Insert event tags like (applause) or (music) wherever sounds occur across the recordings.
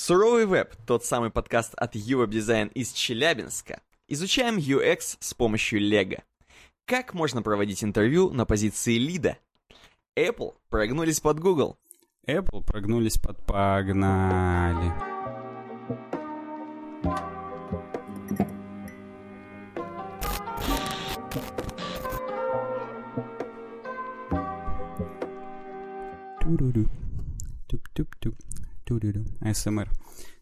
Суровый веб — тот самый подкаст от Europe Design из Челябинска. Изучаем UX с помощью Лего. Как можно проводить интервью на позиции лида? Apple прогнулись под Google. Apple прогнулись под погнали. Туп-туп-туп. Ту-ду-ду. АСМР.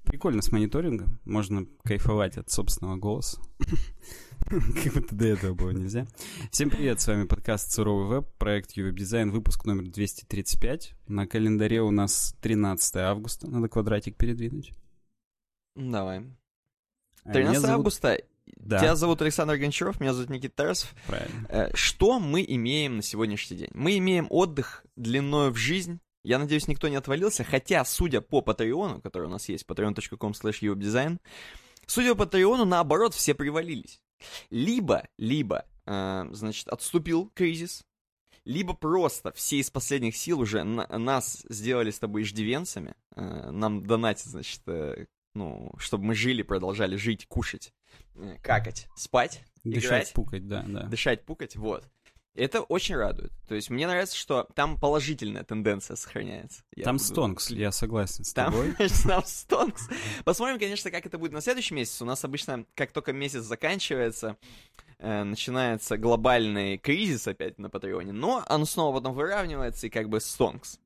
Прикольно с мониторингом. Можно кайфовать от собственного голоса. (laughs) Как будто до этого было нельзя. Всем привет, с вами подкаст «Суровый веб», проект UWebDesign, выпуск номер 235. На календаре у нас 13 августа. Надо квадратик передвинуть. Давай. А 13 меня зовут- августа. Да, Тебя зовут Александр Гончаров, меня зовут Никита Тарасов. правильно. Э, Что мы имеем на сегодняшний день? Мы имеем отдых длиною в жизнь. Я надеюсь, никто не отвалился, хотя, судя по Патреону, который у нас есть, patreon.com slash судя по Патреону, наоборот, все привалились. Либо, либо, э, значит, отступил кризис, либо просто все из последних сил уже на- нас сделали с тобой иждивенцами, э, нам донатят, значит, э, ну, чтобы мы жили, продолжали жить, кушать, э, какать, спать, Дышать, играть пукать, да, да. дышать, пукать, вот. Это очень радует. То есть мне нравится, что там положительная тенденция сохраняется. Там буду- стонкс, я согласен с Там, тобой. (laughs) там стонкс. Посмотрим, конечно, как это будет на следующий месяц. У нас обычно, как только месяц заканчивается, э, начинается глобальный кризис опять на Патреоне, но оно снова потом выравнивается и как бы стонкс.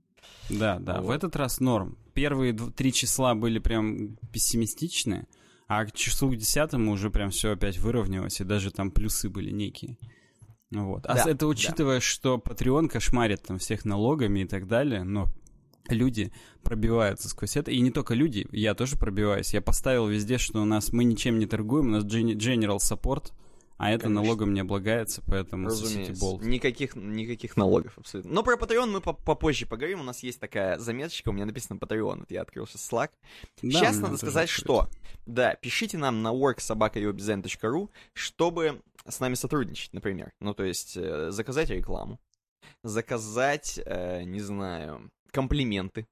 Да, да, в Вот. этот раз норм. Первые три числа были прям пессимистичные, а к числу к десятому уже прям все опять выровнялось, и даже там плюсы были некие. Вот. А Да, это да. учитывая, что Patreon кошмарит там всех налогами и так далее, но люди пробиваются сквозь это. И не только люди, я тоже пробиваюсь. Я поставил везде, что у нас мы ничем не торгуем, у нас gen- General Support, а это Конечно. налогом не облагается, поэтому Разумеется. болт. Никаких, никаких налогов абсолютно. Но про Patreon мы по- попозже поговорим. У нас есть такая заметочка, у меня написано Patreon. Это я открыл сейчас Slack. Да, Сейчас надо сказать, открыто. что да, пишите нам на worksobaka.design.ru, чтобы с нами сотрудничать, например. Ну, то есть э, заказать рекламу, заказать, э, не знаю, комплименты.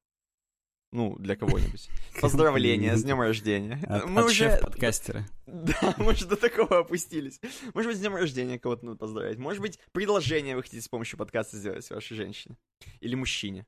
Ну, для кого-нибудь. (laughs) Поздравления с днем рождения. (laughs) От, Мы от уже... шеф-подкастера. (laughs) Да, мы же до такого опустились. Может быть, с днем рождения кого-то надо поздравить. Может быть, предложение вы хотите с помощью подкаста сделать вашей женщине. Или мужчине.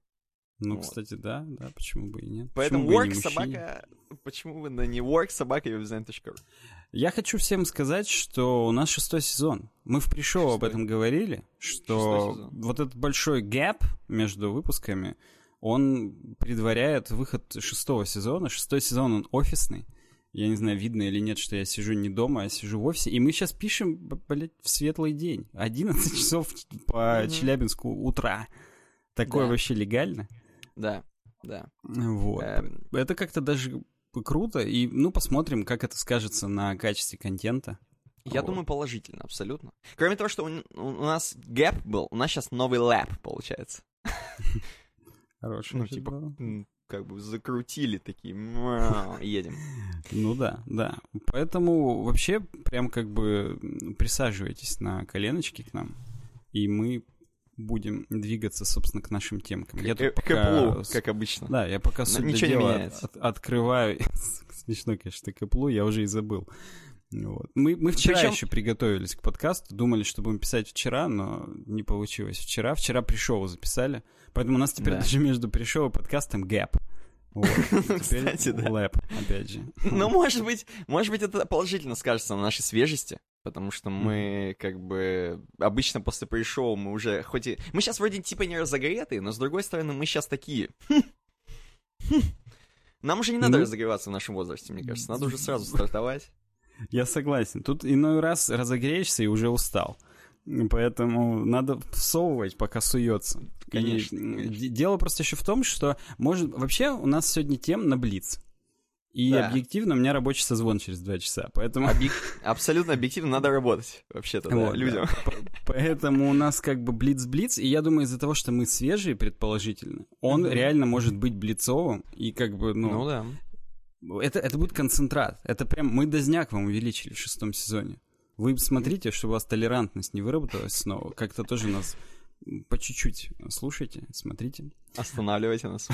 Ну, Вот. кстати, да, да, почему бы и нет. Поэтому Почему бы и не work собака... Почему бы на не work собака и Я хочу всем сказать, что у нас шестой сезон. Мы в пришоу об этом говорили, что вот этот большой гэп между выпусками, он предваряет выход шестого сезона. Шестой сезон, он офисный. Я не знаю, видно или нет, что я сижу не дома, а сижу в офисе. И мы сейчас пишем, блядь, в светлый день. 11 (laughs) часов по Мгм. Челябинску утра. Такое Да. вообще легально? Да, да. Вот. Эм, Это как-то даже круто, и ну посмотрим, как это скажется на качестве контента. Я Вот. думаю, положительно, абсолютно. Кроме того, что у, у нас гэп был, у нас сейчас новый лэп, получается. (laughs) Хороший. Ну, типа, как бы закрутили такие, едем. (laughs) Ну да, да. Поэтому вообще прям как бы присаживайтесь на коленочки к нам, и мы будем двигаться, собственно, к нашим темкам. Я тут пока как обычно. Да, я пока суть ничего не меняется. от- открываю. (laughs) Смешно, конечно, к Apple, я уже и забыл. Вот. Мы, мы вчера Причем- еще приготовились к подкасту, думали, что будем писать вчера, но не получилось вчера. Вчера пришоу записали, поэтому у нас теперь Да. даже между пришоу и подкастом гэп. Вот. (laughs) Кстати, да. лэп, опять же. Ну, может быть, может быть, это положительно скажется на нашей свежести, потому что мы, как бы, обычно после пришоу мы уже, хоть и... Мы сейчас вроде типа не разогретые, но с другой стороны, мы сейчас такие... (laughs) «Хм, хм». Нам уже не надо Ну. разогреваться в нашем возрасте, мне кажется. Надо уже сразу стартовать. Я согласен. Тут иной раз разогреешься и уже устал. Поэтому надо всовывать, пока суется. И Конечно, конечно. Дело просто еще в том, что может вообще у нас сегодня тем на Блиц. И Да. объективно у меня рабочий созвон через два часа. Поэтому, Объек- Абсолютно объективно надо работать, вообще-то, да, Вот, да. людям. П- поэтому у нас как бы блиц-блиц. И я думаю, из-за того, что мы свежие, предположительно, он Мгм. реально может быть блицовым. И как бы, ну, Ну да. Это, это будет концентрат. Это прям мы дозняк вам увеличили в шестом сезоне. Вы смотрите, чтобы у вас толерантность не выработалась снова. Как-то тоже нас по чуть-чуть слушайте, смотрите. Останавливайте нас.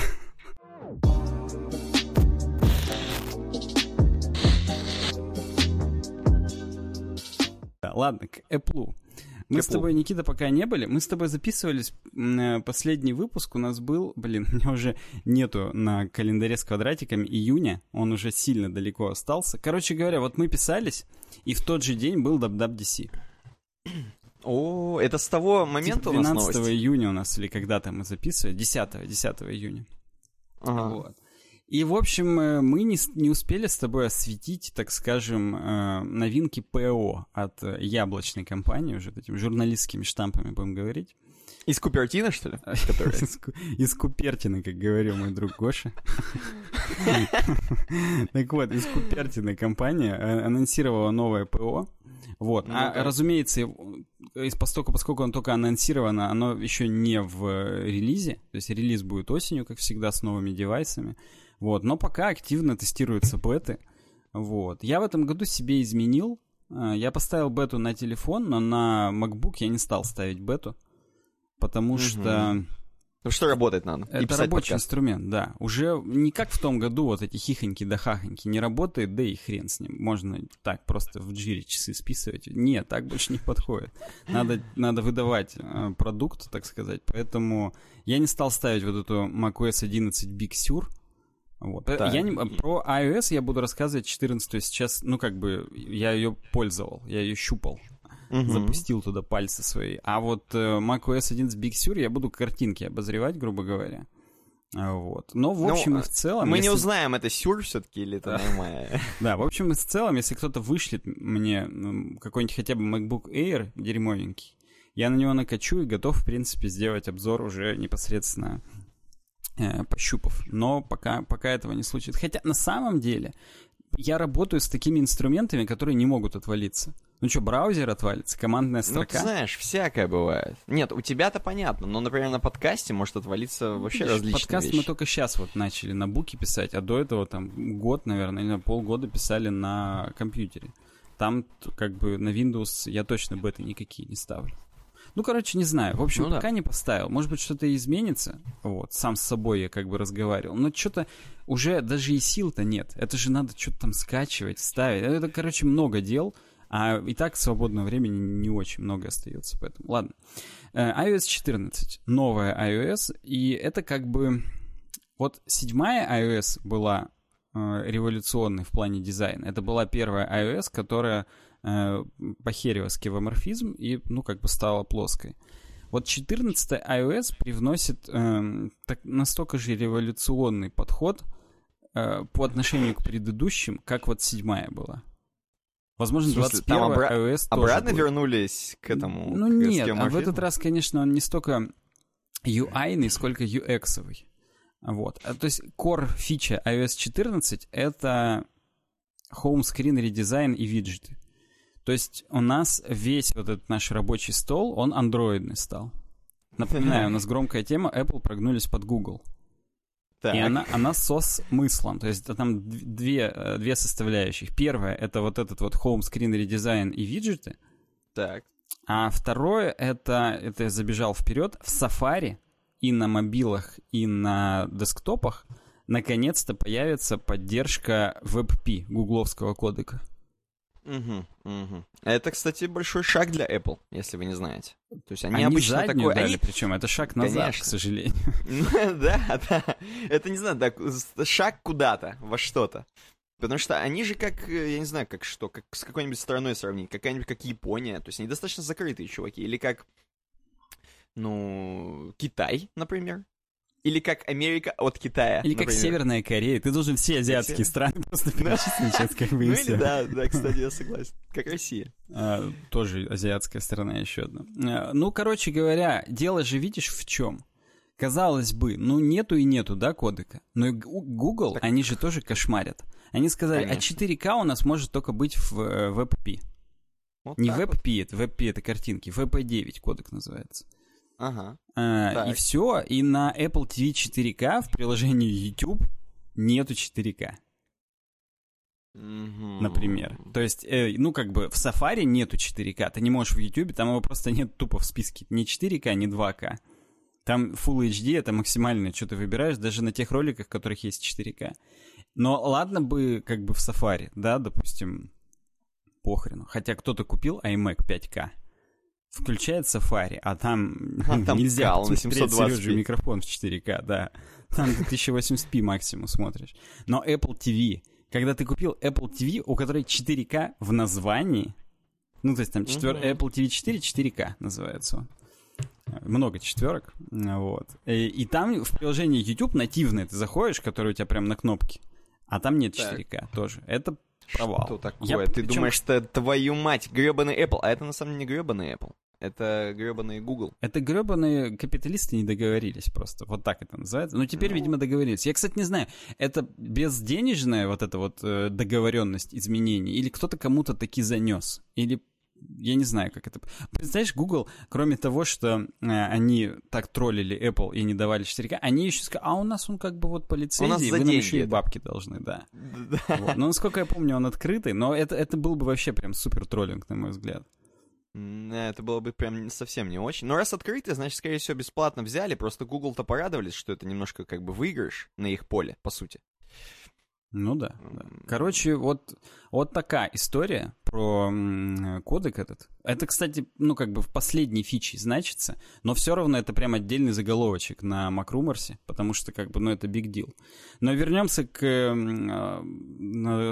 Ладно, к Apple. Мы с тобой, Никита, пока не были. Мы с тобой записывались. э, Последний выпуск у нас был, блин, (laughs) у меня уже нету на календаре с квадратиками июня. Он уже сильно далеко остался. Короче говоря, вот мы писались, и в тот же день был WWDC. О, это с того момента у нас 12 новости? июня у нас, или когда-то мы записывали, 10, 10 июня. Ага. Вот. И, в общем, э, мы не, не успели с тобой осветить, так скажем, э, новинки ПО от э, яблочной компании, уже этими журналистскими штампами будем говорить. Из Купертино, что ли? (laughs) Из, Ку- из Купертины, как говорил мой друг Гоша. (laughs) Так вот, из Купертины компания анонсировала новое ПО. Вот. А, Ну-ка. разумеется, из поскольку, поскольку оно только анонсировано, оно еще не в релизе. То есть релиз будет осенью, как всегда, с новыми девайсами. Вот. Но пока активно тестируются беты. Вот. Я в этом году себе изменил. Э, Я поставил бету на телефон, но на MacBook я не стал ставить бету. Потому Мгм. что Ну что работать надо? Это рабочий подкаст. инструмент, да. Уже не как в том году вот эти хихоньки да хахоньки не работает, да и хрен с ним. Можно так просто в джире часы списывать. Нет, так больше не подходит. Надо, надо выдавать э, продукт, так сказать. Поэтому я не стал ставить вот эту macOS 11 Big Sur. Вот. Э, Так. Я не, про iOS я буду рассказывать 14 сейчас, ну как бы я ее пользовал, я ее щупал Мгм. запустил туда пальцы свои. А вот э, macOS 11 Big Sur я буду картинки обозревать, грубо говоря. А, Вот. Но в Ну, общем и в целом... Мы не если- узнаем, это сюр все-таки или это нормально. (laughs) Да, в общем и в целом, если кто-то вышлет мне какой-нибудь хотя бы MacBook Air дерьмовенький, я на него накачу и готов, в принципе, сделать обзор уже непосредственно э, пощупав. Но пока, пока этого не случится. Хотя на самом деле я работаю с такими инструментами, которые не могут отвалиться. Ну что, браузер отвалится, командная Ну, строка. ты знаешь, всякое бывает. Нет, у тебя-то понятно, но, например, на подкасте может отвалиться вообще Видишь, различные Подкаст вещи. мы только сейчас вот начали на буке писать, а до этого там год, наверное, или полгода писали на компьютере. Там как бы на Windows я точно беты никакие не ставлю. Ну, короче, не знаю. В общем, Ну да. пока не поставил. Может быть, что-то изменится. Вот, сам с собой я как бы разговаривал. Но что-то уже даже и сил-то нет. Это же надо что-то там скачивать, ставить. Это, короче, много дел. А и так свободного времени не очень много остается. Поэтому, ладно. Э, iOS 14. Новая iOS. И это как бы... Вот седьмая iOS была э, революционной в плане дизайна. Это была первая iOS, которая э, скевоморфизм и, ну, как бы стала плоской. Вот 14 iOS привносит эм, так, настолько же революционный подход э, по отношению к предыдущим, как вот седьмая была. Возможно, смысле, 21 там обра- iOS тоже Обратно будет. вернулись к этому? Ну к нет, а в этот раз, конечно, он не столько UI-ный, сколько UX-овый. Вот. А, то есть core фича iOS 14 — это home screen редизайн и виджеты. То есть у нас весь вот этот наш рабочий стол, он андроидный стал. Напоминаю, у нас (laughs) громкая тема, Apple прогнулись под Google. Так. И она, она со смыслом. То есть там две, э, две составляющих. Первая — это вот этот вот home screen редизайн и виджеты. Так. А второе, это, это я забежал вперед, в Safari и на мобилах, и на десктопах наконец-то появится поддержка WebP, гугловского кодека. Мгм, мгм. Это, кстати, большой шаг для Apple, если вы не знаете. То есть они, Они, обычно такое... дали, Они... причем это шаг назад, Конечно. к сожалению. (laughs) Ну, да, да. Это, не знаю, так, шаг куда-то, во что-то. Потому что они же как, э, я не знаю, как что, как с какой-нибудь страной сравнить, какая-нибудь как Япония, то есть они достаточно закрытые чуваки, или как, ну, Китай, например, или как Америка от Китая, Или как например. Северная Корея. Ты должен все азиатские Север- страны просто перечислить сейчас, как бы и Ну да, да, кстати, я согласен. Как Россия. А, тоже азиатская страна еще одна. А, Ну, короче говоря, дело же видишь в чем? Казалось бы, ну нету и нету, да, кодека. Но Google, Так- они же тоже кошмарят. Они сказали, а Конечно. 4К у нас может только быть в э, WebP. Вот Не так вот. WebP, это WebP это картинки, WebP9 кодек называется. Ага. А, и все, и на Apple TV 4K в приложении YouTube нету 4К. Мгм. например. То есть, э, ну, как бы в Safari нету 4К, ты не можешь в YouTube, там его просто нет тупо в списке. Ни 4К, ни 2К. Там Full HD это максимальное, что ты выбираешь, даже на тех роликах, в которых есть 4К. Но ладно бы как бы в Safari, да, допустим, похрену. Хотя кто-то купил iMac 5K, включает Safari, а там, А там (laughs) нельзя кал на посмотреть 720p. Сережу микрофон в 4К, да. Там 1080p максимум смотришь. Но Apple TV, когда ты купил Apple TV, у которой 4К в названии, ну, то есть там четвер... Мгм. Apple TV 4 4К называется он. Много четверок, вот. И, и там в приложении YouTube нативное ты заходишь, которое у тебя прям на кнопке, а там нет Так. 4К тоже. Это провал. Что такое? Я Ты причем- думаешь, что твою мать, гребаный Apple, а это на самом деле не гребаный Apple. Это гребаный Google. Это гребаные капиталисты не договорились просто. Вот так это называется. Ну, теперь, Ну. видимо, договорились. Я, кстати, не знаю, это безденежная вот эта вот э, договоренность изменений, или кто-то кому-то таки занес, или я не знаю, как это... Представляешь, Google, кроме того, что э, они так троллили Apple и не давали 4К, они еще сказали, а у нас он как бы вот по лицензии, за вы нам еще и это». бабки должны, да. Да. Вот. Но, насколько я помню, он открытый, но это, это был бы вообще прям супер троллинг, на мой взгляд. М, Это было бы прям совсем не очень. Но раз открытый, значит, скорее всего, бесплатно взяли. Просто Google-то порадовались, что это немножко как бы выигрыш на их поле, по сути. Ну да, да. Короче, вот, вот такая история про кодек этот. Это, кстати, ну как бы в последней фиче значится, но все равно это прям отдельный заголовочек на MacRumors, потому что как бы, ну это big deal. Но вернемся к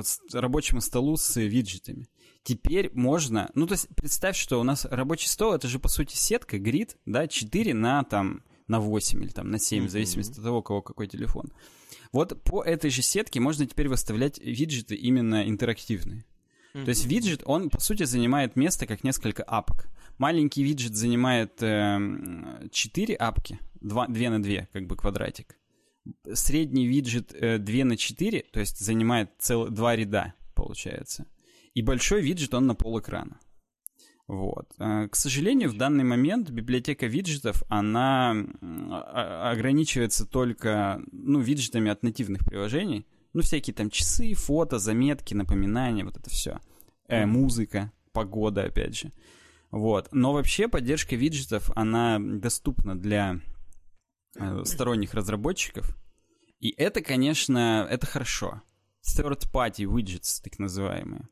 с- рабочему столу с виджетами. Теперь можно, ну то есть представь, что у нас рабочий стол, это же по сути сетка, грид, да, 4 на там на 8 или там на 7, в Мгм. зависимости от того, у кого какой телефон. Вот по этой же сетке можно теперь выставлять виджеты именно интерактивные. То есть виджет, он, по сути, занимает место как несколько апок. Маленький виджет занимает 4 апки, 2, на 2, как бы квадратик. Средний виджет 2 на 4, то есть занимает цел, два ряда, получается. И большой виджет, он на пол экрана. Вот. Э, К сожалению, в данный момент библиотека виджетов, она м, а- ограничивается только, ну, виджетами от нативных приложений. Ну, всякие там часы, фото, заметки, напоминания, вот это все. Э, музыка, погода, опять же. Вот. Но вообще поддержка виджетов, она доступна для э, сторонних разработчиков. И это, конечно, это хорошо. Third-party widgets, так называемые.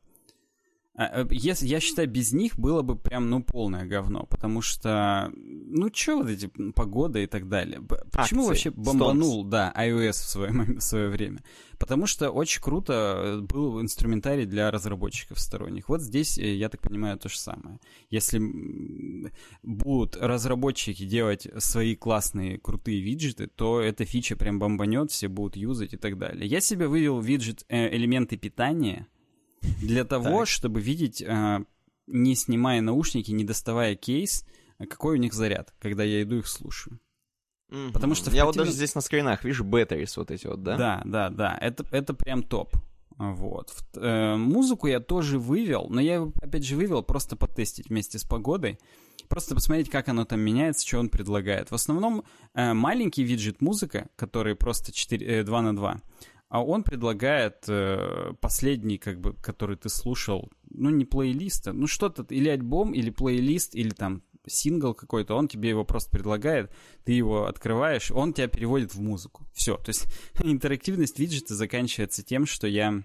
А, э, Если, я считаю, без них было бы прям, ну, полное говно, потому что, ну, чё вот эти м, погода и так далее? Почему Акции, вообще бомбанул, да, iOS в свое, в свое время? Потому что очень круто э, был инструментарий для разработчиков сторонних. Вот здесь, э, я так понимаю, то же самое. Если будут разработчики делать свои классные, крутые виджеты, то эта фича прям бомбанет, все будут юзать и так далее. Я себе вывел виджет э, элементы питания, для того, чтобы видеть, а, не снимая наушники, не доставая кейс, какой у них заряд, когда я иду их слушаю. Потому что Я вот даже здесь на скринах вижу batteries вот эти вот, да? Да, да, да. Это, это прям топ. Вот. Э, музыку я тоже вывел, но я его, опять же, вывел просто потестить вместе с погодой. Просто посмотреть, как оно там меняется, что он предлагает. В основном э, маленький виджет музыка, который просто 4, э, 2 на 2, а он предлагает э, последний, как бы, который ты слушал, ну, не плейлист, а, ну, что-то, или альбом, или плейлист, или там сингл какой-то, он тебе его просто предлагает, ты его открываешь, он тебя переводит в музыку. Все. То есть (laughs) интерактивность виджета заканчивается тем, что я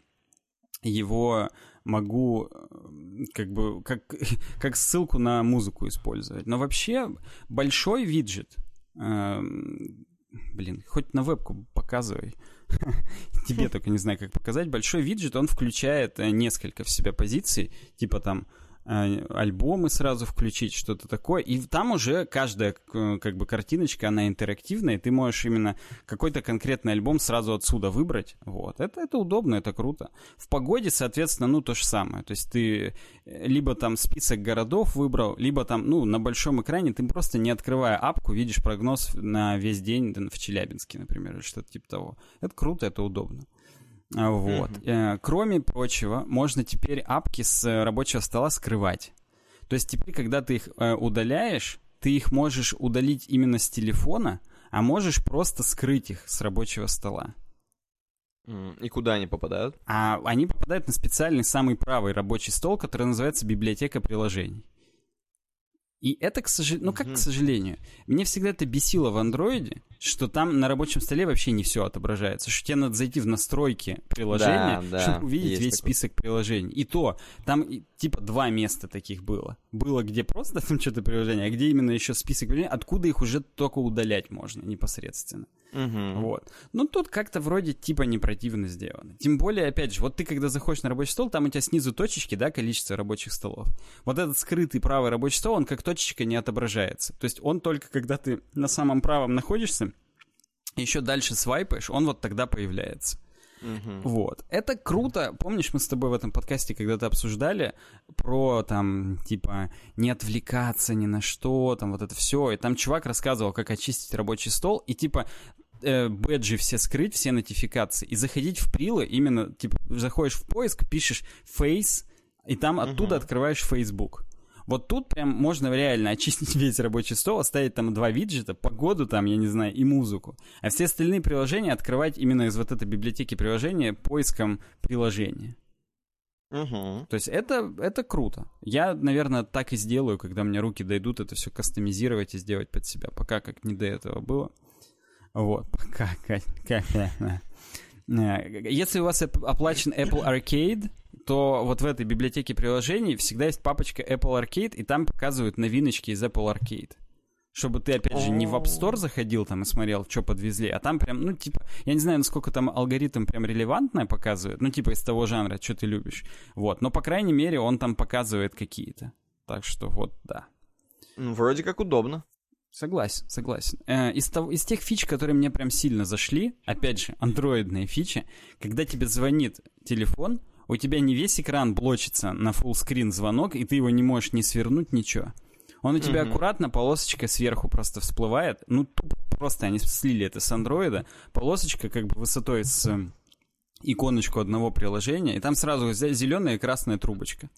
его могу э, как бы как, (laughs) как ссылку на музыку использовать. Но вообще большой виджет, эм, блин, хоть на вебку показывай, (laughs) тебе только не знаю, как показать. Большой виджет, он включает э, несколько в себя позиций, типа там альбомы сразу включить, что-то такое. И там уже каждая к- как бы картиночка, она интерактивная, и ты можешь именно какой-то конкретный альбом сразу отсюда выбрать. Вот. Это, это удобно, это круто. В погоде, соответственно, ну, то же самое. То есть ты э, либо там список городов выбрал, либо там, ну, на большом экране ты просто не открывая апку, видишь прогноз на весь день в Челябинске, например, или что-то типа того. Это круто, это удобно. А, Вот. Э, Кроме прочего, можно теперь апки с э, рабочего стола скрывать. То есть теперь, когда ты их э, удаляешь, ты их можешь удалить именно с телефона, а можешь просто скрыть их с рабочего стола. И куда они попадают? А они попадают на специальный самый правый рабочий стол, который называется библиотека приложений. И это, к сожалению, ну как к сожалению, мне всегда это бесило в андроиде, что там на рабочем столе вообще не все отображается, что тебе надо зайти в настройки приложения, Да, да, чтобы увидеть весь такое. список приложений. И то, там типа два места таких было. Было, где просто там что-то приложение, а где именно еще список приложений, откуда их уже только удалять можно непосредственно. Мгм. Вот. Ну, тут как-то вроде типа не противно сделано. Тем более, опять же, вот ты когда заходишь на рабочий стол, там у тебя снизу точечки, да, количество рабочих столов. Вот этот скрытый правый рабочий стол, он как точечка не отображается. То есть он только когда ты на самом правом находишься, еще дальше свайпаешь, он вот тогда появляется. Мгм. Вот. Это круто. Помнишь, мы с тобой в этом подкасте когда-то обсуждали про там, типа, не отвлекаться ни на что, там вот это все. И там чувак рассказывал, как очистить рабочий стол, и типа э, бэджи все скрыть, все нотификации, и заходить в прилы, именно, типа, заходишь в поиск, пишешь face, и там оттуда Мгм. открываешь Facebook. Вот тут прям можно реально очистить (laughs) весь рабочий стол, оставить там два виджета, погоду там, я не знаю, и музыку. А все остальные приложения открывать именно из вот этой библиотеки приложения поиском приложения. Мгм. То есть это, это круто. Я, наверное, так и сделаю, когда мне руки дойдут это все кастомизировать и сделать под себя. Пока как не до этого было. Вот, (laughs) пока как... э, Если у вас оп- оплачен Apple Arcade, то вот в этой библиотеке приложений всегда есть папочка Apple Arcade, и там показывают новиночки из Apple Arcade. Чтобы ты, опять же, не в App Store заходил там и смотрел, что подвезли, а там прям, ну, типа, я не знаю, насколько там алгоритм прям релевантное показывает, ну, типа из того жанра, что ты любишь. Вот, но, по крайней мере, он там показывает какие-то. Так что вот, да. Ну, Вроде как удобно. Согласен, согласен. Э, из, того, из тех фич, которые мне прям сильно зашли, опять же, андроидные фичи, когда тебе звонит телефон, у тебя не весь экран блочится на фуллскрин звонок, и ты его не можешь ни свернуть, ничего. Он у тебя Мгм. аккуратно, полосочка сверху просто всплывает. Ну, тупо просто они слили это с андроида. Полосочка как бы высотой с иконочку одного приложения, и там сразу зеленая и красная трубочка.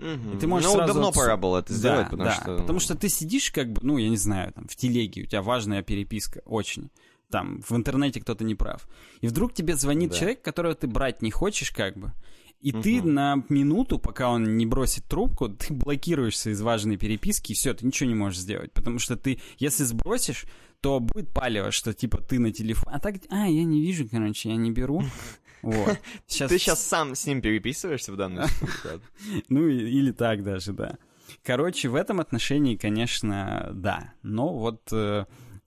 И ты можешь ну, сразу давно отс- пора было это сделать, да, потому да, что... потому что ты сидишь как бы, ну, я не знаю, там, в телеге, у тебя важная переписка, очень. Там, в интернете кто-то не прав. И вдруг тебе звонит Да. человек, которого ты брать не хочешь, как бы. И ты Мгм. на минуту, пока он не бросит трубку, ты блокируешься из важной переписки, и все, ты ничего не можешь сделать. Потому что ты, если сбросишь, то будет палево, что типа ты на телефон. А так, а, я не вижу, короче, я не беру. (laughs) Вот. Сейчас (laughs) Ты сейчас сам с ним переписываешься в секунду, правда? (laughs) Ну, или так даже, да. Короче, в этом отношении, конечно, да. Но вот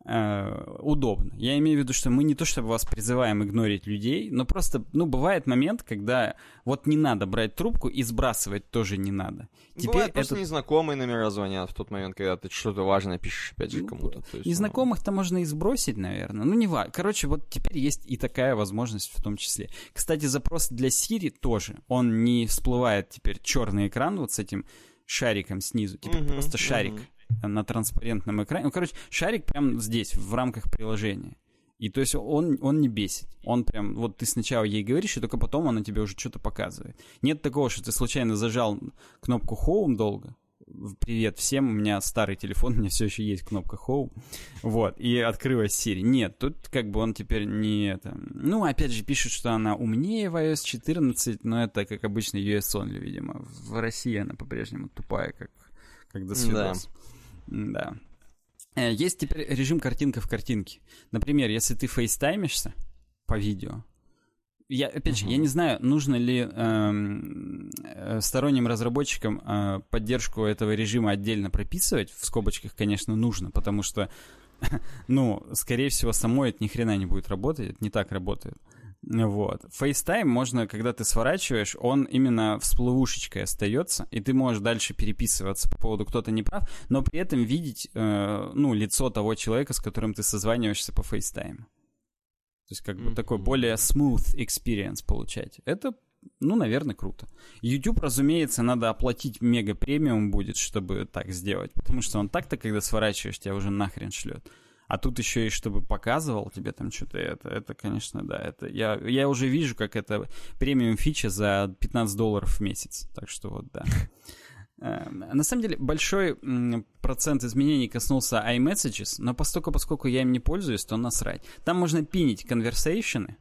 э, удобно. Я имею в виду, что мы не то чтобы вас призываем игнорить людей, но просто, ну, бывает момент, когда вот не надо брать трубку и сбрасывать тоже не надо. Теперь Бывает, просто это... незнакомые номера звонят в тот момент, когда ты что-то важное пишешь, опять же, Ну, кому-то. То есть, ну, Незнакомых-то можно и сбросить, наверное. Ну, не важно. Короче, вот теперь есть и такая возможность в том числе. Кстати, запрос для Siri тоже. Он не всплывает теперь черный экран вот с этим шариком снизу. Теперь Мгм, просто шарик на транспарентном экране. Ну, короче, шарик прям здесь, в рамках приложения. И то есть он, он не бесит. Он прям, вот ты сначала ей говоришь, и только потом она тебе уже что-то показывает. Нет такого, что ты случайно зажал кнопку Home долго. Привет всем, у меня старый телефон, (laughs) у меня все еще есть кнопка Home. Вот, и открылась Siri. Нет, тут как бы он теперь не это... Ну, опять же, пишут, что она умнее в iOS 14, но это, как обычно, US only, видимо. В России она по-прежнему тупая, как, как до свидос. Да. Э, Есть теперь режим картинка в картинке. Например, если ты фейстаймишься по видео, я, опять же, я не знаю, нужно ли эм, э, сторонним разработчикам э, поддержку этого режима отдельно прописывать. В скобочках, конечно, нужно, потому что, (laughs) ну, скорее всего, самой это ни хрена не будет работать, это не так работает. Вот. FaceTime можно, когда ты сворачиваешь, он именно всплывушечкой остается, и ты можешь дальше переписываться по поводу кто-то не прав, но при этом видеть, э, ну, лицо того человека, с которым ты созваниваешься по FaceTime. То есть как бы такой более smooth experience получать. Это, ну, наверное, круто. YouTube, разумеется, надо оплатить мега премиум будет, чтобы так сделать, потому что он так-то, когда сворачиваешь, тебя уже нахрен шлет. А тут еще и чтобы показывал тебе там что-то, это, это, конечно, да, это я, я уже вижу, как это премиум фича за 15 долларов в месяц. Так что вот, да. Э, На самом деле, большой процент изменений коснулся iMessages, но поскольку, поскольку я им не пользуюсь, то насрать. Там можно пинить конверсейшены,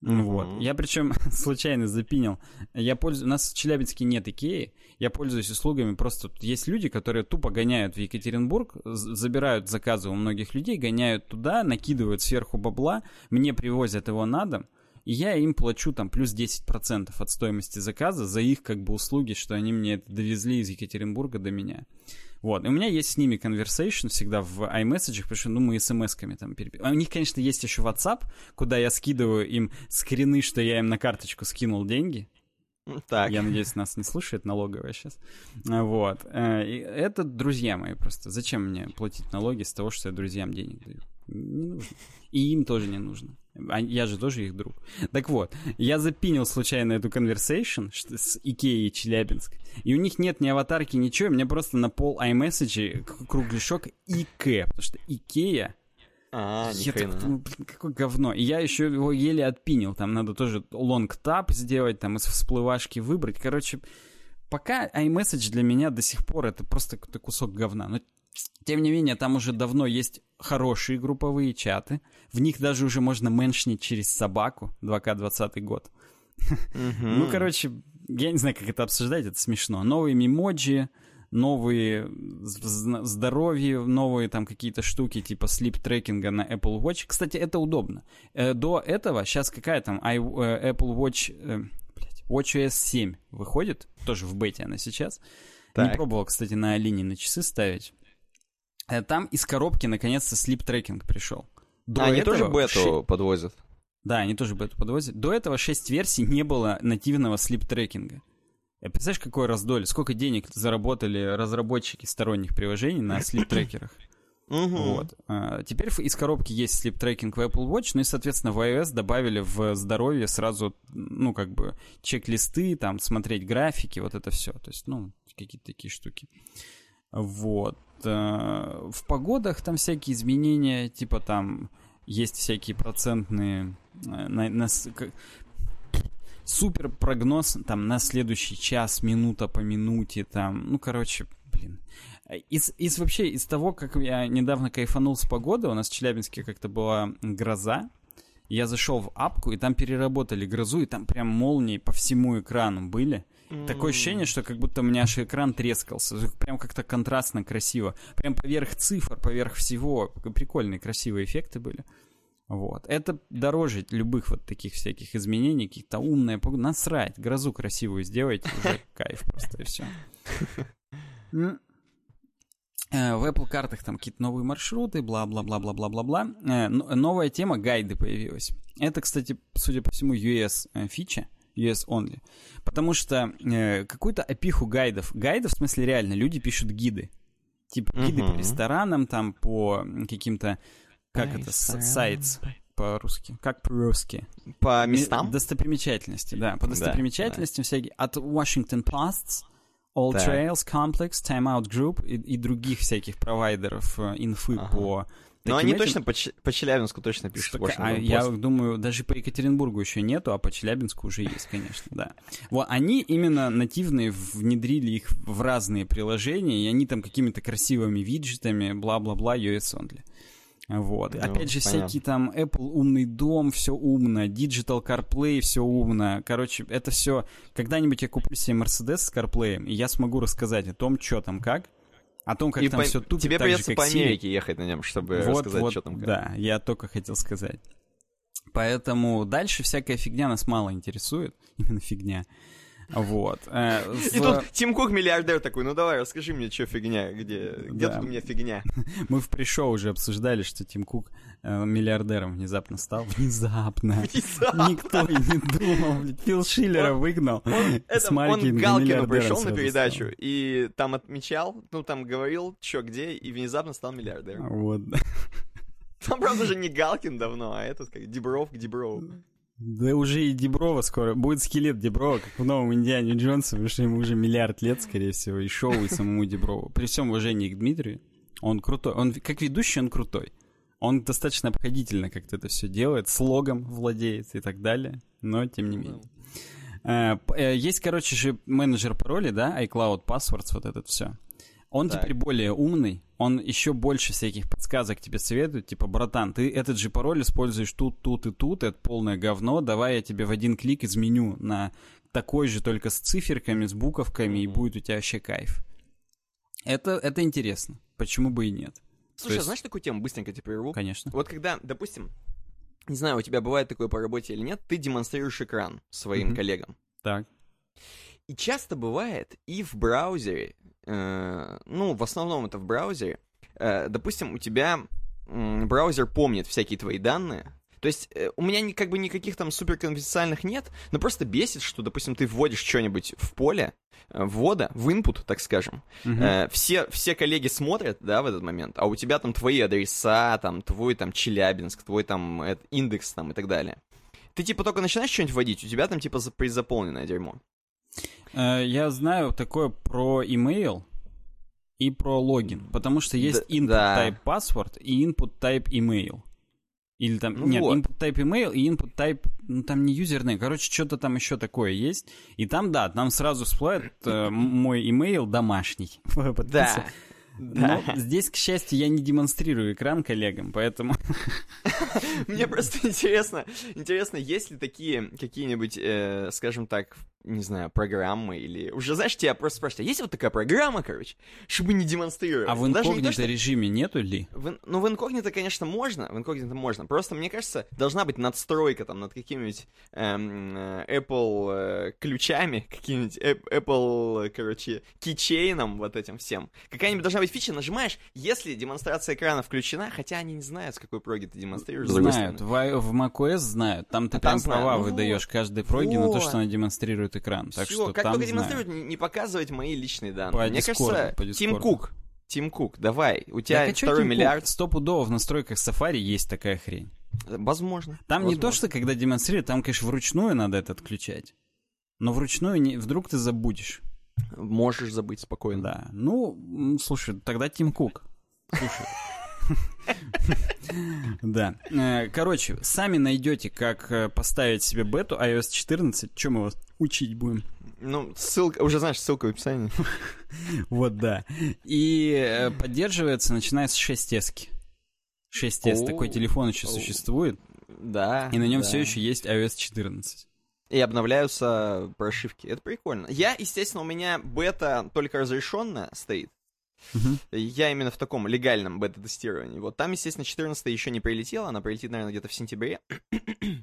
Мгм. вот. Я причем (laughs) случайно запинил. Я пользуюсь... У нас в Челябинске нет Икеи. Я пользуюсь услугами. Просто есть люди, которые тупо гоняют в Екатеринбург, забирают заказы у многих людей, гоняют туда, накидывают сверху бабла, мне привозят его на дом. И я им плачу там плюс 10% от стоимости заказа за их как бы услуги, что они мне это довезли из Екатеринбурга до меня. Вот. И у меня есть с ними conversation всегда в iMessage, потому что, ну, мы смс-ками там переписываем. У них, конечно, есть еще WhatsApp, куда я скидываю им скрины, что я им на карточку скинул деньги. Так. Я надеюсь, нас не слушает налоговая сейчас. Вот. Э, и это друзья мои просто. Зачем мне платить налоги с того, что я друзьям денег даю? Не нужно. И им тоже не нужно. А я же тоже их друг. Так вот, я запинил случайно эту conversation с Икеей Челябинск, и у них нет ни аватарки, ничего, у меня просто на пол iMessage кругляшок ИК, потому что Икея А, я так блин, какое говно. И я еще его еле от pin ил. Там надо тоже long tap сделать, там из всплывашки выбрать. Короче, пока iMessage для меня до сих пор это просто какой-то кусок говна. Но тем не менее, там уже давно есть хорошие групповые чаты. В них даже уже можно mention ить через собаку. 2К20 год. Ну, короче, я не знаю, как это обсуждать, это смешно. Новые Memoji, новые здоровье, новые там какие-то штуки типа слип-трекинга на Apple Watch. Кстати, это удобно. Э, До этого, сейчас какая там э, Apple Watch, э, WatchOS 7 выходит, тоже в бете она сейчас. Не Так. пробовал, кстати, на Алине на часы ставить. Э, Там из коробки наконец-то слип-трекинг пришел. До А, они тоже этого бету подвозят? да, они тоже бету подвозят. До этого 6 версий не было нативного слип-трекинга. Э, Представляешь, какой раздоль? Сколько денег заработали разработчики сторонних приложений на слип-трекерах? Вот. А, Теперь из коробки есть слип-трекинг в Apple Watch, ну и, соответственно, в iOS добавили в здоровье сразу, ну, как бы, чек-листы, там, смотреть графики, вот это все. То есть, ну, какие-то такие штуки. Вот. А, В погодах там всякие изменения, типа там есть всякие процентные... э, на- на с- к- супер прогноз там на следующий час, минута по минуте, там, ну, короче, блин. Из, из вообще, из того, как я недавно кайфанул с погоды, у нас в Челябинске как-то была гроза, я зашел в апку, и там переработали грозу, и там прям молнии по всему экрану были. Такое ощущение, что как будто у меня аж экран трескался. Прям как-то контрастно, красиво. Прям поверх цифр, поверх всего. Прикольные, красивые эффекты были. Вот. Это дороже любых вот таких всяких изменений, каких-то умные. Насрать, грозу красивую сделайте, уже (laughs) кайф просто, и все. Э, В Apple картах там какие-то новые маршруты, бла-бла-бла-бла-бла-бла-бла. Э, но- Новая тема гайды появилась. Это, кстати, судя по всему, US э, фича, US only. Потому что э, какую-то опиху гайдов, гайдов, в смысле реально, люди пишут гиды. Типа гиды по Мгм. ресторанам, там по каким-то, как это, сайтс по-русски, как по-русски. По Ми- местам? Достопримечательности, да. По Да, достопримечательностям всякие. От Washington Post, All Так. Trails Complex, Time Out Group и, и других всяких провайдеров э, инфы Ага. по... Но они этим. точно по, Ч- по Челябинску точно пишут. Так, а я думаю, даже по Екатеринбургу еще нету, а по Челябинску уже есть, конечно, да. Вот они именно нативные внедрили их в разные приложения, и они там какими-то красивыми виджетами, бла-бла-бла, US only. Вот. Ну, Опять же, понятно. всякие там Apple умный дом, все умно, Digital CarPlay, все умно. Короче, это все. Когда-нибудь я куплю себе Mercedes с CarPlay, и я смогу рассказать о том, что там как, о том, как И там по- все тупит, Тебе так же, придется как по. Америке ехать на нем, чтобы Вот, рассказать, вот, что там как. Да, я только хотел сказать. Поэтому дальше всякая фигня нас мало интересует. (laughs) Именно фигня. Вот. Э, И тут Тим Кук, миллиардер, такой, ну давай, расскажи мне, что фигня, где, где тут у меня фигня? (laughs) Мы в пришоу уже обсуждали, что Тим Кук э, миллиардером внезапно стал. Внезапно. Никто и не думал. Фил Шиллера выгнал. Это, он маленьким к Галкину пришел на передачу стал. и там отмечал, ну там говорил, что где, и внезапно стал миллиардером. Вот. Там, правда, уже не Галкин давно, а этот как Дибров к Диброву. Да уже и Деброва скоро. Будет скелет Деброва, как в новом Индиане Джонсе, потому что ему уже миллиард лет, скорее всего, и шоу, и самому Деброву. При всем уважении к Дмитрию, он крутой. Он как ведущий, он крутой. Он достаточно обходительно как-то это все делает, слогом владеет и так далее, но тем не менее. Э, э, Есть, короче же, менеджер паролей, да, iCloud Passwords, вот этот все. Он Так. теперь более умный, он еще больше всяких подсказок тебе советует, типа, братан, ты этот же пароль используешь тут, тут и тут, это полное говно, давай я тебе в один клик изменю на такой же, только с циферками, с буковками, и Мгм. будет у тебя вообще кайф. Это, это интересно, почему бы и нет, Слушай, а есть- знаешь такую тему, быстренько тебе прерву? конечно. Вот когда, допустим, не знаю, у тебя бывает такое по работе или нет, ты демонстрируешь экран своим Мгм. коллегам. Так. И часто бывает и в браузере, ну, в основном это в браузере, э, допустим, у тебя браузер помнит всякие твои данные, то есть э, у меня как бы никаких там суперконфиденциальных нет, но просто бесит, что, допустим, ты вводишь что-нибудь в поле, э, ввода, в input, так скажем. Э, все, все коллеги смотрят, да, в этот момент, а у тебя там твои адреса, там, твой там Челябинск, твой там э, индекс там и так далее. Ты типа только начинаешь что-нибудь вводить, у тебя там типа за- предзаполненное дерьмо. Э, Я знаю такое про email и про логин, потому что есть input да. type password и input type email. Или там, Ну нет, вот. input type email и input type, ну там не юзерный, короче, что-то там еще такое есть. И там, да, там сразу всплывает э, мой email домашний. (laughs) Да. Но здесь, к счастью, я не демонстрирую экран коллегам, поэтому... (laughs) Мне просто интересно, интересно, есть ли такие какие-нибудь, э, скажем так, не знаю, программы или... Уже, знаешь, тебя просто спрашивают, а есть вот такая программа, короче, чтобы не демонстрировать? А в не инкогнито что- режиме нету ли? В ну, в инкогнито, конечно, можно, в инкогнито можно. Просто, мне кажется, должна быть надстройка там над какими-нибудь эм, э, Apple э, ключами, (laughs) каким-нибудь эп- Apple, короче, кейчейном вот этим всем. Какая-нибудь должна быть фича, нажимаешь, если демонстрация экрана включена, хотя они не знают, с какой проги ты демонстрируешь. Знают, в, в macOS знают. Там ты А там прям знают. права Ну выдаешь вот. каждой проге на то, Вот. что она демонстрирует экран. Так Всё, что как там только знают. демонстрируют, не, показывать мои личные данные. По Мне Дискорду, кажется, Тим. Кук, Тим Кук, давай, у тебя Так, а второй Тим миллиард. Стопудово в настройках Safari есть такая хрень. Возможно. Там не то, возможно. что когда демонстрируют, там, конечно, вручную надо это отключать. Но вручную не, вдруг ты забудешь. Можешь забыть спокойно. Да. Ну, слушай, тогда Тим Кук. Слушай. (laughs) Да. Э, Короче, сами найдете, как э, поставить себе бету iOS 14. Чем мы вас учить будем? Ну, ссылка, уже знаешь, ссылка в описании. (laughs) Вот, да. И э, поддерживается, начиная с 6S. 6S, О, такой телефон еще существует, Да. и на нем все еще есть iOS 14. И обновляются прошивки. Это прикольно. Я, естественно, у меня бета только разрешенная стоит. Мгм. Я именно в таком легальном бета-тестировании. Вот там, естественно, 14 еще не прилетела. Она прилетит, наверное, где-то в сентябре. (coughs)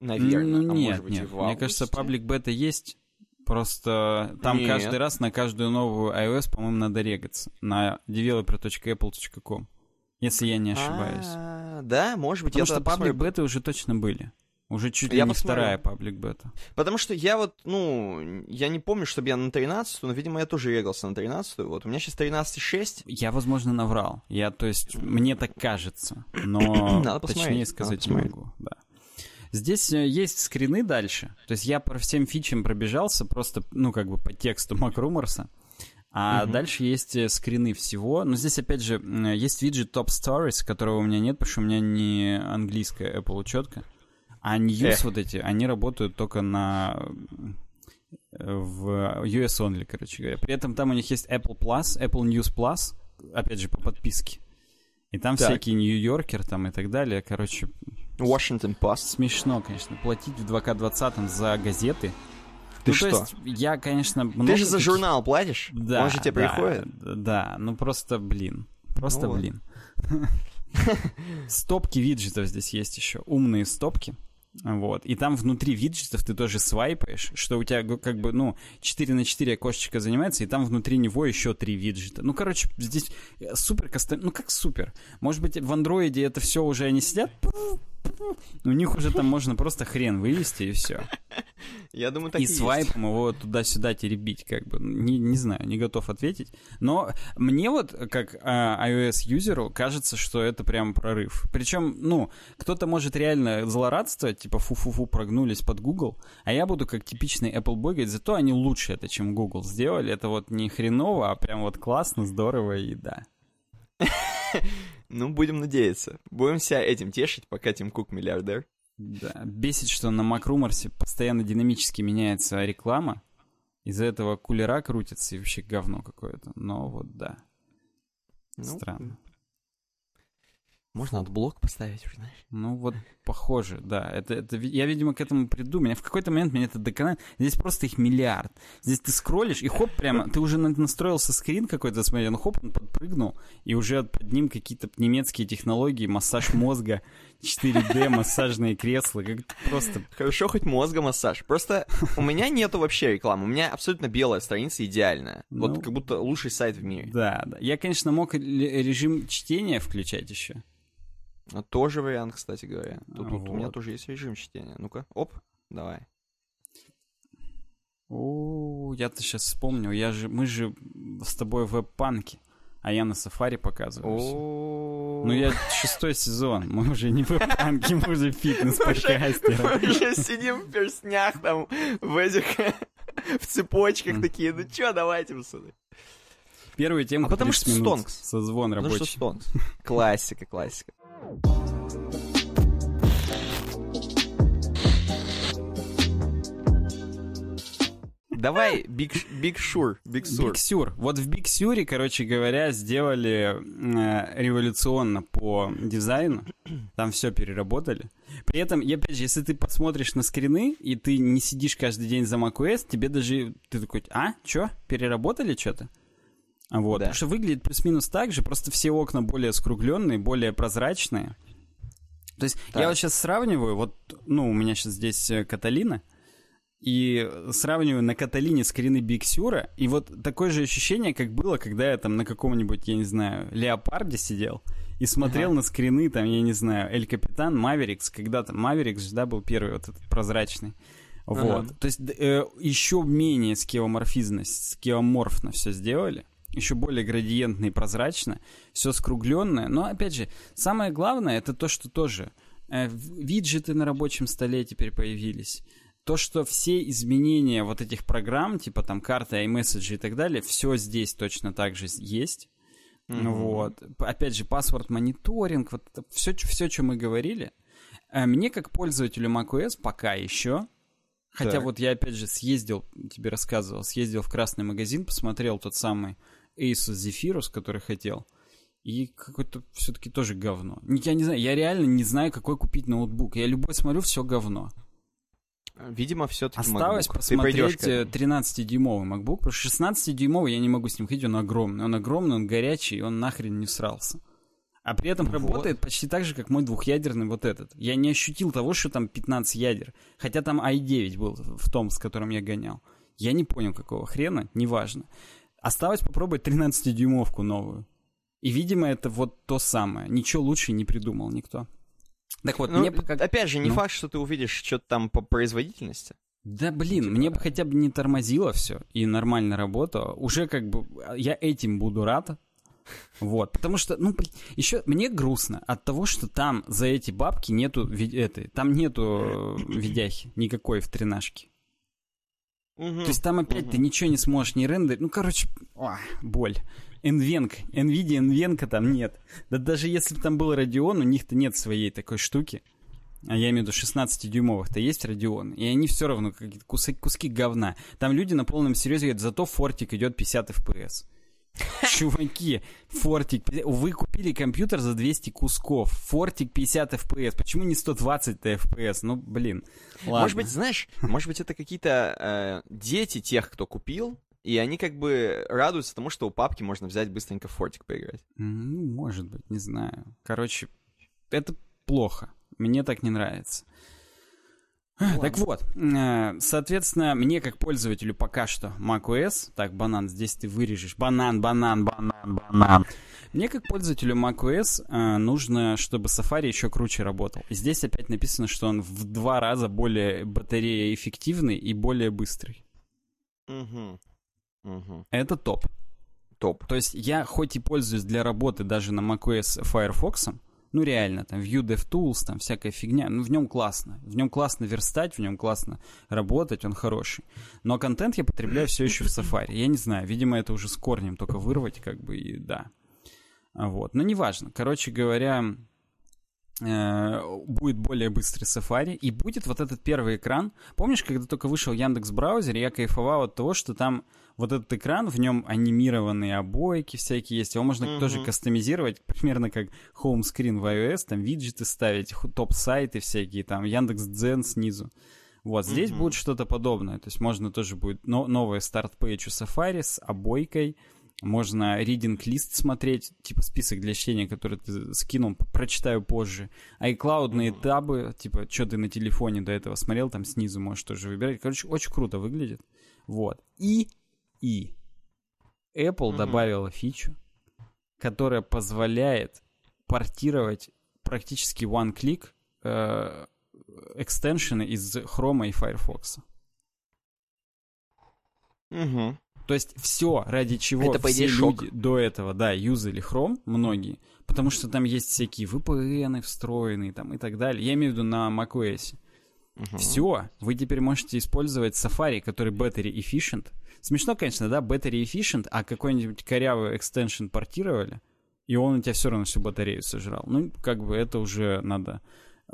Наверное. Ну, а нет, может быть, и нет. в Мне кажется, паблик бета есть. Просто там Нет. каждый раз на каждую новую iOS, по-моему, надо регаться. На developer.apple.com. Если я не ошибаюсь. А, Да, может быть, Потому что паблик беты уже точно были. Уже чуть ли Я не посмотрю. вторая паблик бета. Потому что я вот, ну, я не помню, чтобы я на 13 но, видимо, я тоже регался на 13 Вот у меня сейчас 13.6. Я, возможно, наврал. Я, то есть, мне так кажется. Но (clears throat) Надо точнее сказать надо не могу. Да. Здесь э, есть скрины дальше. То есть я по всем фичам пробежался просто, ну, как бы по тексту MacRumors. А Мгм. дальше есть э, скрины всего. Но здесь, опять же, м, есть виджет Top Stories, которого у меня нет, потому что у меня не английская Apple учетка. А news вот эти, они работают только на э, в US only, короче говоря. При этом там у них есть Apple Plus, Apple News Plus, опять же, по подписке. И там Так. всякие Нью-Йоркер там и так далее. Короче, Washington Post. смешно, конечно, платить в 2К20 за газеты. Ты ну, что? то есть, я, конечно, много Ты же за журнал платишь? Да, Он же тебе да, приходит? Да, ну просто, блин. Просто, Ну вот. блин. (laughs) Стопки виджетов здесь есть еще. Умные стопки. Вот. И там внутри виджетов ты тоже свайпаешь, что у тебя как бы, ну, 4 на 4 окошечко занимается, и там внутри него еще 3 виджета. Ну, короче, здесь э, супер кастом... Ну, как супер? Может быть, в андроиде это все уже они сидят? (laughs) У них уже там можно просто хрен вывести, и все. Я думаю, так И и есть. свайпом его туда-сюда теребить, как бы. Не, не знаю, не готов ответить. Но мне вот, как а, iOS-юзеру, кажется, что это прям прорыв. Причем, ну, кто-то может реально злорадствовать, типа фу-фу-фу, прогнулись под Google, а я буду как типичный Apple Boy говорить, зато они лучше это, чем Google сделали. Это вот не хреново, а прям вот классно, здорово и да. (laughs) Ну, будем надеяться. Будем себя этим тешить, пока Тим Кук миллиардер. Да, бесит, что на MacRumors постоянно динамически меняется реклама. Из-за этого кулера крутится и вообще говно какое-то. Но вот да, Ну, странно. Можно adblock поставить, знаешь. Ну вот, похоже, да. Это, это, я, видимо, к этому приду. Меня в какой-то момент меня это доконает. Здесь просто их миллиард. Здесь ты скроллишь, и хоп, прямо, ты уже настроился скрин какой-то, смотри, ну хоп, он подпрыгнул, и уже под ним какие-то немецкие технологии, массаж мозга, 4D, массажные кресла, как просто... Хорошо, хоть мозга массаж. Просто у меня нету вообще рекламы. У меня абсолютно белая страница идеальная. Ну, вот как будто лучший сайт в мире. Да, да. Я, конечно, мог режим чтения включать еще. А тоже вариант, кстати говоря. Тут, Вот. тут у меня тоже есть режим чтения. Ну-ка, оп, давай. О, я-то сейчас вспомнил, я же, мы же с тобой в веб-панке, а я на сафари показываю. Ну я шестой сезон, мы уже не в веб-панке, мы уже Мы фитнес-подкастеры. уже сидим в перстнях там, в этих, в цепочках такие. Ну чё, давайте, пацаны. Первую тему А потому что Stonks. Созвон Ну что, рабочий. Стоунс? Классика, классика. Давай, Big Big Sur, Big Sur. Big Sur. Вот в Big Sur е, короче говоря, сделали э, революционно по дизайну. Там все переработали. При этом, и опять же, если ты посмотришь на скрины, и ты не сидишь каждый день за macOS, тебе даже... Ты такой, а, чё, переработали что-то? Вот, Да. потому что выглядит плюс-минус так же, просто все окна более скругленные, более прозрачные. То есть Так. я вот сейчас сравниваю, вот, ну, у меня сейчас здесь э, Каталина, и сравниваю на Каталине скрины Биксюра, и вот такое же ощущение, как было, когда я там на каком-нибудь, я не знаю, Леопарде сидел и смотрел Ага. на скрины, там, я не знаю, Эль Капитан, Маверикс, когда там Маверикс да, был первый вот этот прозрачный. Вот. Ага. То есть э, еще менее скеоморфизность, скеоморфно все сделали. Еще более градиентно и прозрачно. Все скругленное. Но, опять же, самое главное, это то, что тоже э, виджеты на рабочем столе теперь появились. То, что все изменения вот этих программ, типа там карты, iMessage и так далее, все здесь точно так же есть. Мгм. Вот. Опять же, паспорт мониторинг, вот это все, все, что мы говорили. Э, Мне, как пользователю macOS, пока еще, хотя Так. вот я, опять же, съездил, тебе рассказывал, съездил в красный магазин, посмотрел тот самый Asus Zephyrus, который хотел, и какой-то все-таки тоже говно. Я не знаю, я реально не знаю, какой купить ноутбук. Я любой смотрю, все говно. Видимо, все-таки Осталось посмотреть э, 13-дюймовый MacBook, потому что 16-дюймовый я не могу с ним ходить, он огромный. Он огромный, он горячий, он нахрен не всрался. А при этом Вот. работает почти так же, как мой двухъядерный вот этот. Я не ощутил того, что там 15 ядер. Хотя там i9 был в том, с которым я гонял. Я не понял, какого хрена, неважно. Осталось попробовать 13-дюймовку новую. И, видимо, это вот то самое. Ничего лучше не придумал никто. Так вот, Ну, мне пока... опять же, не Ну. факт, что ты увидишь что-то там по производительности. Да блин, Типа- мне бы хотя бы не тормозило все и нормально работало. Уже как бы я этим буду рад. Вот, потому что, ну, еще мне грустно от того, что там за эти бабки нету этой, там нету э, видяхи никакой в тренажке. То есть там опять ты ничего не сможешь не рендерить. Ну, короче, ох, боль. NVENC, NVIDIA NVENC там нет. Да даже если бы там был Radeon, у них-то нет своей такой штуки. А я имею в виду 16-дюймовых-то есть Radeon. И они все равно какие-то куски, куски говна. Там люди на полном серьезе говорят, зато фортик идет 50 FPS. (laughs) Чуваки, фортик, 50 вы купили компьютер за 200 кусков, фортик 50 FPS, почему не 120 FPS? Ну, блин, ладно. Может быть, знаешь, может быть, это какие-то э, дети тех, кто купил, и они как бы радуются тому, что у папки можно взять быстренько фортик поиграть. Ну, может быть, не знаю. Короче, это плохо. Мне так не нравится. Так вот, э, соответственно, мне как пользователю пока что macOS, так, банан, здесь ты вырежешь, банан, банан, банан, банан. Мне как пользователю macOS э, нужно, чтобы Safari еще круче работал. И здесь опять написано, что он в два раза более батарея эффективный и более быстрый. Угу. Угу. Это топ. Топ. То есть я хоть и пользуюсь для работы даже на macOS Firefox, ну реально, там Vue DevTools, там всякая фигня, ну в нем классно. В нем классно верстать, в нем классно работать, он хороший. Но контент я потребляю все еще в Safari. Я не знаю, видимо, это уже с корнем только вырвать, как бы, и да. Вот, но неважно. Короче говоря, будет более быстрый Safari, и будет вот этот первый экран. Помнишь, когда только вышел Яндекс браузер, я кайфовал от того, что там вот этот экран, в нем анимированные обойки всякие есть, его можно mm-hmm. тоже кастомизировать, (laughs) примерно как home screen в iOS, там виджеты ставить, топ-сайты всякие, там Яндекс Дзен снизу. Вот, здесь mm-hmm. будет что-то подобное, то есть можно тоже будет но- новый старт-пейдж у Safari с обойкой, можно reading лист смотреть, типа список для чтения, который ты скинул, прочитаю позже. iCloudные табы, типа, что ты на телефоне до этого смотрел, там снизу можешь тоже выбирать. Короче, очень круто выглядит. Вот. И, и Apple mm-hmm. добавила фичу, которая позволяет портировать практически one-click э, экстеншены из Chrome и Firefox. Угу. То есть все, ради чего Это, все идее, люди шок. до этого, да, юзали Chrome, многие, потому что там есть всякие VPN встроенные там и так далее. Я имею в виду на macOS. Угу. Все, вы теперь можете использовать Safari, который battery efficient. Смешно, конечно, да, battery efficient, а какой-нибудь корявый экстеншн портировали, и он у тебя все равно всю батарею сожрал. Ну, как бы это уже надо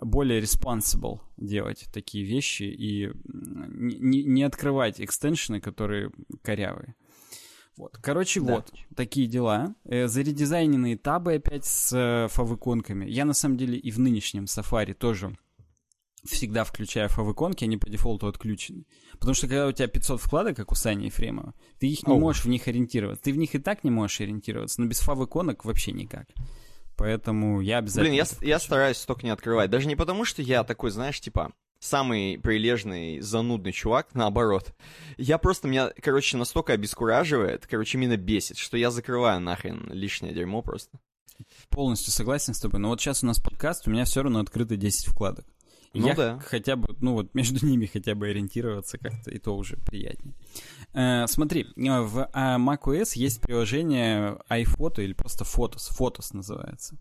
более responsible делать такие вещи и не, не открывать экстеншены, которые корявые. Вот. Короче, да. вот, такие дела. Э, заредизайненные табы опять с э, фавиконками. Я, на самом деле, и в нынешнем Safari тоже всегда включаю фавиконки, они по дефолту отключены. Потому что когда у тебя 500 вкладок, как у Сани Ефремова, ты их не oh. можешь в них ориентироваться. Ты в них и так не можешь ориентироваться, но без фавиконок вообще никак. Поэтому я обязательно... Блин, я, я стараюсь столько не открывать. Даже не потому, что я такой, знаешь, типа, самый прилежный, занудный чувак, наоборот. Я просто, меня, короче, настолько обескураживает, короче, именно бесит, что я закрываю нахрен лишнее дерьмо просто. Полностью согласен с тобой, но вот сейчас у нас подкаст, у меня все равно открыто 10 вкладок. Ну я да. хотя бы, ну вот между ними хотя бы ориентироваться как-то, и то уже приятнее. Э, смотри, э, в macOS есть приложение iPhoto или просто Photos, Photos называется.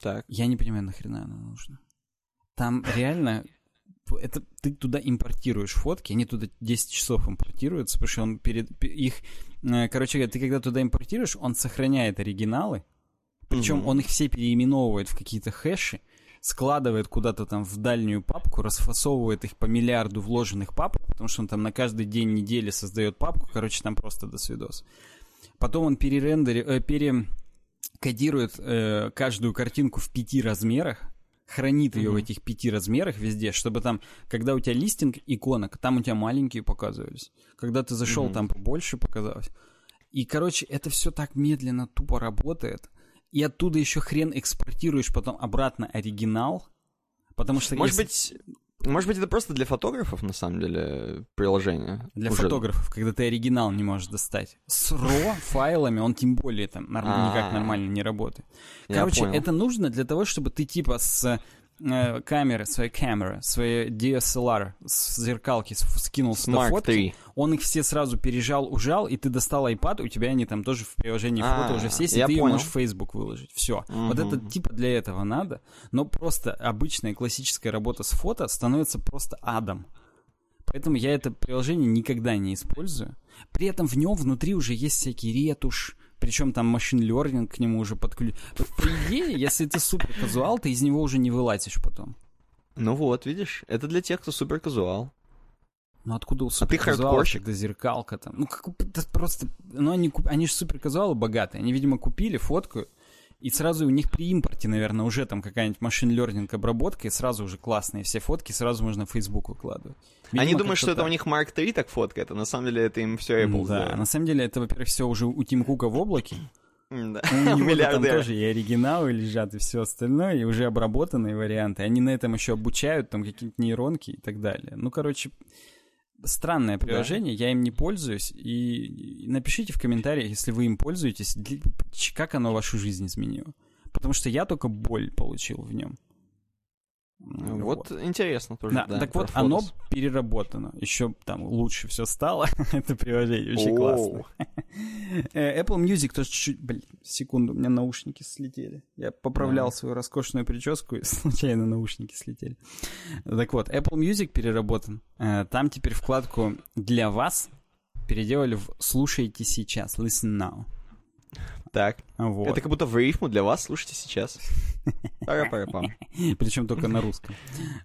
Так. Я не понимаю, нахрена оно нужно. Там реально это ты туда импортируешь фотки, они туда 10 часов импортируются, потому что он перед их, э, короче говоря, ты когда туда импортируешь, он сохраняет оригиналы, причем угу. он их все переименовывает в какие-то хэши, складывает куда-то там в дальнюю папку, расфасовывает их по миллиарду вложенных папок, потому что он там на каждый день недели создает папку, короче, там просто до свидос. Потом он перерендери, э, перекодирует э, каждую картинку в пяти размерах, хранит ее mm-hmm. в этих пяти размерах везде, чтобы там, когда у тебя листинг иконок, там у тебя маленькие показывались. Когда ты зашел, mm-hmm. там побольше показалось. И, короче, это все так медленно, тупо работает и оттуда еще хрен экспортируешь потом обратно оригинал, потому что... Может если... быть... Может быть, это просто для фотографов, на самом деле, приложение? Для уже... фотографов, когда ты оригинал не можешь достать. С RAW файлами он тем более там норм... никак нормально не работает. Короче, это нужно для того, чтобы ты типа с э, камеры, своей камеры, своей DSLR с зеркалки скинул сюда фотки, 3. он их все сразу пережал, ужал, и ты достал iPad, у тебя они там тоже в приложении а, фото уже все есть, и ты понял. можешь в Facebook выложить. Все. Угу. Вот это типа для этого надо, но просто обычная классическая работа с фото становится просто адом. Поэтому я это приложение никогда не использую. При этом в нем внутри уже есть всякий ретушь, причем там машин learning к нему уже подключен. По идее, если ты супер казуал, ты из него уже не вылазишь потом. Ну вот, видишь, это для тех, кто супер казуал. Ну откуда у супер а когда зеркалка там? Ну как просто, ну они, они же супер казуалы богатые, они, видимо, купили, фотку, и сразу у них при импорте, наверное, уже там какая-нибудь машин learning обработка, и сразу уже классные все фотки, сразу можно в Facebook выкладывать. Видимо, Они думают, что так. это у них Mark 3 так фоткает, а на самом деле это им все Apple Да, сделает. на самом деле это, во-первых, все уже у Тим Кука в облаке. Да. У (laughs) него там тоже и оригиналы лежат, и все остальное, и уже обработанные варианты. Они на этом еще обучают, там какие-то нейронки и так далее. Ну, короче, странное приложение, да. я им не пользуюсь. И напишите в комментариях, если вы им пользуетесь, как оно вашу жизнь изменило. Потому что я только боль получил в нем. Ну, вот, вот интересно тоже. Да, да так вот, оно переработано. Еще там лучше все стало. (laughs) Это приложение очень классно. Э, Apple Music тоже чуть-чуть... Блин, секунду, у меня наушники слетели. Я поправлял свою роскошную прическу, и (laughs) случайно наушники слетели. Так вот, Apple Music переработан. Э, там теперь вкладку «Для вас» переделали в «Слушайте сейчас», «Listen now». Так. Вот. Это как будто в рифму для вас, слушайте сейчас. Пара-пара-пам. (laughs) Причем только на русском.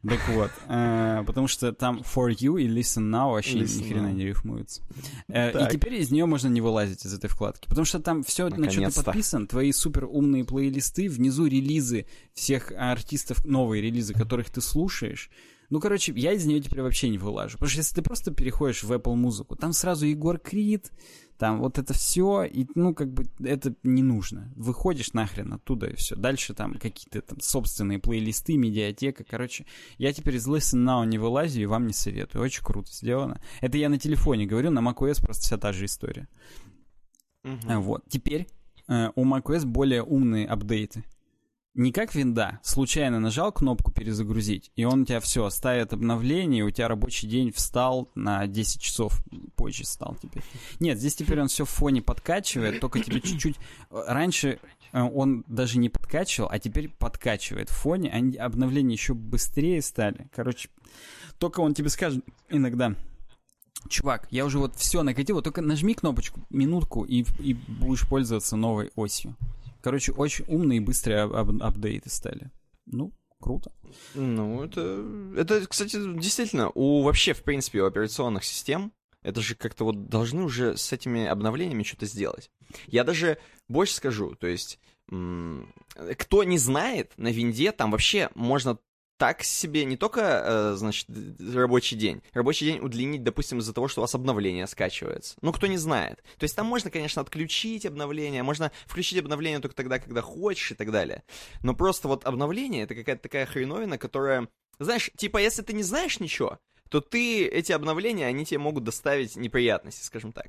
Так вот, э, потому что там for you и listen now вообще ни хрена не рифмуются. Э, И теперь из нее можно не вылазить из этой вкладки, потому что там все на что ты подписан, твои супер умные плейлисты, внизу релизы всех артистов, новые релизы, которых ты слушаешь. Ну, короче, я из нее теперь вообще не вылажу. Потому что если ты просто переходишь в Apple музыку, там сразу Егор Крид, там вот это все, и, ну, как бы, это не нужно. Выходишь нахрен оттуда и все. Дальше там какие-то там собственные плейлисты, медиатека, короче. Я теперь из Listen Now не вылазю и вам не советую. Очень круто сделано. Это я на телефоне говорю, на macOS просто вся та же история. А, Вот. Теперь э, у macOS более умные апдейты. Не как винда, случайно нажал кнопку перезагрузить, и он у тебя все, ставит обновление, и у тебя рабочий день встал на 10 часов позже стал теперь. Нет, здесь теперь он все в фоне подкачивает, только тебе чуть-чуть... Раньше э, он даже не подкачивал, а теперь подкачивает в фоне, они обновления еще быстрее стали. Короче, только он тебе скажет иногда, чувак, я уже вот все накатил, вот только нажми кнопочку, минутку, и, и будешь пользоваться новой осью. Короче, очень умные и быстрые ап- ап- апдейты стали. Ну, круто. Ну, это, это, кстати, действительно, у вообще, в принципе, у операционных систем, это же как-то вот должны уже с этими обновлениями что-то сделать. Я даже больше скажу, то есть, кто не знает, на винде там вообще можно так себе не только, э, значит, рабочий день, рабочий день удлинить, допустим, из-за того, что у вас обновление скачивается. Ну, кто не знает. То есть там можно, конечно, отключить обновление, можно включить обновление только тогда, когда хочешь и так далее. Но просто вот обновление — это какая-то такая хреновина, которая... Знаешь, типа, если ты не знаешь ничего, то ты, эти обновления, они тебе могут доставить неприятности, скажем так.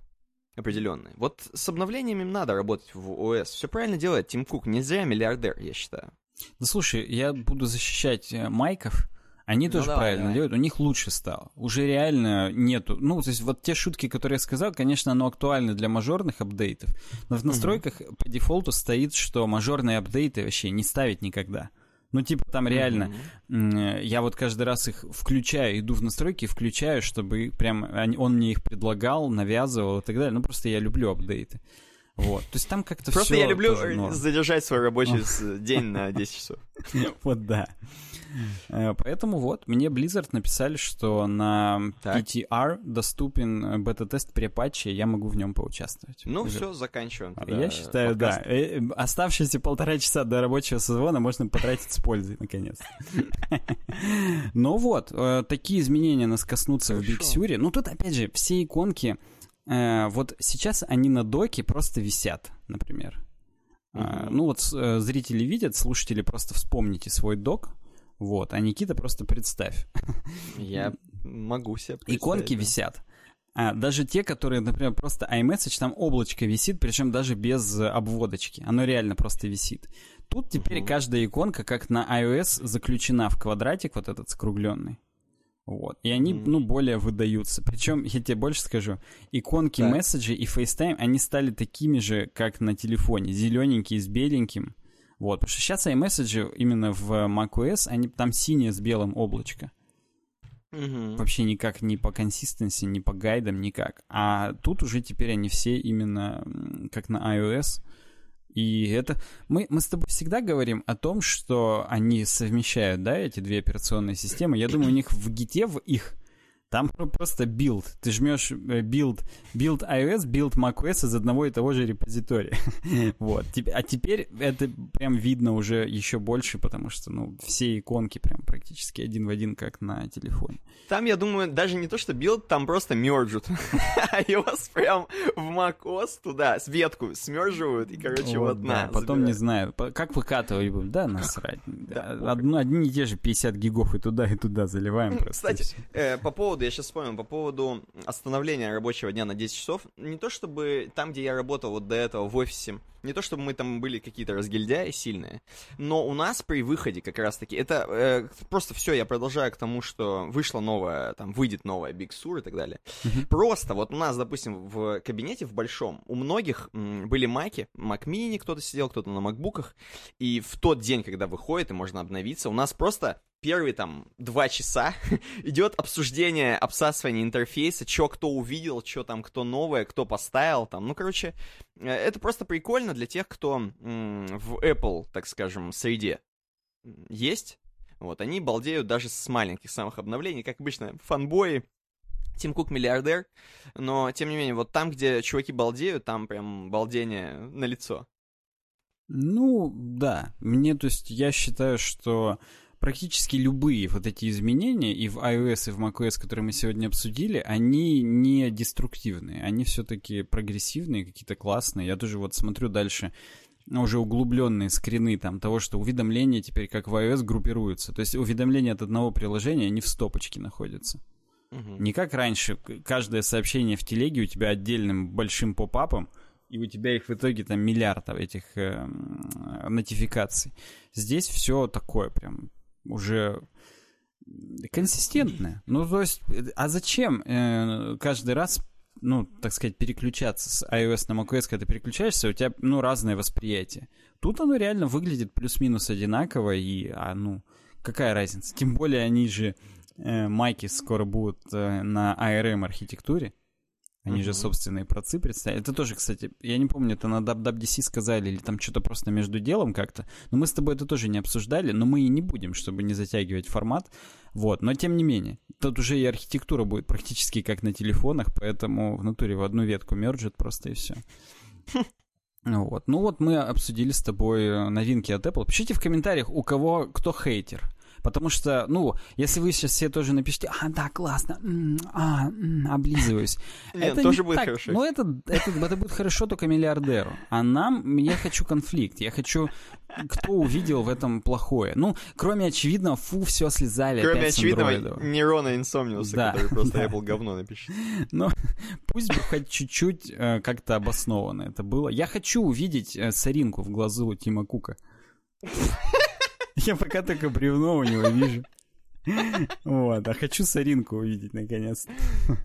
Определенные. Вот с обновлениями надо работать в ОС. Все правильно делает Тим Кук. Не зря миллиардер, я считаю. Да слушай, я буду защищать э, майков. Они Ну, тоже давай, правильно давай. делают, у них лучше стало. Уже реально нету. Ну, то есть вот те шутки, которые я сказал, конечно, оно актуально для мажорных апдейтов, но в настройках по дефолту стоит, что мажорные апдейты вообще не ставить никогда. Ну, типа, там реально, э, я вот каждый раз их включаю, иду в настройки, включаю, чтобы прям он мне их предлагал, навязывал и так далее. Ну, просто я люблю апдейты. Вот. То есть там как-то Просто всё я люблю задержать свой рабочий день на 10 часов. (laughs) Вот да. Э, Поэтому вот, мне Blizzard написали, что на. PTR доступен э, бета-тест при патче, я могу в нем поучаствовать. Ну все, заканчиваем. Я считаю, да. Э, Оставшиеся полтора часа до рабочего сезона можно потратить с пользой, наконец. (laughs) Ну вот, такие изменения нас коснутся в Big. Sur. Ну тут, опять же, все иконки, э, вот сейчас они на доке просто висят, например. А, Мгм. Ну вот э, зрители видят, слушатели просто вспомните свой док, вот, а Никита просто представь. Я могу себе представить, Иконки да. висят. А, даже те, которые, например, просто iMessage, там облачко висит, причем даже без э, обводочки. Оно реально просто висит. Тут теперь Мгм. каждая иконка, как на iOS, заключена в квадратик, вот этот скругленный. Вот. И они, Мгм. ну, более выдаются. Причем, я тебе больше скажу, иконки Так. месседжей и FaceTime, они стали такими же, как на телефоне. Зелененькие с беленьким. Вот. Потому что сейчас iMessage именно в macOS, они там синее с белым облачко. Мгм. Вообще никак ни по консистенции, ни по гайдам, никак. А тут уже теперь они все именно как на iOS. И это... Мы, мы с тобой всегда говорим о том, что они совмещают, да, эти две операционные системы. Я думаю, у них в Git е, в их, там про- просто build. Ты жмешь э, build, build iOS, build macOS из одного и того же репозитория. (laughs) Вот. А теперь это прям видно уже еще больше, потому что, ну, все иконки прям практически один в один, как на телефоне. Там, я думаю, даже не то, что build, там просто мержут. iOS (laughs) прям в macOS туда, с ветку смерживают, и, короче, вот, да, на, потом не знаю, как выкатывать будем, да, насрать. Да, Одно, одни и те же 50 гигов и туда, и туда заливаем просто. Кстати, э, по поводу, я сейчас вспомнил, по поводу остановления рабочего дня на 10 часов, не то чтобы там, где я работал вот до этого в офисе, не то чтобы мы там были какие-то разгильдяи сильные, но у нас при выходе как раз-таки, это э, просто все, я продолжаю к тому, что вышла новая, там выйдет новая Big Sur и так далее. Просто вот у нас, допустим, в кабинете в большом, у многих м, были маки, Mac Mini кто-то сидел, кто-то на макбуках, и в тот день, когда выходит и можно обновиться, у нас просто первые там два часа (laughs) идет обсуждение, обсасывание интерфейса, что кто увидел, что там кто новое, кто поставил там. Ну, короче, э, это просто прикольно для тех, кто в Apple, так скажем, среде есть. Вот, они балдеют даже с маленьких самых обновлений, как обычно, фанбои, Тим Кук миллиардер, но, тем не менее, вот там, где чуваки балдеют, там прям балдение на лицо. Ну, да. Мне, то есть, я считаю, что практически любые вот эти изменения и в iOS, и в macOS, которые мы сегодня обсудили, они не деструктивные, они все-таки прогрессивные, какие-то классные. Я тоже вот смотрю дальше уже углубленные скрины там того, что уведомления теперь как в iOS группируются. То есть уведомления от одного приложения, они в стопочке находятся. Угу. Не как раньше, каждое сообщение в телеге у тебя отдельным большим поп-апом, и у тебя их в итоге там миллиардов этих э, нотификаций. Здесь все такое прям уже консистентное. Ну, то есть, а зачем э, каждый раз, ну, так сказать, переключаться с iOS на macOS, когда ты переключаешься, у тебя, ну, разное восприятие. Тут оно реально выглядит плюс-минус одинаково, и, а, ну, какая разница? Тем более они же, э, майки скоро будут э, на ARM-архитектуре. Они же собственные процы представили. Это тоже, кстати, я не помню, это на WWDC сказали или там что-то просто между делом как-то. Но мы с тобой это тоже не обсуждали, но мы и не будем, чтобы не затягивать формат. Вот, но тем не менее, тут уже и архитектура будет практически как на телефонах, поэтому в натуре в одну ветку мерджит просто и все. (laughs) Вот. Ну вот мы обсудили с тобой новинки от Apple. Пишите в комментариях, у кого кто хейтер. Потому что, ну, если вы сейчас все тоже напишите, а, да, классно, а, облизываюсь. Нет, тоже будет хорошо. Ну, это, это, это будет хорошо только миллиардеру. А нам, я хочу конфликт, я хочу кто увидел в этом плохое? Ну, кроме очевидного, фу, все слезали Кроме очевидного нейрона инсомниуса, да, который просто (laughs) да. Apple говно напишет. Ну, пусть бы хоть чуть-чуть э, как-то обоснованно это было. Я хочу увидеть э, соринку в глазу Тима Кука. (laughs) (laughs) Я пока только бревно у него вижу. Вот, а хочу Саринку увидеть наконец.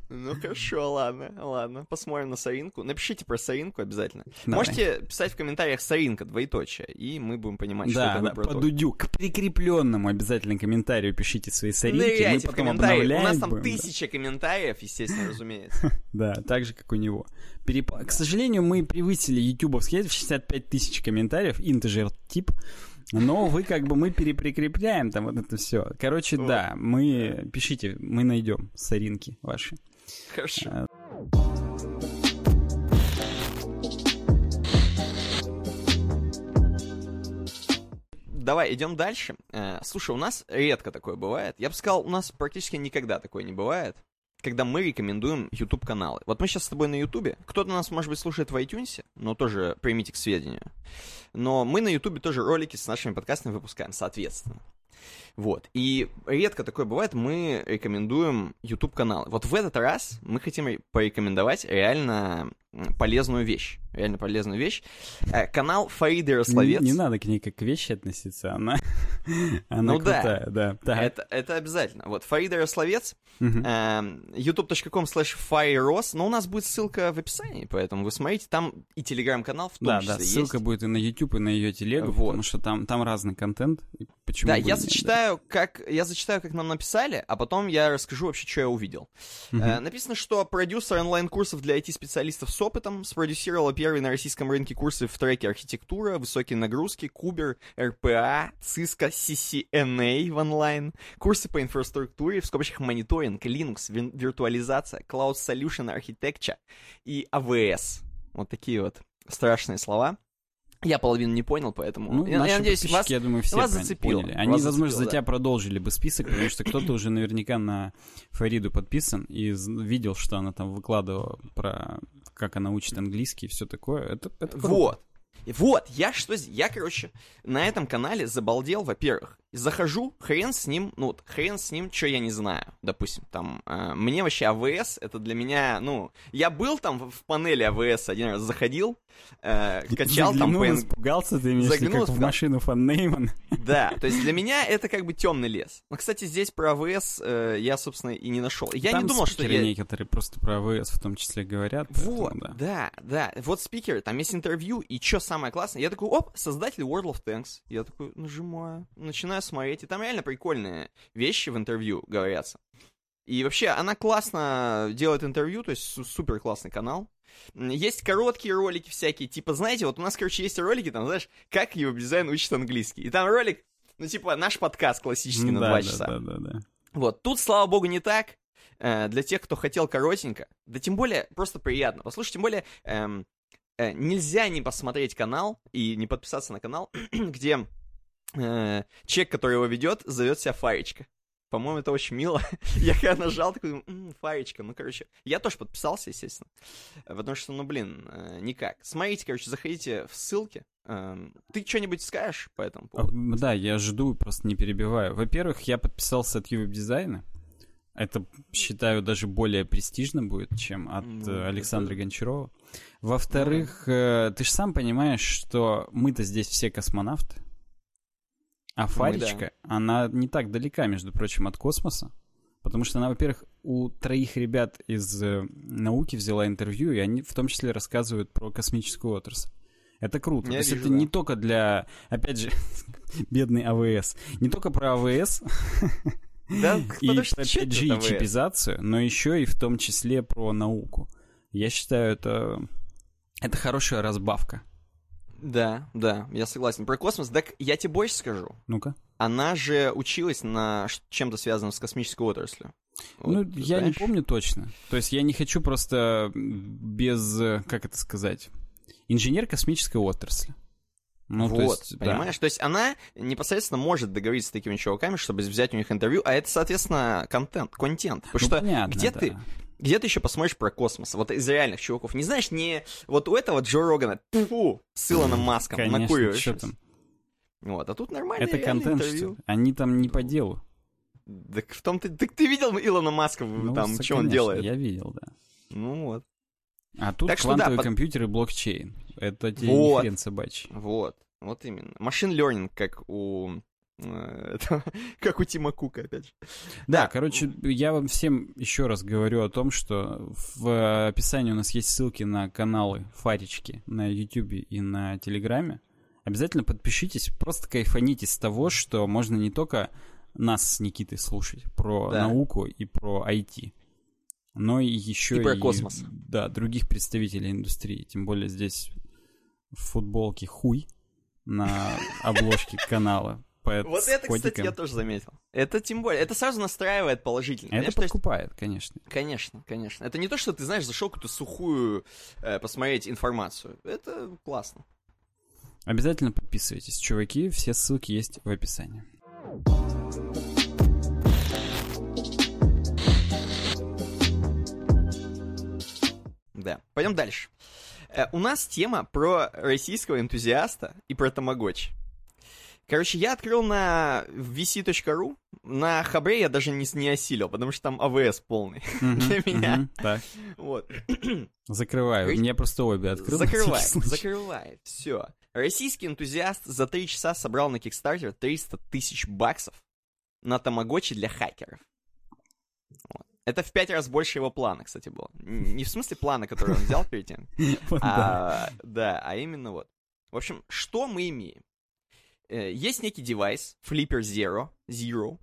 Ну хорошо, ладно, ладно. Посмотрим на Саринку. Напишите про Саринку обязательно. Давай. Можете писать в комментариях Саринка, двоеточие, и мы будем понимать, да, что это да, по Дудю, к прикрепленному обязательно комментарию пишите свои Саринки. Ныряйте мы потом в комментарии. У нас там будем, тысяча да. комментариев, естественно, разумеется. (laughs) Да, так же, как у него. Переп... К сожалению, мы превысили ютубовский в 65 тысяч комментариев, интежер тип. Но вы как бы мы переприкрепляем там вот это все. Короче, вот. да, мы пишите, мы найдем соринки ваши. Хорошо. А... Давай, идем дальше. Э, слушай, у нас редко такое бывает. Я бы сказал, у нас практически никогда такое не бывает когда мы рекомендуем YouTube каналы. Вот мы сейчас с тобой на YouTube. Кто-то нас, может быть, слушает в iTunes, но тоже примите к сведению. Но мы на YouTube тоже ролики с нашими подкастами выпускаем, соответственно. Вот. И редко такое бывает, мы рекомендуем YouTube-каналы. Вот в этот раз мы хотим порекомендовать реально полезную вещь. Реально полезную вещь. Э, канал Фаиды Рословец. Не, не надо к ней как к вещи относиться, она, (laughs) она ну, крутая, да. да. Это, это обязательно. Вот Фаида Рословец, uh-huh. э, youtube.com slash fairos, но у нас будет ссылка в описании, поэтому вы смотрите, там и телеграм-канал в том да, числе Да, ссылка есть. будет и на YouTube, и на ее телегу, вот. потому что там, там разный контент. Почему да, я зачитаю, да. как, я зачитаю, как нам написали, а потом я расскажу вообще, что я увидел. Uh-huh. Э, написано, что продюсер онлайн-курсов для IT-специалистов с опытом, спродюсировала первый на российском рынке курсы в треке архитектура, высокие нагрузки, Кубер, РПА, Cisco, CCNA в онлайн, курсы по инфраструктуре, в скобочках мониторинг, Linux, виртуализация, Cloud Solution Architecture и AWS. Вот такие вот страшные слова. Я половину не понял, поэтому ну, я, я надеюсь, вас, я думаю, все вас зацепило. Поняли. Они, вас возможно, зацепило, за тебя продолжили бы список, потому что кто-то уже наверняка на Фариду подписан и видел, что она там выкладывала про как она учит английский и все такое. Это, это круто. Вот. Вот, я что Я, короче, на этом канале забалдел, во-первых. Захожу, хрен с ним, ну, вот, хрен с ним, что я не знаю, допустим, там, э, мне вообще АВС, это для меня, ну, я был там в, панели АВС один раз, заходил, э, качал Заглянул, там... испугался, ты имеешь Заглянул, как в машину фан Да, то есть для (laughs) меня это как бы темный лес. Но, кстати, здесь про АВС э, я, собственно, и не нашел. Я там не думал, что я... некоторые просто про АВС в том числе говорят. Вот, поэтому, да. да, да. Вот спикеры, там есть интервью, и что самое классное, я такой, оп, создатель World of Tanks. Я такой, нажимаю, начинаю начинаю смотреть, и там реально прикольные вещи в интервью говорятся. И вообще, она классно делает интервью, то есть супер классный канал. Есть короткие ролики всякие, типа, знаете, вот у нас, короче, есть ролики, там, знаешь, как его дизайн учит английский. И там ролик, ну, типа, наш подкаст классический на да, 2 да, часа. Да, да, да. Вот, тут, слава богу, не так. Э, для тех, кто хотел коротенько, да тем более просто приятно. Послушай, тем более эм, э, нельзя не посмотреть канал и не подписаться на канал, (clears throat) где э, человек, который его ведет, зовет себя Фаречка. По-моему, это очень мило. (laughs) я когда нажал, такой, Фаречка, ну, короче. Я тоже подписался, естественно. Потому что, ну, блин, э, никак. Смотрите, короче, заходите в ссылки. Э, ты что-нибудь скажешь по этому А, поводу? Да, я жду, просто не перебиваю. Во-первых, я подписался от Ювеб дизайна. Это, считаю, даже более престижно будет, чем от Ну, э, Александра это- Гончарова. Во-вторых, э, ты же сам понимаешь, что мы-то здесь все космонавты. А Фаречка, она не так далека, между прочим, от космоса. Потому что она, во-первых, у троих ребят из э, науки взяла интервью, и они в том числе рассказывают про космическую отрасль. Это круто. Я То есть вижу, это да. не только для, опять же, (laughs) бедный АВС, не только про АВС Да, (laughs) и это 5G и АВС? чипизацию, но еще и в том числе про науку. Я считаю, это, это хорошая разбавка. Да, да, я согласен. Про космос, так я тебе больше скажу. Ну-ка. Она же училась на чем-то связанном с космической отраслью. Ну, Вот, ты я не знаешь? помню точно. То есть я не хочу просто без, э, как это сказать, инженер космической отрасли. Ну, вот, то есть, да. понимаешь? То есть она непосредственно может договориться с такими чуваками, чтобы взять у них интервью, а это, соответственно, контент, контент. Потому Ну, что понятно, где да. ты, где ты еще посмотришь про космос? Вот из реальных чуваков. Не знаешь, не вот у этого Джо Рогана, фу, с Илоном Маском, Конечно, накуриваешь. что там? Вот, а тут нормально Это контент, что? Они там не по делу. Так в том ты, так ты видел Илона Маска, Ну, там, что он делает? Я видел, да. Ну вот. А тут Так что да, квантовый под- блокчейн. Это тебе Вот. не хрен собачий. Вот, вот именно. Машин learning, как у... э, (laughs) это- как у Тима Кука, опять же. Да, короче, я вам всем еще раз говорю о том, что в описании у нас есть ссылки на каналы Фарички на YouTube и на Телеграме. Обязательно подпишитесь, просто кайфаните с того, что можно не только нас с Никитой слушать про Да. науку и про IT, но и еще И про космос. Да, других представителей индустрии. Тем более здесь в футболке хуй на обложке канала. Поэт Вот это, кстати, я тоже заметил. Это тем более, это сразу настраивает положительно. Это Понимаешь, подкупает, конечно. Конечно, конечно. Это не то, что ты знаешь, зашел какую-то сухую э, посмотреть информацию. Это классно. Обязательно подписывайтесь, чуваки, все ссылки есть в описании. Да. Пойдем дальше. Э, у нас тема про российского энтузиаста и про тамагочи. Короче, я открыл на vc.ru, на Хабре я даже не, не осилил, потому что там АВС полный (laughs) для меня. Так, Вот. (clears throat) закрываю. Мне просто обе открыл. Закрывай, закрывай, все. Российский энтузиаст за 3 часа собрал на Kickstarter 300 тысяч баксов на тамагочи для хакеров. Это в пять раз больше его плана, кстати, было. Не в смысле плана, который он взял перед тем, (laughs) а, да, а именно вот. В общем, что мы имеем? Э, Есть некий девайс, Flipper Zero, Zero,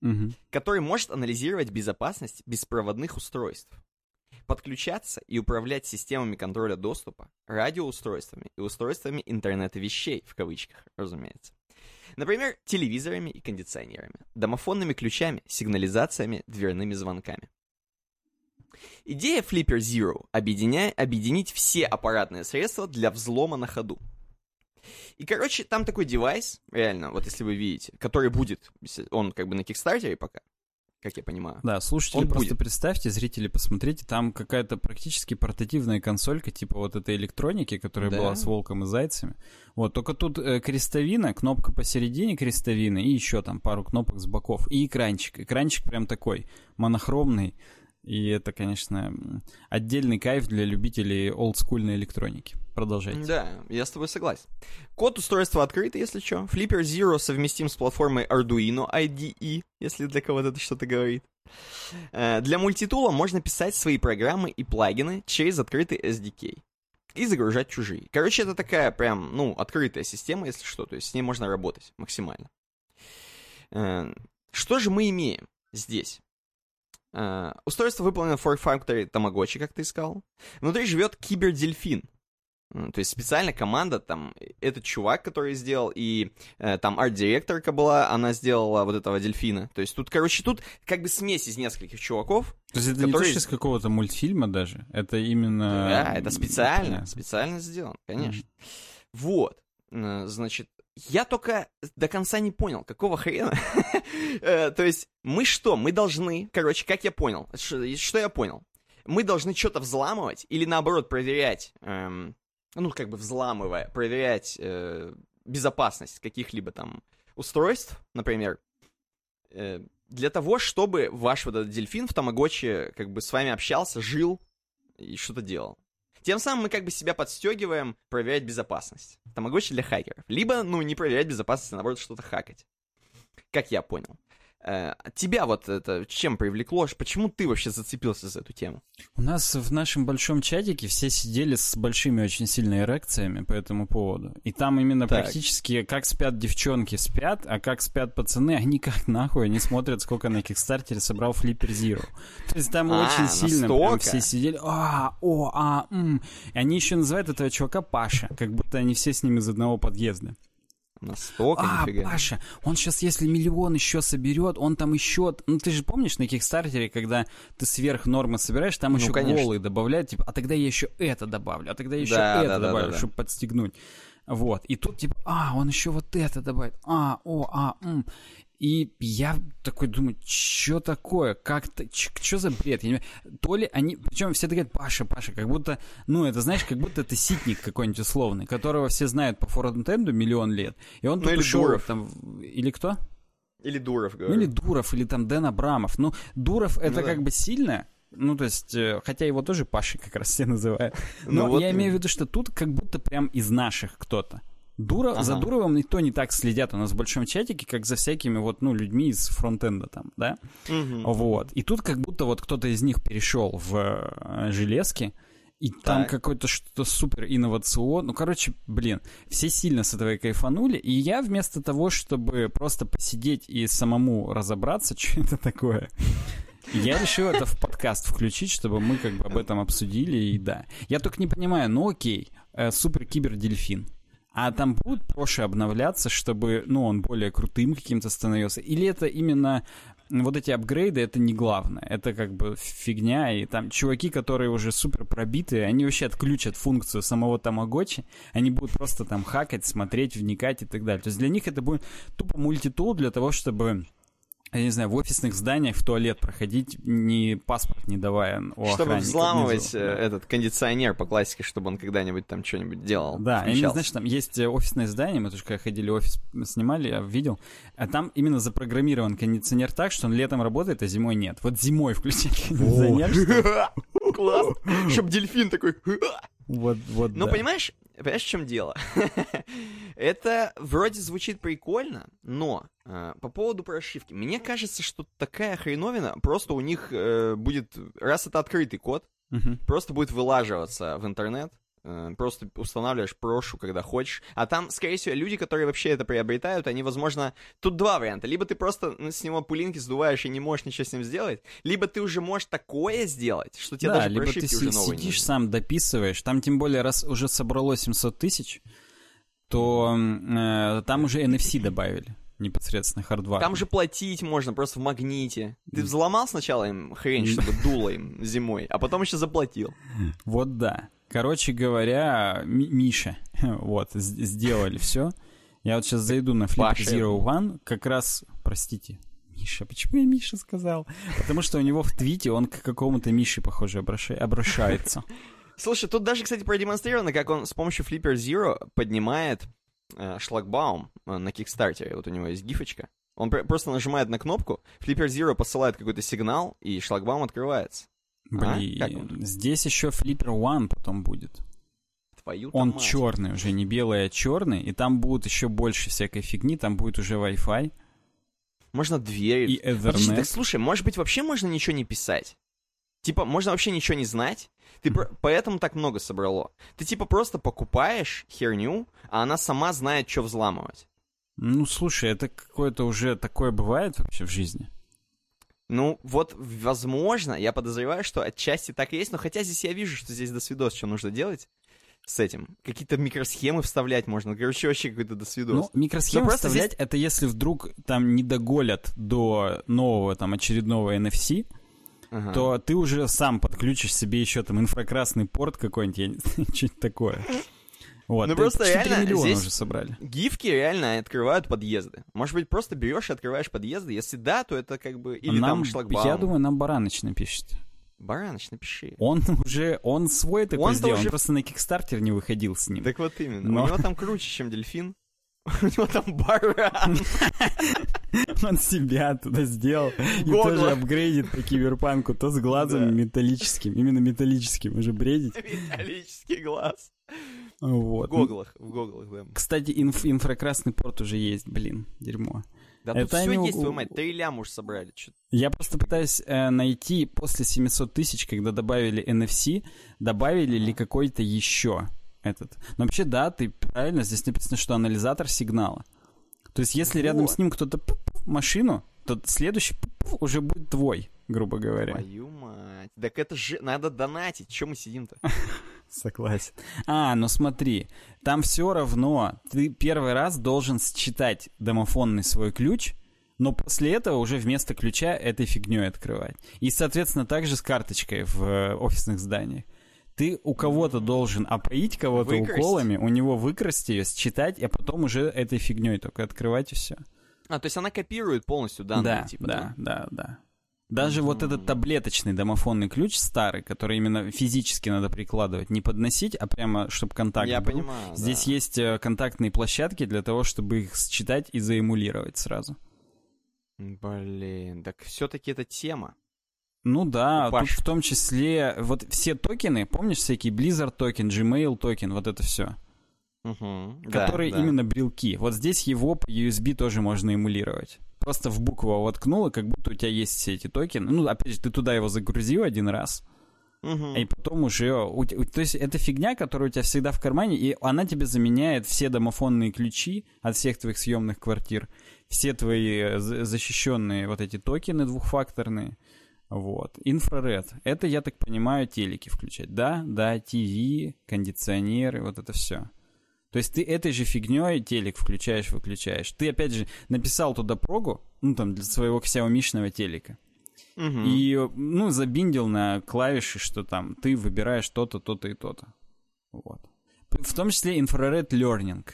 Мгм. который может анализировать безопасность беспроводных устройств, подключаться и управлять системами контроля доступа, радиоустройствами и устройствами интернета вещей, в кавычках, разумеется. Например, телевизорами и кондиционерами, домофонными ключами, сигнализациями, дверными звонками. Идея Flipper Zero объединя... объединить все аппаратные средства для взлома на ходу. И, короче, там такой девайс, реально, вот если вы видите, который будет, он как бы на Кикстартере пока, как я понимаю. Да, слушатели, Он просто будет. представьте, зрители, посмотрите, там какая-то практически портативная консолька, типа вот этой электроники, которая Да. была с волком и зайцами. Вот, только тут э, крестовина, кнопка посередине крестовины и еще там пару кнопок с боков. И экранчик. Экранчик прям такой, монохромный. И это, конечно, отдельный кайф для любителей олдскульной электроники. Продолжайте. Да, я с тобой согласен. Код устройства открыт, если что. Flipper Zero совместим с платформой Arduino IDE, если для кого-то это что-то говорит. Э, Для мультитула можно писать свои программы и плагины через открытый SDK и загружать чужие. Короче, это такая прям, ну, открытая система, если что, то есть с ней можно работать максимально. Э, что же мы имеем здесь? Э, устройство выполнено в Fork Factory Tamagotchi, как ты сказал. Внутри живет кибердельфин. То есть специально команда, там, этот чувак, который сделал, и э, там арт-директорка была, она сделала вот этого дельфина. То есть тут, короче, тут как бы смесь из нескольких чуваков. То есть это не то, что из какого-то мультфильма даже, это именно... Да, это специально, Понятно. специально сделано, конечно. Вот, Э, значит, я только до конца не понял, какого хрена. (laughs) Э, То есть мы что, мы должны, короче, как я понял, что я понял? Мы должны что-то взламывать или наоборот проверять, эм, ну как бы взламывая, проверять э, безопасность каких-либо там устройств, например, э, для того, чтобы ваш вот этот дельфин в Тамагочи как бы с вами общался, жил и что-то делал. Тем самым мы как бы себя подстегиваем проверять безопасность. Тамагочи для хакеров. Либо, ну, не проверять безопасность, а наоборот что-то хакать. Как я понял. Э, тебя вот это чем привлекло? Почему ты вообще зацепился за эту тему? У нас в нашем большом чатике все сидели с большими очень сильными эрекциями по этому поводу. И там именно Так. практически как спят девчонки спят, а как спят пацаны, они как нахуй, они смотрят, сколько на Кикстартере собрал Flipper Zero. То есть там А, очень сильно прям все сидели, а, о, а, м. И они еще называют этого чувака Паша, как будто они все с ним из одного подъезда. Настолько, А, нифига. Паша, он сейчас, если миллион еще соберет, он там еще... Ну, ты же помнишь на Кикстартере, когда ты сверх нормы собираешь, там Ну, еще конечно. голые добавляют, типа, а тогда я еще это добавлю, а тогда еще Да, это да, да, добавлю, да, да. чтобы подстегнуть. Вот. И тут, типа, а, он еще вот это добавит. А, о, а, м. И я такой думаю, что такое? Как-то, что за бред? Я не понимаю. То ли они, причем все говорят, Паша, Паша, как будто, ну, это, знаешь, как будто это ситник какой-нибудь условный, которого все знают по фронтенду миллион лет. И он Ну, тут или Дуров. там, или кто? Или Дуров, Ну, говорю. или Дуров, или там Дэн Абрамов. Ну, Дуров это да. как бы сильно, ну, то есть, э, хотя его тоже Пашей как раз все (laughs) называют. Ну, Но вот я имею в виду, что тут как будто прям из наших кто-то. Дура, За Ага. Дуровым никто не так следят у нас в большом чатике, как за всякими вот, ну, людьми из фронтенда там, да? Мгм. Вот. И тут как будто вот кто-то из них перешел в э, железки, и там Так. какое-то что-то супер инновационное. Ну, короче, блин, все сильно с этого и кайфанули. И я вместо того, чтобы просто посидеть и самому разобраться, (laughs) что это такое, я решил это в подкаст включить, чтобы мы как бы об этом обсудили, и да. Я только не понимаю, ну окей, э, супер кибердельфин. А там будут Проши обновляться, чтобы, ну, он более крутым каким-то становился? Или это именно вот эти апгрейды, это не главное. Это как бы фигня, и там чуваки, которые уже супер пробитые, они вообще отключат функцию самого Тамагочи, они будут просто там хакать, смотреть, вникать и так далее. То есть для них это будет тупо мультитул для того, чтобы я не знаю, в офисных зданиях в туалет проходить, не паспорт не давая у Чтобы взламывать внизу. э, Да. этот кондиционер по классике, чтобы он когда-нибудь там что-нибудь делал. Да, именно, включался. знаешь, там есть э, офисное здание, мы тоже когда ходили офис снимали, я видел, а там именно запрограммирован кондиционер так, что он летом работает, а зимой нет. Вот зимой включать кондиционер, (laughs) Класс. Чтоб дельфин такой... вот, вот, Ну, понимаешь, понимаешь, в чем дело? (laughs) Это вроде звучит прикольно, но э, по поводу прошивки, мне кажется, что такая хреновина просто у них э, будет, раз это открытый код, Мгм. просто будет вылаживаться в интернет. э, Просто устанавливаешь прошу, когда хочешь. А там, скорее всего, люди, которые вообще это приобретают, они, возможно... Тут два варианта. Либо ты просто ну, с него пылинки сдуваешь и не можешь ничего с ним сделать, либо ты уже можешь такое сделать, что тебе Да, даже либо ты прошивки си- уже новые не сидишь сам, дописываешь. Там тем более, раз уже собрало 700 тысяч, то э, там уже NFC добавили непосредственно хардвар. Там же платить можно просто в магните. Ты взломал сначала им хрень, чтобы дуло им зимой, а потом еще заплатил. Вот да. Короче говоря, Ми- Миша, (laughs) вот, сделали все. Я вот сейчас зайду на Паша. Zero One, как раз, простите, Миша, почему я Миша сказал? Потому что у него в твите он к какому-то Мише, похоже, обраща- обращается. Слушай, тут даже, кстати, продемонстрировано, как он с помощью Flipper Zero поднимает э, шлагбаум э, на Кикстартере. Вот у него есть гифочка. Он пр- просто нажимает на кнопку, Flipper Zero посылает какой-то сигнал, и шлагбаум открывается. А? Блин, здесь еще Flipper One потом будет. Твою Он мать. черный уже, не белый, а черный, и там будет еще больше всякой фигни, там будет уже Wi-Fi Можно дверь. и Подожди, так Ethernet. слушай, может быть, вообще можно ничего не писать? Типа, можно вообще ничего не знать? Ты про- поэтому так много собрало. Ты типа просто покупаешь херню, а она сама знает, что взламывать. Ну, слушай, это какое-то уже такое бывает вообще в жизни? Ну, вот, возможно, я подозреваю, что отчасти так и есть, но хотя здесь я вижу, что здесь до свидос, что нужно делать с этим. Какие-то микросхемы вставлять можно. Короче, вообще какой-то до свидос. Ну, микросхемы Но вставлять, здесь- это если вдруг там не доголят до нового там очередного NFC, Ага. то ты уже сам подключишь себе еще там инфракрасный порт какой-нибудь, (laughs) что-нибудь такое. Вот, Ну, просто 4 реально миллиона здесь- уже собрали. Гифки реально открывают подъезды. Может быть, просто берешь и открываешь подъезды. Если да, то это как бы... Или нам, там шлагбаум. я думаю, нам Бараныч напишет. Бараныч, напиши. Он уже, он свой такой Он-то сделал, он уже- просто на Кикстартер не выходил с ним. Так вот именно. Но- У него там круче, чем дельфин. (laughs) У него там баран. (laughs) Он себя туда сделал и тоже апгрейдит по киберпанку, то с глазом металлическим, именно металлическим уже бредить. Металлический глаз. В Вот. гоглах, в гоглах, да. Кстати, инф- инфракрасный порт уже есть, блин, дерьмо. Да тут Это все они есть, твою мать. Три ляма уж собрали. Чё- Я просто пытаюсь э, найти после 700 тысяч, когда добавили NFC, добавили ли какой-то еще этот. Но вообще, да, ты правильно, здесь написано, что анализатор сигнала. То есть, если рядом Вот. с ним кто-то машину, то следующий уже будет твой, грубо говоря. Твою мать. Так это же надо донатить. Чем мы сидим-то? (laughs) Согласен. А, ну смотри, там все равно ты первый раз должен считать домофонный свой ключ, но после этого уже вместо ключа этой фигней открывать. И, соответственно, также с карточкой в э, офисных зданиях. Ты у кого-то должен опоить кого-то Выкрасть. уколами, у него выкрасть ее, считать, а потом уже этой фигней только открывать и все. А, то есть она копирует полностью данные, да, типа, да, да, да. Даже вот этот таблеточный домофонный ключ старый, который именно физически надо прикладывать, не подносить, а прямо, чтобы контакт Я был. понимаю, Здесь да. есть э, контактные площадки для того, чтобы их считать и заэмулировать сразу. Блин, так все-таки это тема. Ну да, Паш. тут в том числе вот все токены, помнишь всякие Blizzard токен, Gmail токен, вот это все. Да, которые да. именно брелки. Вот здесь его по USB тоже можно эмулировать. Просто в бук воткнул, и как будто у тебя есть все эти токены. Ну, опять же, ты туда его загрузил один раз, Мгм. И потом уже... у те- у- то есть это фигня, которая у тебя всегда в кармане, и она тебе заменяет все домофонные ключи от всех твоих съемных квартир, все твои э, за- защищенные вот эти токены двухфакторные. Вот. Инфраред. Это, я так понимаю, телеки включать. Да, да, ТВ, кондиционеры, вот это все. То есть ты этой же фигней телек включаешь, выключаешь. Ты, опять же, написал туда прогу, ну, там, для своего xiaomi телека. Мгм. И, ну, забиндил на клавиши, что там ты выбираешь то-то, то-то и то-то. Вот. В том числе infrared learning.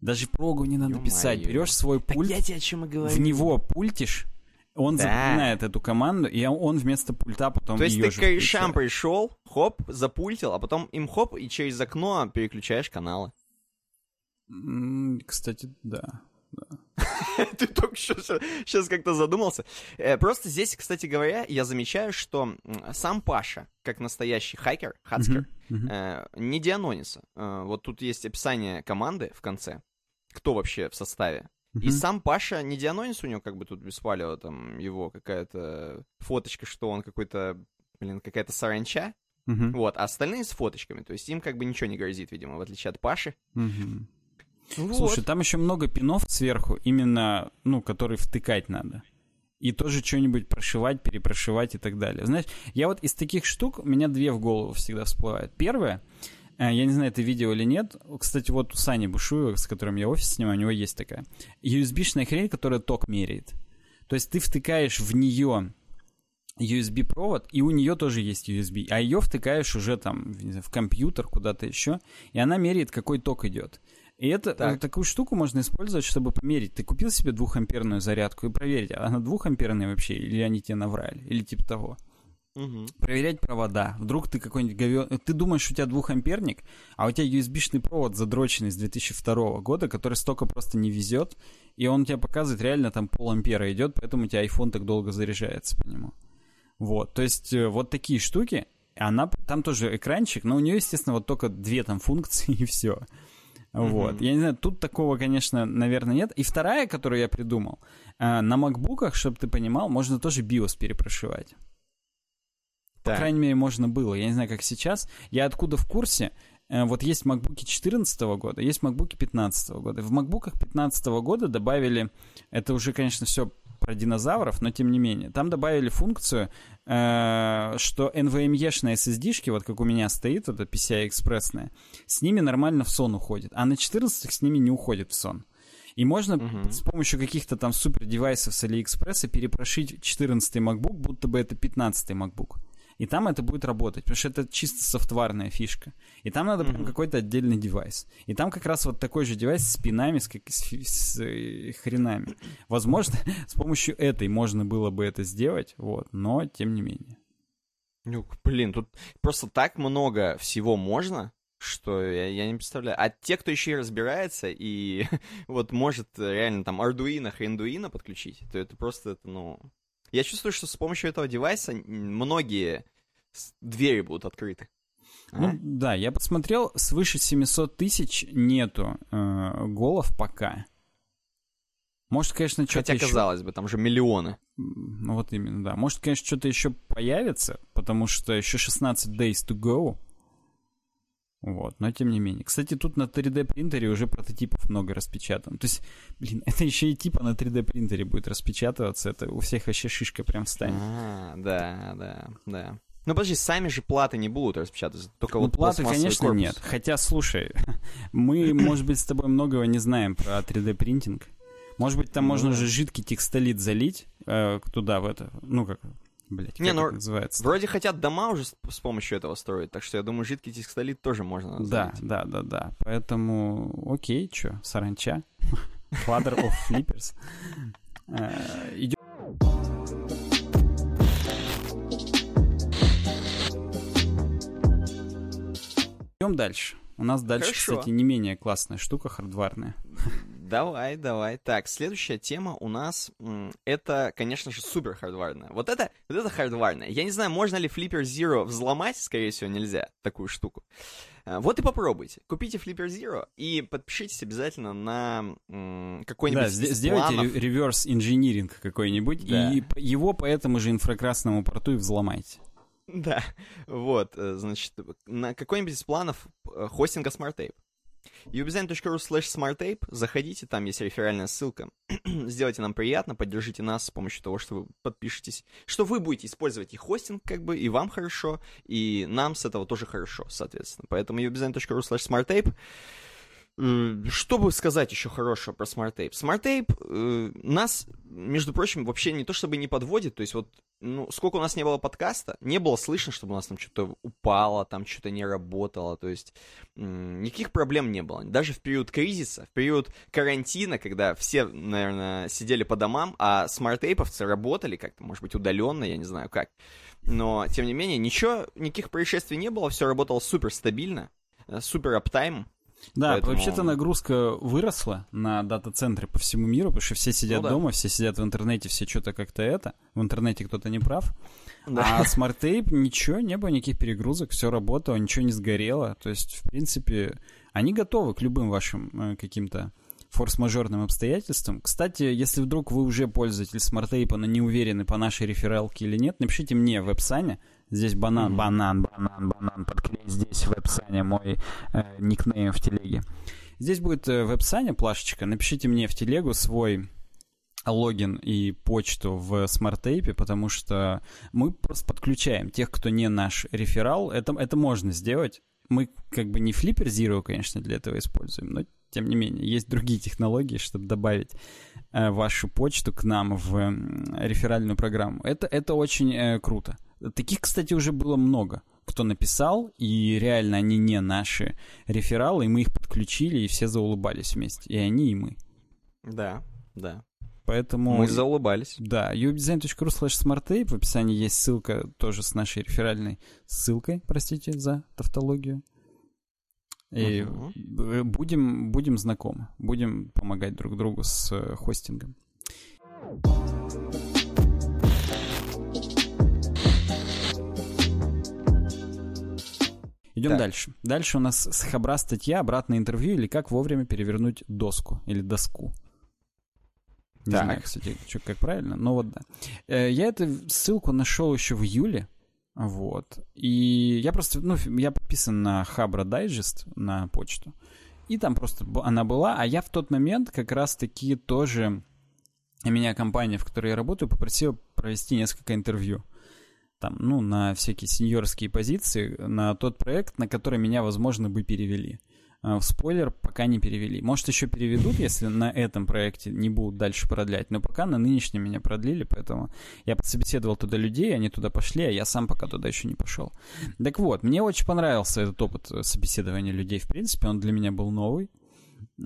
Даже прогу не надо Ё-моё. писать. Берешь свой Так пульт, я тебе о чем и говорю. в него пультишь, он Да. запоминает эту команду, и он вместо пульта потом То есть ты к корешам пришел, хоп, запультил, а потом им хоп, и через окно переключаешь каналы. Кстати, да. (laughs) Ты только что сейчас как-то задумался. Э, Просто здесь, кстати говоря, я замечаю, что сам Паша, как настоящий хакер, хацкер, э, не дианонится. Э, Вот тут есть описание команды в конце, кто вообще в составе. И сам Паша не дианонис у него как бы тут беспалево, там его какая-то фоточка, что он какой-то, блин, какая-то саранча. Мгм, Вот, а остальные с фоточками. То есть им как бы ничего не грозит, видимо, в отличие от Паши. мгм. Вот. Слушай, там еще много пинов сверху, именно, ну, которые втыкать надо. И тоже что-нибудь прошивать, перепрошивать и так далее. Знаешь, я вот из таких штук, у меня две в голову всегда всплывают. Первое, я не знаю, это видео или нет. Кстати, вот у Сани Бушуева, с которым я офис снимаю, у него есть такая. USB-шная хрень, которая ток меряет. То есть ты втыкаешь в нее USB-провод, и у нее тоже есть USB, а ее втыкаешь уже там в компьютер, куда-то еще, и она меряет, какой ток идет. И это, Так. э, такую штуку можно использовать, чтобы померить. Ты купил себе двухамперную зарядку и проверить, а она двухамперная вообще, или они тебе наврали, или типа того. Мгм. Проверять провода. Вдруг ты какой-нибудь говё... Ты думаешь, у тебя двухамперник, а у тебя USB-шный провод задроченный с 2002 года, который столько просто не везет, и он тебе показывает реально там полампера идет, поэтому у тебя iPhone так долго заряжается по нему. Вот, то есть э, вот такие штуки, она, там тоже экранчик, но у нее, естественно, вот только две там функции (laughs) и все. Вот. Мгм. Я не знаю, тут такого, конечно, наверное, нет. И вторая, которую я придумал, э, на макбуках, чтобы ты понимал, можно тоже BIOS перепрошивать. По Так. крайней мере, можно было. Я не знаю, как сейчас. Я откуда в курсе, Э, вот есть MacBook 2014 года, есть MacBook 2015 года. В MacBook 2015 года добавили, это уже, конечно, все про динозавров, но тем не менее, там добавили функцию, э, что NVMe-шные SSD-шки, вот как у меня стоит, это PCI-экспрессная, с ними нормально в сон уходит, а на 14 с ними не уходит в сон. И можно угу. с помощью каких-то там супер девайсов с Алиэкспресса перепрошить 14 MacBook, будто бы это 15 MacBook. И там это будет работать, потому что это чисто софтварная фишка. И там надо прям mm-hmm. какой-то отдельный девайс. И там как раз вот такой же девайс с пинами, с, как, с, с э, хренами. Возможно, (laughs) с помощью этой можно было бы это сделать, вот, но тем не менее. Ну, блин, тут просто так много всего можно, что я, я не представляю. А те, кто еще и разбирается и (laughs) вот может реально там Arduino, Arduino подключить, то это просто, это, ну... Я чувствую, что с помощью этого девайса многие двери будут открыты. Ну, а? да, я посмотрел, свыше 700 тысяч нету э, голов пока. Может, конечно, что-то Хотя, казалось бы, там же миллионы. Ну, вот именно, да. Может, конечно, что-то еще появится, потому что еще 16 days to go. Вот, но тем не менее. Кстати, тут на 3D принтере уже прототипов много распечатано. То есть, блин, (laughs) это еще и типа на 3D принтере будет распечатываться. Это у всех вообще шишка прям встанет. А, да, да, да. Ну подожди, сами же платы не будут распечатываться, только ну, вот платы, конечно, корпус. нет. Хотя, слушай, (laughs) мы, может быть, с тобой многого не знаем про 3D принтинг. Может быть, там ну, можно же жидкий текстолит залить э, туда, в это, ну как, Блять, не, ну, называется? Вроде хотят дома уже с, с помощью этого строить, так что я думаю, жидкий текстолит тоже можно Да, да, да, да. Поэтому, окей, чё, саранча. (laughs) Father of Flippers. Э, Идем. Идем дальше. У нас дальше, Хорошо. кстати, не менее классная штука хардварная. (laughs) Давай, давай. Так, следующая тема у нас, это, конечно же, супер хардварная. Вот это, вот это хардварная. Я не знаю, можно ли Flipper Zero взломать, скорее всего, нельзя такую штуку. А, вот и попробуйте. Купите Flipper Zero и подпишитесь обязательно на какой-нибудь Да, сделайте планов. реверс инжиниринг какой-нибудь, да. и его по этому же инфракрасному порту и взломайте. (laughs) Да, вот, э, значит, на какой-нибудь из планов э, хостинга SmartTape ubidesign.ru slash smarttape, заходите, там есть реферальная ссылка. (clears throat) Сделайте нам приятно, поддержите нас с помощью того, что вы подпишетесь, что вы будете использовать и хостинг, как бы, и вам хорошо, и нам с этого тоже хорошо, соответственно. Поэтому ubidesign.ru slash smarttape. Что бы сказать еще хорошего про Smart Tape? Smart Tape э, нас, между прочим, вообще не то чтобы не подводит, то есть вот, ну, сколько у нас не было подкаста, не было слышно, чтобы у нас там что-то упало, там что-то не работало, то есть э, никаких проблем не было. Даже в период кризиса, в период карантина, когда все, наверное, сидели по домам, а смарт-тейповцы работали как-то, может быть, удаленно, я не знаю как, но, тем не менее, ничего, никаких происшествий не было, все работало супер стабильно, э, супер uptime, да, Поэтому... вообще-то нагрузка выросла на дата-центры по всему миру, потому что все сидят ну, да. дома, все сидят в интернете, все что-то как-то это. В интернете кто-то не прав. Да. А Ape ничего, не было никаких перегрузок, все работало, ничего не сгорело. То есть, в принципе, они готовы к любым вашим э, каким-то форс-мажорным обстоятельствам. Кстати, если вдруг вы уже пользователь SmartApe а, но не уверены по нашей рефералке или нет, напишите мне в веб-сане, Здесь банан, банан, банан, банан, подклей здесь в веб-сане мой э, никнейм в телеге. Здесь будет э, веб-сане плашечка. Напишите мне в телегу свой логин и почту в SmartApe е, потому что мы просто подключаем тех, кто не наш реферал. Это, это можно сделать. Мы как бы не Flipper Zero, конечно, для этого используем, но тем не менее, есть другие технологии, чтобы добавить э, вашу почту к нам в э, реферальную программу. Это, это очень э, круто. Таких, кстати, уже было много, кто написал, и реально они не наши рефералы, и мы их подключили, и все заулыбались вместе. И они, и мы. Да, да. Поэтому... Мы заулыбались. Да, uwebdesign.ru slash smarttape. В описании есть ссылка тоже с нашей реферальной ссылкой, простите за тавтологию. И uh-huh. будем, будем знакомы, будем помогать друг другу с э, хостингом. Идем так. дальше. Дальше у нас с Хабра статья «Обратное интервью» или «Как вовремя перевернуть доску» или «доску». Не так. знаю, кстати, что, как правильно, но вот да. Э, я эту ссылку нашел еще в июле, Вот. И я просто, ну, я подписан на Хабра Дайджест на почту. И там просто она была, а я в тот момент как раз-таки тоже... Меня компания, в которой я работаю, попросила провести несколько интервью. Там, ну, на всякие сеньорские позиции, на тот проект, на который меня, возможно, бы перевели. А, в спойлер пока не перевели. Может, еще переведут, если на этом проекте не будут дальше продлять. Но пока на нынешнем меня продлили, поэтому я подсобеседовал туда людей, они туда пошли, а я сам пока туда еще не пошел. Так вот, мне очень понравился этот опыт собеседования людей, в принципе, он для меня был новый.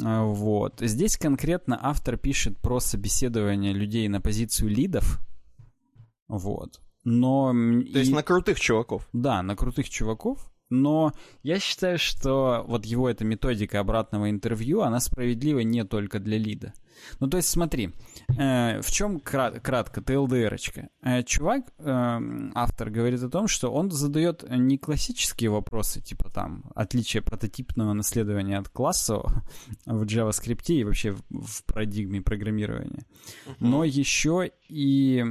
А, вот. Здесь конкретно автор пишет про собеседование людей на позицию лидов. Вот. Но... То есть и... на крутых чуваков. Да, на крутых чуваков но я считаю, что вот его эта методика обратного интервью, она справедлива не только для лида. Ну, то есть, смотри, э, в чем крат, кратко ТЛДРочка? Э, чувак, э, автор, говорит о том, что он задает не классические вопросы, типа там отличие прототипного наследования от классового (laughs) в JavaScript и вообще в, в парадигме программирования, uh-huh. но еще и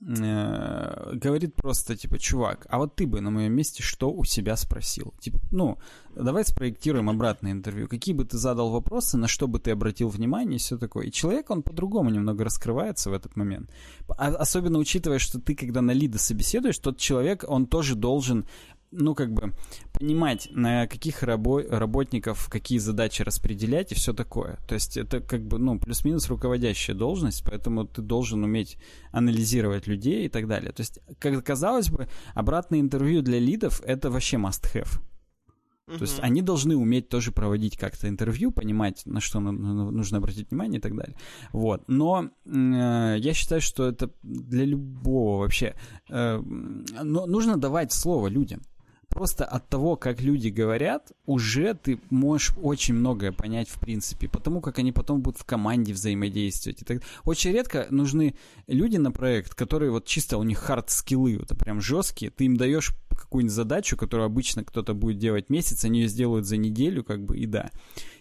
э, говорит просто, типа, чувак, а вот ты бы на моем месте что у себя спросил? Типа, ну, давай спроектируем обратное интервью. Какие бы ты задал вопросы, на что бы ты обратил внимание и все такое. И человек, он по-другому немного раскрывается в этот момент. А, особенно учитывая, что ты, когда на лида собеседуешь, тот человек, он тоже должен ну, как бы, понимать, на каких рабо- работников какие задачи распределять и все такое. То есть это как бы, ну, плюс-минус руководящая должность, поэтому ты должен уметь анализировать людей и так далее. То есть, как казалось бы, обратное интервью для лидов — это вообще must-have. То есть они должны уметь тоже проводить как-то интервью, понимать, на что нужно обратить внимание и так далее. Вот. Но э, я считаю, что это для любого вообще... Э, но нужно давать слово людям просто от того, как люди говорят, уже ты можешь очень многое понять в принципе, потому как они потом будут в команде взаимодействовать. Так... Очень редко нужны люди на проект, которые вот чисто у них хард-скиллы, вот прям жесткие, ты им даешь какую-нибудь задачу, которую обычно кто-то будет делать месяц, они ее сделают за неделю, как бы, и да.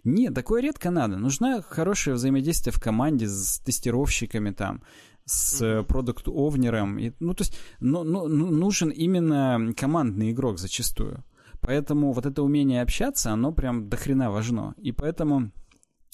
Нет, такое редко надо. Нужно хорошее взаимодействие в команде с тестировщиками там, с продукт-овнером. Ну, то есть ну, ну, нужен именно командный игрок зачастую. Поэтому вот это умение общаться, оно прям дохрена важно. И поэтому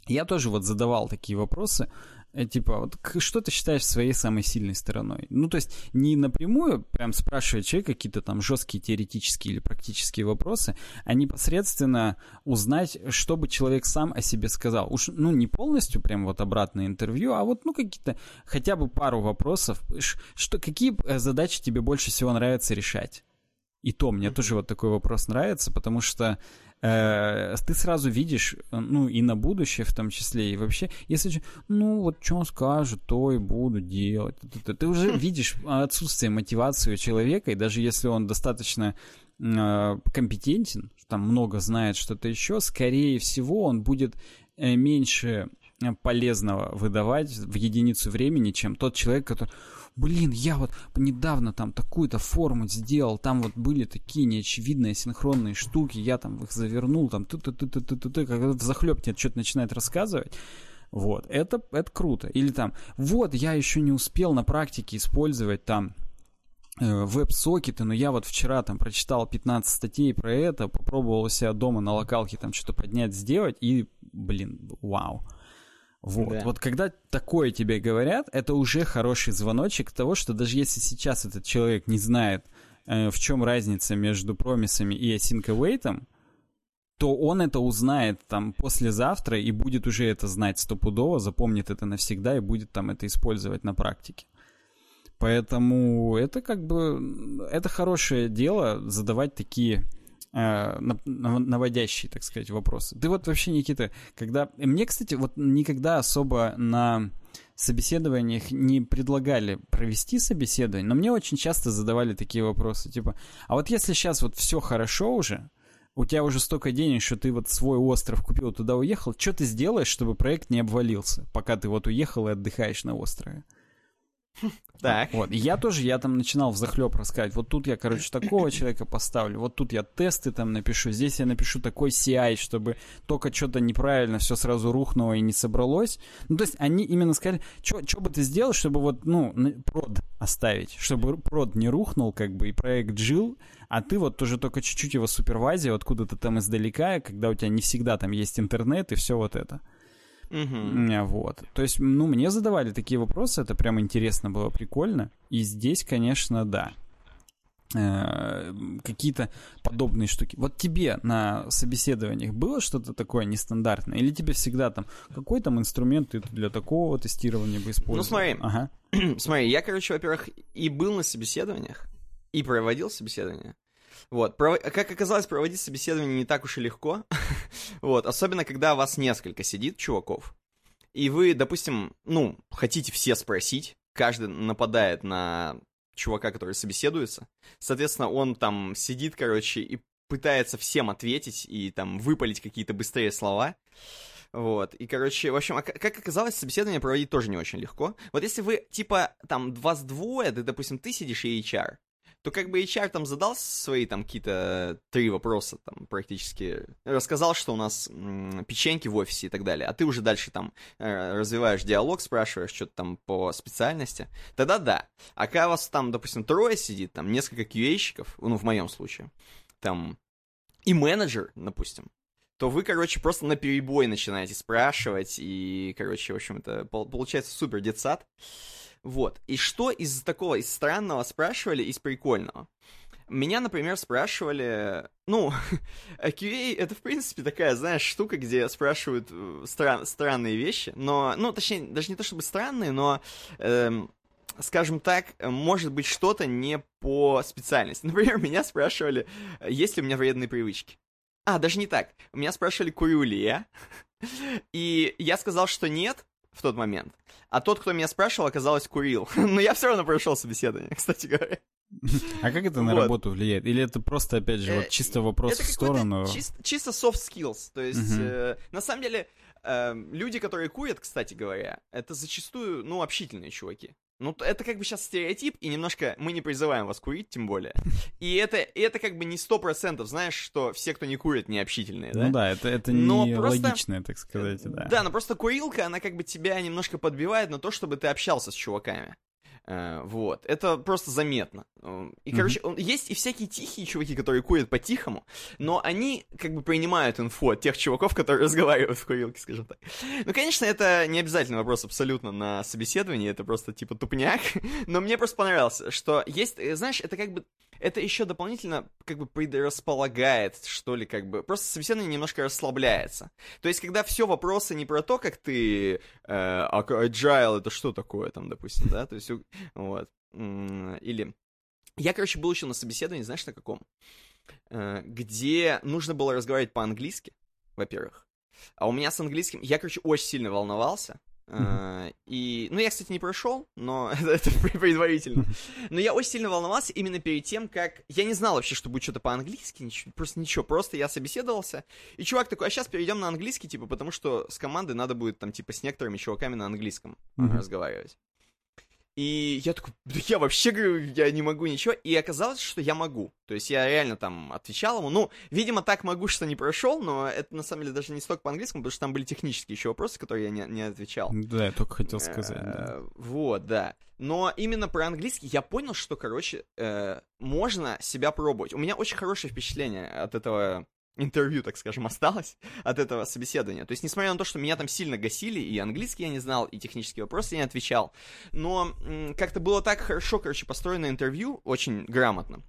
я тоже вот задавал такие вопросы. Э, типа, вот что ты считаешь своей самой сильной стороной? Ну, то есть не напрямую прям спрашивать человека какие-то там жесткие теоретические или практические вопросы, а непосредственно узнать, что бы человек сам о себе сказал. Уж, ну, не полностью прям вот обратное интервью, а вот, ну, какие-то, хотя бы пару вопросов. Что, какие э, задачи тебе больше всего нравится решать? И то мне тоже вот такой вопрос нравится, потому что ты сразу видишь, э, ну, и на будущее в том числе, и вообще, если, ну, вот что он скажет, то и буду делать. Ты, уже хм. видишь отсутствие мотивации у человека, и даже если он достаточно э, компетентен, там много знает что-то еще, скорее всего, он будет э, меньше полезного выдавать в единицу времени, чем тот человек, который блин, я вот недавно там такую-то форму сделал, там вот были такие неочевидные синхронные штуки, я там их завернул, там ты ты ты ты ты ты ты когда в захлеб нет, что-то начинает рассказывать. Вот, это, это круто. Или там, вот, я еще не успел на практике использовать там э, веб-сокеты, но я вот вчера там прочитал 15 статей про это, попробовал себя дома на локалке там что-то поднять, сделать, и, блин, вау. Вот. Да. вот когда такое тебе говорят, это уже хороший звоночек того, что даже если сейчас этот человек не знает, э, в чем разница между промисами и async await, то он это узнает там послезавтра и будет уже это знать стопудово, запомнит это навсегда и будет там это использовать на практике. Поэтому это как бы это хорошее дело задавать такие наводящие, так сказать, вопросы. Ты вот вообще, Никита, когда... Мне, кстати, вот никогда особо на собеседованиях не предлагали провести собеседование, но мне очень часто задавали такие вопросы, типа, а вот если сейчас вот все хорошо уже, у тебя уже столько денег, что ты вот свой остров купил, туда уехал, что ты сделаешь, чтобы проект не обвалился, пока ты вот уехал и отдыхаешь на острове? (laughs) Так. Вот. Я тоже, я там начинал в захлеб рассказывать. Вот тут я, короче, такого человека поставлю, вот тут я тесты там напишу, здесь я напишу такой CI, чтобы только что-то неправильно все сразу рухнуло и не собралось. Ну, то есть они именно сказали, что бы ты сделал, чтобы вот, ну, прод оставить, чтобы прод не рухнул, как бы, и проект жил, а ты вот тоже только чуть-чуть его супервайзил откуда-то там издалека, когда у тебя не всегда там есть интернет и все вот это. Угу. Вот. То есть, ну, мне задавали такие вопросы, это прям интересно было, прикольно. И здесь, конечно, да. Э, какие-то подобные штуки. Вот тебе на собеседованиях было что-то такое нестандартное? Или тебе всегда там, какой там инструмент ты для такого тестирования бы использовал? Ну, смотри, ага. (clears throat) смотри, я, короче, во-первых, и был на собеседованиях, и проводил собеседования. Вот, как оказалось, проводить собеседование не так уж и легко. (laughs) вот, особенно когда вас несколько сидит чуваков, и вы, допустим, ну, хотите все спросить, каждый нападает на чувака, который собеседуется. Соответственно, он там сидит, короче, и пытается всем ответить и там выпалить какие-то быстрее слова. Вот, и, короче, в общем, а как оказалось, собеседование проводить тоже не очень легко. Вот если вы, типа, там, вас двое, ты, допустим, ты сидишь и HR, то как бы HR там задал свои там какие-то три вопроса, там практически рассказал, что у нас м, печеньки в офисе и так далее, а ты уже дальше там э, развиваешь диалог, спрашиваешь что-то там по специальности, тогда да. А когда вас там, допустим, трое сидит, там несколько QA-щиков, ну, в моем случае, там и менеджер, допустим, то вы, короче, просто на перебой начинаете спрашивать, и, короче, в общем, это получается супер детсад. Вот. И что из такого, из странного спрашивали, из прикольного? Меня, например, спрашивали... Ну, (laughs) QA — это, в принципе, такая, знаешь, штука, где спрашивают э, стран, странные вещи, но... Ну, точнее, даже не то чтобы странные, но... Эм, скажем так, может быть что-то не по специальности. (laughs) Например, меня спрашивали, есть ли у меня вредные привычки. А, даже не так. Меня спрашивали, курю ли я. (laughs) И я сказал, что нет, в тот момент. А тот, кто меня спрашивал, оказалось, курил. (laughs) Но я все равно прошел собеседование, (laughs) кстати говоря. А как это на вот. работу влияет? Или это просто, опять же, вот э, чисто вопрос это в сторону? Чисто, чисто soft skills. То есть, угу. э, на самом деле, э, люди, которые курят, кстати говоря, это зачастую, ну, общительные чуваки. Ну, это как бы сейчас стереотип, и немножко мы не призываем вас курить, тем более. (laughs) И это, и это как бы не сто процентов, знаешь, что все, кто не курит, не общительные, да? Ну да, это, это но не просто, логичное, так сказать, да. Да, но просто курилка, она как бы тебя немножко подбивает на то, чтобы ты общался с чуваками. Э, вот. Это просто заметно. И, короче, mm-hmm. есть и всякие тихие чуваки, которые курят по-тихому, но они как бы принимают инфу от тех чуваков, которые (laughs) разговаривают в курилке, скажем так. Ну, конечно, это не обязательный вопрос абсолютно на собеседовании, это просто типа тупняк, (laughs) но мне просто понравилось, что есть, э, знаешь, это как бы это еще дополнительно как бы предрасполагает, что ли, как бы. Просто собеседование немножко расслабляется. То есть, когда все вопросы не про то, как ты... Э, agile это что такое, там, допустим, да? То есть, вот. Или... Я, короче, был еще на собеседовании, знаешь, на каком? Э, где нужно было разговаривать по-английски, во-первых. А у меня с английским... Я, короче, очень сильно волновался. Uh, и, ну, я, кстати, не прошел, но (laughs) это, это предварительно. Но я очень сильно волновался именно перед тем, как... Я не знал вообще, что будет что-то по-английски, ничего, просто ничего, просто я собеседовался. И чувак такой, а сейчас перейдем на английский, типа, потому что с командой надо будет, там, типа, с некоторыми чуваками на английском uh-huh. разговаривать. И я такой, да я вообще говорю, я не могу ничего. И оказалось, что я могу. То есть я реально там отвечал ему. Ну, видимо, так могу, что не прошел, но это на самом деле даже не столько по-английскому, потому что там были технические еще вопросы, которые я не, не отвечал. Да, я только хотел сказать, да. Э, вот, да. Но именно про английский я понял, что, короче, э, можно себя пробовать. У меня очень хорошее впечатление от этого интервью, так скажем, (laughs) осталось от этого собеседования. То есть, несмотря на то, что меня там сильно гасили, и английский я не знал, и технические вопросы я не отвечал, но как-то было так хорошо, короче, построено интервью, очень грамотно,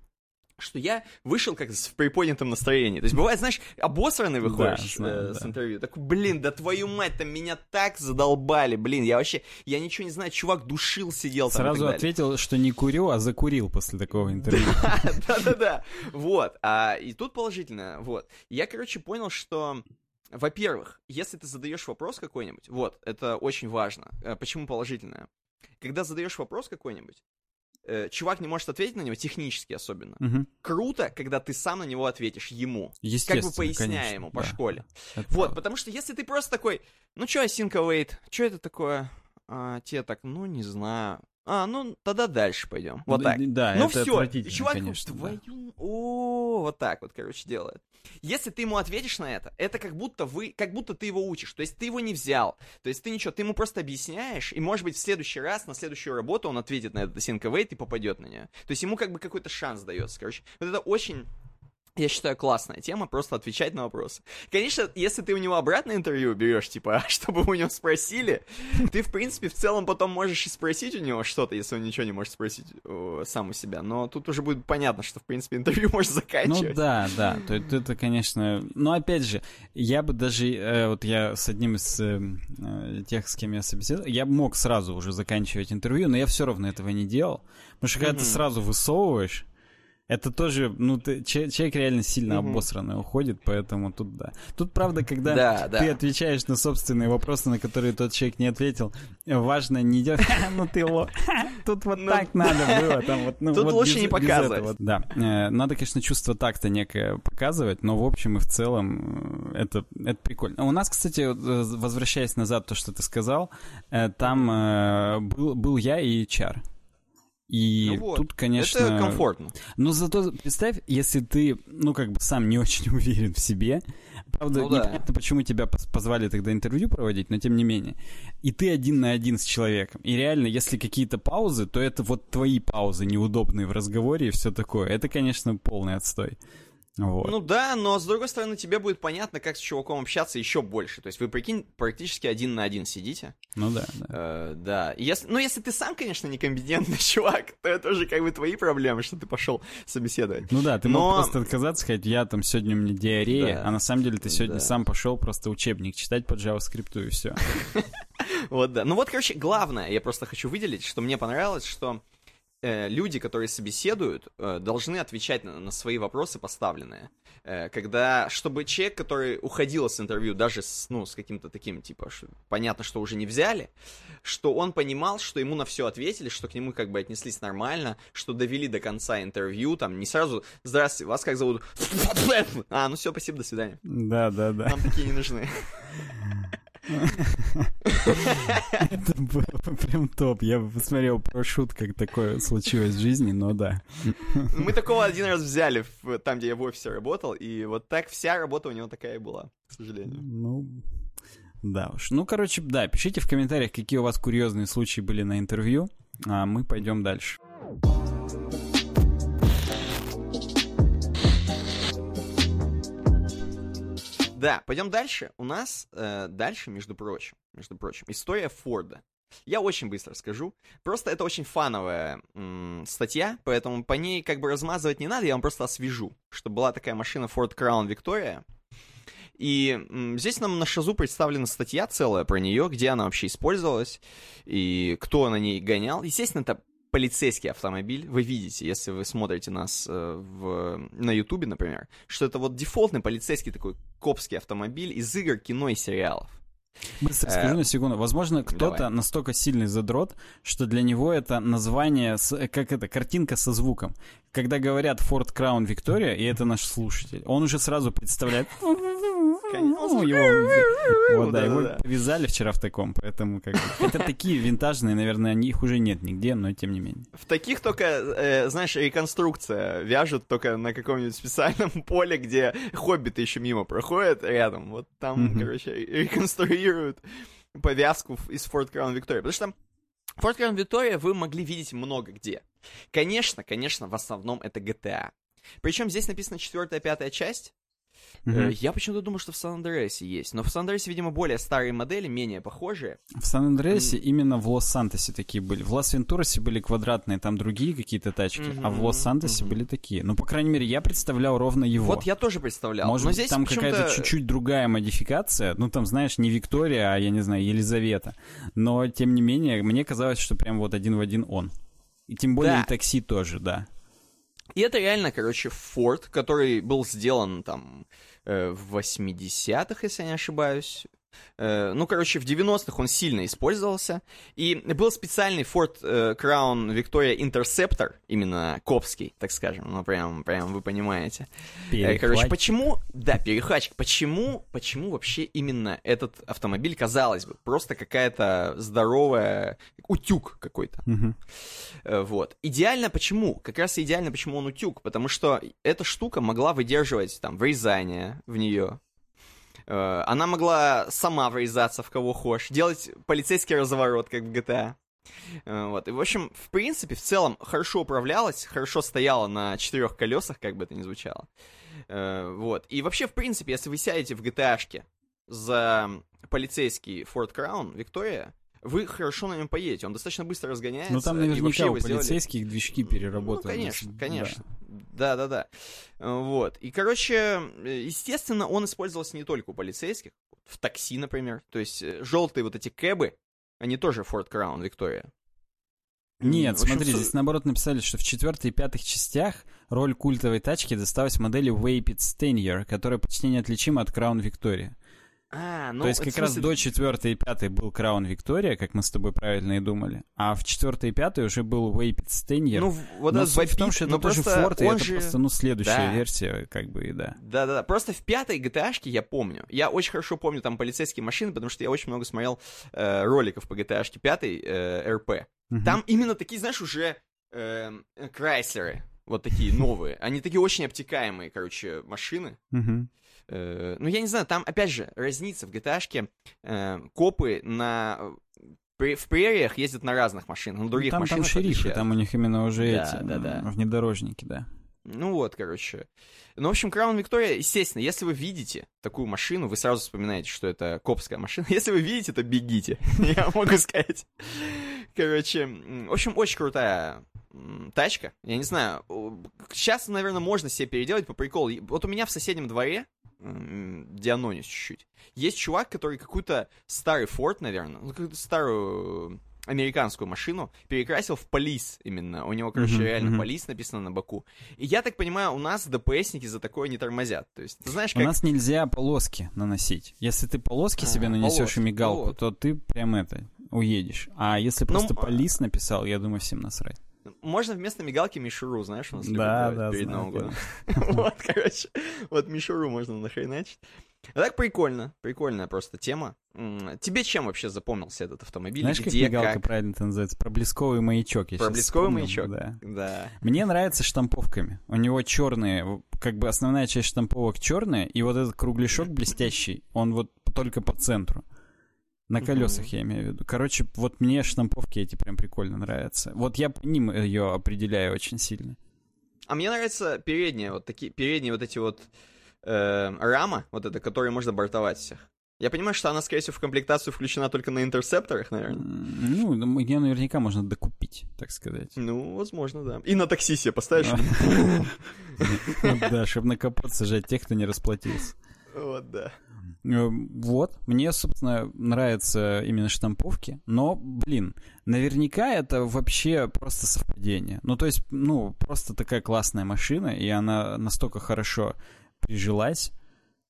что я вышел как в приподнятом настроении. То есть бывает, знаешь, обосранный выходишь да, знаю, э, с да. интервью. Так, блин, да твою мать, там меня так задолбали, блин, я вообще, я ничего не знаю, чувак душил, сидел там Сразу ответил, что не курю, а закурил после такого интервью. (laughs) Да-да-да, вот. А, и тут положительно, вот. Я, короче, понял, что... Во-первых, если ты задаешь вопрос какой-нибудь, вот, это очень важно. Э, почему положительное? Когда задаешь вопрос какой-нибудь, э, чувак не может ответить на него, технически особенно. Угу. Круто, когда ты сам на него ответишь ему. Как бы поясняя конечно, ему по да. школе. Это вот, правда. потому что если ты просто такой, ну чё, Async Await, чё это такое? А, те так, ну не знаю. А, ну тогда дальше пойдем. Вот Да, так. да, ну это все, отвратительно, чувак, конечно, да. твою... О, вот так вот, короче, делает. Если ты ему ответишь на это, это как будто вы, как будто ты его учишь. То есть ты его не взял. То есть ты ничего, ты ему просто объясняешь, и может быть в следующий раз, на следующую работу он ответит на этот async await и попадет на нее. То есть ему как бы какой-то шанс дается. Короче, вот это очень я считаю, классная тема, просто отвечать на вопросы. Конечно, если ты у него обратное интервью берешь, типа, (laughs) чтобы у него спросили, ты, в принципе, в целом потом можешь и спросить у него что-то, если он ничего не может спросить э, сам у себя. Но тут уже будет понятно, что, в принципе, (laughs) интервью можно Ну заканчивать. да, да, то есть это, конечно... Но опять же, я бы даже, э, вот я с одним из э, э, тех, с кем я собеседовал, я мог сразу уже заканчивать интервью, но я все равно этого не делал. Потому что когда ты Мгм. сразу высовываешь, это тоже, ну, ты, че- человек реально сильно Мгм. обосранный уходит, поэтому тут да. Тут, правда, когда Да, да. ты отвечаешь на собственные вопросы, на которые тот человек не ответил, важно не делать, «Ха, (laughs) ну ты ло, тут вот Ну, так надо (laughs) было, там вот, ну, Тут лучше не показывать. Да, Э, надо, конечно, чувство такта некое показывать, но в общем и в целом э, это, это прикольно. У нас, кстати, э, возвращаясь назад, то, что ты сказал, там был, был я и Чар. И Ну вот, тут, конечно... Это комфортно. Но зато представь, если ты, ну, как бы сам не очень (laughs) уверен в себе, правда, Ну да. непонятно, почему тебя позвали тогда интервью проводить, но тем не менее, и ты один на один с человеком, и реально, если какие-то паузы, то это вот твои паузы неудобные в разговоре и все такое, это, конечно, полный отстой. Вот. Ну да, но с другой стороны, тебе будет понятно, как с чуваком общаться еще больше. То есть вы, прикинь, практически один на один сидите. Ну да, да. Э, да. И Если, ну, если ты сам, конечно, некомпетентный (laughs) чувак, то это уже как бы твои проблемы, что ты пошел собеседовать. Ну да, ты Но- мог просто отказаться, сказать, я там сегодня у меня диарея, Да. а на самом деле ты сегодня Да. сам пошел просто учебник читать по JavaScript и все. (laughs) Вот, да. Ну вот, короче, главное, я просто хочу выделить, что мне понравилось, что люди, которые собеседуют, э, должны отвечать на, на свои вопросы поставленные. Э, когда, чтобы человек, который уходил с интервью, даже с, ну, с каким-то таким, типа, что понятно, что уже не взяли, что он понимал, что ему на все ответили, что к нему как бы отнеслись нормально, что довели до конца интервью, там, не сразу, здравствуйте, вас как зовут? (laughs) А, ну все, спасибо, до свидания. Да, да, да. Нам такие не нужны. (laughs) Это было прям топ. Я бы посмотрел про шут, как такое случилось в жизни, но да. Мы такого один раз взяли там, где я в офисе работал, и вот так вся работа у него такая была, к сожалению. Ну, да уж. Ну, короче, да, пишите в комментариях, какие у вас курьезные случаи были на интервью, а мы пойдем дальше. Да, пойдем дальше. У нас э, дальше, между прочим, между прочим, история Форда. Я очень быстро скажу. Просто это очень фановая статья, поэтому по ней как бы размазывать не надо, я вам просто освежу, что была такая машина Ford Crown Victoria. И м, здесь нам на Шазу представлена статья целая про нее, где она вообще использовалась, и кто на ней гонял. Естественно, это полицейский автомобиль. Вы видите, если вы смотрите нас э, в, на Ютубе, например, что это вот дефолтный полицейский такой копский автомобиль из игр, кино и сериалов. Быстро Э, скажу на секунду. Возможно, кто-то настолько сильный задрот, что для него это название, э, как это, картинка со звуком. Когда говорят Ford Crown Victoria, и это наш слушатель, он уже сразу представляет... Ну, его, вот, да, его повязали вчера в таком, поэтому как бы... Это такие винтажные, наверное, они их уже нет нигде, но тем не менее. В таких только, э, знаешь, реконструкция вяжут только на каком-нибудь специальном поле, где хоббиты еще мимо проходят рядом. Вот там, Мгм. короче, реконструируют повязку из Ford Crown Victoria. Потому что Ford Crown Victoria вы могли видеть много где. Конечно, конечно, в основном это GTA. Причем здесь написано четвертая, пятая часть. Мгм. Я почему-то думаю, что в Сан-Андреасе есть. Но в Сан-Андреасе, видимо, более старые модели, менее похожие. В Сан-Андреасе именно в Лос-Сантосе такие были. В Лас-Вентурасе были квадратные, там другие какие-то тачки, а в Лос-Сантосе мгм. были такие. Ну, по крайней мере, я представлял ровно его. Вот я тоже представлял. Может но быть, здесь там какая-то чуть-чуть другая модификация. Ну, там, знаешь, не Виктория, а, я не знаю, Елизавета. Но, тем не менее, мне казалось, что прям вот один в один он. И тем более Да. и такси тоже, да. И это реально, короче, Форд, который был сделан там в 80-х, если я не ошибаюсь. Э, ну, короче, в 90-х он сильно использовался. И был специальный Ford э, Crown Victoria Interceptor, именно копский, так скажем. Ну, прям, прям вы понимаете. Э, короче, почему... Да, перехватчик. Почему, почему вообще именно этот автомобиль, казалось бы, просто какая-то здоровая... Утюг какой-то. Угу. Вот. Идеально почему? Как раз идеально почему он утюг. Потому что эта штука могла выдерживать там врезание в нее, она могла сама врезаться в кого хочешь, делать полицейский разворот, как в GTA. Э, вот. И, в общем, в принципе, в целом, хорошо управлялась, хорошо стояла на четырех колесах, как бы это ни звучало. Э, вот. И вообще, в принципе, если вы сядете в GTA-шке за полицейский Ford Crown Виктория, вы хорошо на нем поедете, он достаточно быстро разгоняется. Ну там наверняка у полицейских сделали... движки переработаны. Ну, конечно, конечно. Да. да, да, да. Вот. И, короче, естественно, он использовался не только у полицейских, в такси, например. То есть э, желтые вот эти кэбы, они тоже Ford Crown Victoria. Нет, общем, смотри, здесь наоборот написали, что в четвертой и пятых частях роль культовой тачки досталась модели Vapid Stanier, которая почти неотличима от Crown Victoria. А, ну, То есть как смысле... раз до четвертой и пятой был Краун Виктория, как мы с тобой правильно и думали, а в четвертой и пятой уже был Вейпит Стеньер. Ну, вот но суть в том, что это тоже Форд, и это же... просто, ну, следующая да. версия, как бы, и да. Да-да-да, просто в пятой gta я помню, я очень хорошо помню там полицейские машины, потому что я очень много смотрел э, роликов по gta пятой э, РП. Угу. Там именно такие, знаешь, уже э, Крайслеры, вот такие новые. Они такие очень обтекаемые, короче, машины. Угу. Э, ну, я не знаю, там, опять же, разница в gta э, копы на в прериях ездят на разных машинах, на других там, машинах. Там шерифы, там у них именно уже да, эти да, да. внедорожники, да. Ну вот, короче. Ну, в общем, Краун Виктория, естественно, если вы видите такую машину, вы сразу вспоминаете, что это копская машина. (laughs) Если вы видите, то бегите, (laughs) я могу сказать. Короче, в общем, очень крутая тачка. Я не знаю, сейчас, наверное, можно себе переделать по приколу. Вот у меня в соседнем дворе Дианонис чуть-чуть. Есть чувак, который какую-то старый Форд, наверное, ну, какую-то старую американскую машину перекрасил в полис именно. У него, короче, uh-huh, реально uh-huh. полис написано на боку. И я так понимаю, у нас ДПСники за такое не тормозят. То есть, ты знаешь, как... У нас нельзя полоски наносить. Если ты полоски а, себе нанесешь полоски, и мигалку, вот. то ты прям это уедешь. А если ну, просто ну, полис написал, я думаю, всем насрать. Можно вместо мигалки мишуру, знаешь, у нас да, да, перед Новым годом. (laughs) Вот, короче, вот мишуру можно нахреначить. А так прикольно, прикольная просто тема. Тебе чем вообще запомнился этот автомобиль? Знаешь, Где, как мигалка как? правильно это называется? Проблесковый маячок. Я Проблесковый маячок? Да. да. Мне нравится штамповками. У него черные, как бы основная часть штамповок черная, и вот этот кругляшок блестящий, он вот только по центру. На колесах, я имею в виду. Короче, вот мне штамповки эти прям прикольно нравятся. Вот я по ним ее определяю очень сильно. А мне нравятся передние, вот такие, передние вот эти вот э, рама, вот это, которые можно бортовать всех. Я понимаю, что она, скорее всего, в комплектацию включена только на интерсепторах, наверное. Ну, ее наверняка можно докупить, так сказать. Ну, возможно, да. И на такси себе поставишь. (laughs) Да, чтобы на капот сажать тех, кто не расплатился. Вот, да. Э, вот, мне, собственно, нравятся именно штамповки, но, блин, наверняка это вообще просто совпадение. Ну, то есть, ну, просто такая классная машина, и она настолько хорошо прижилась,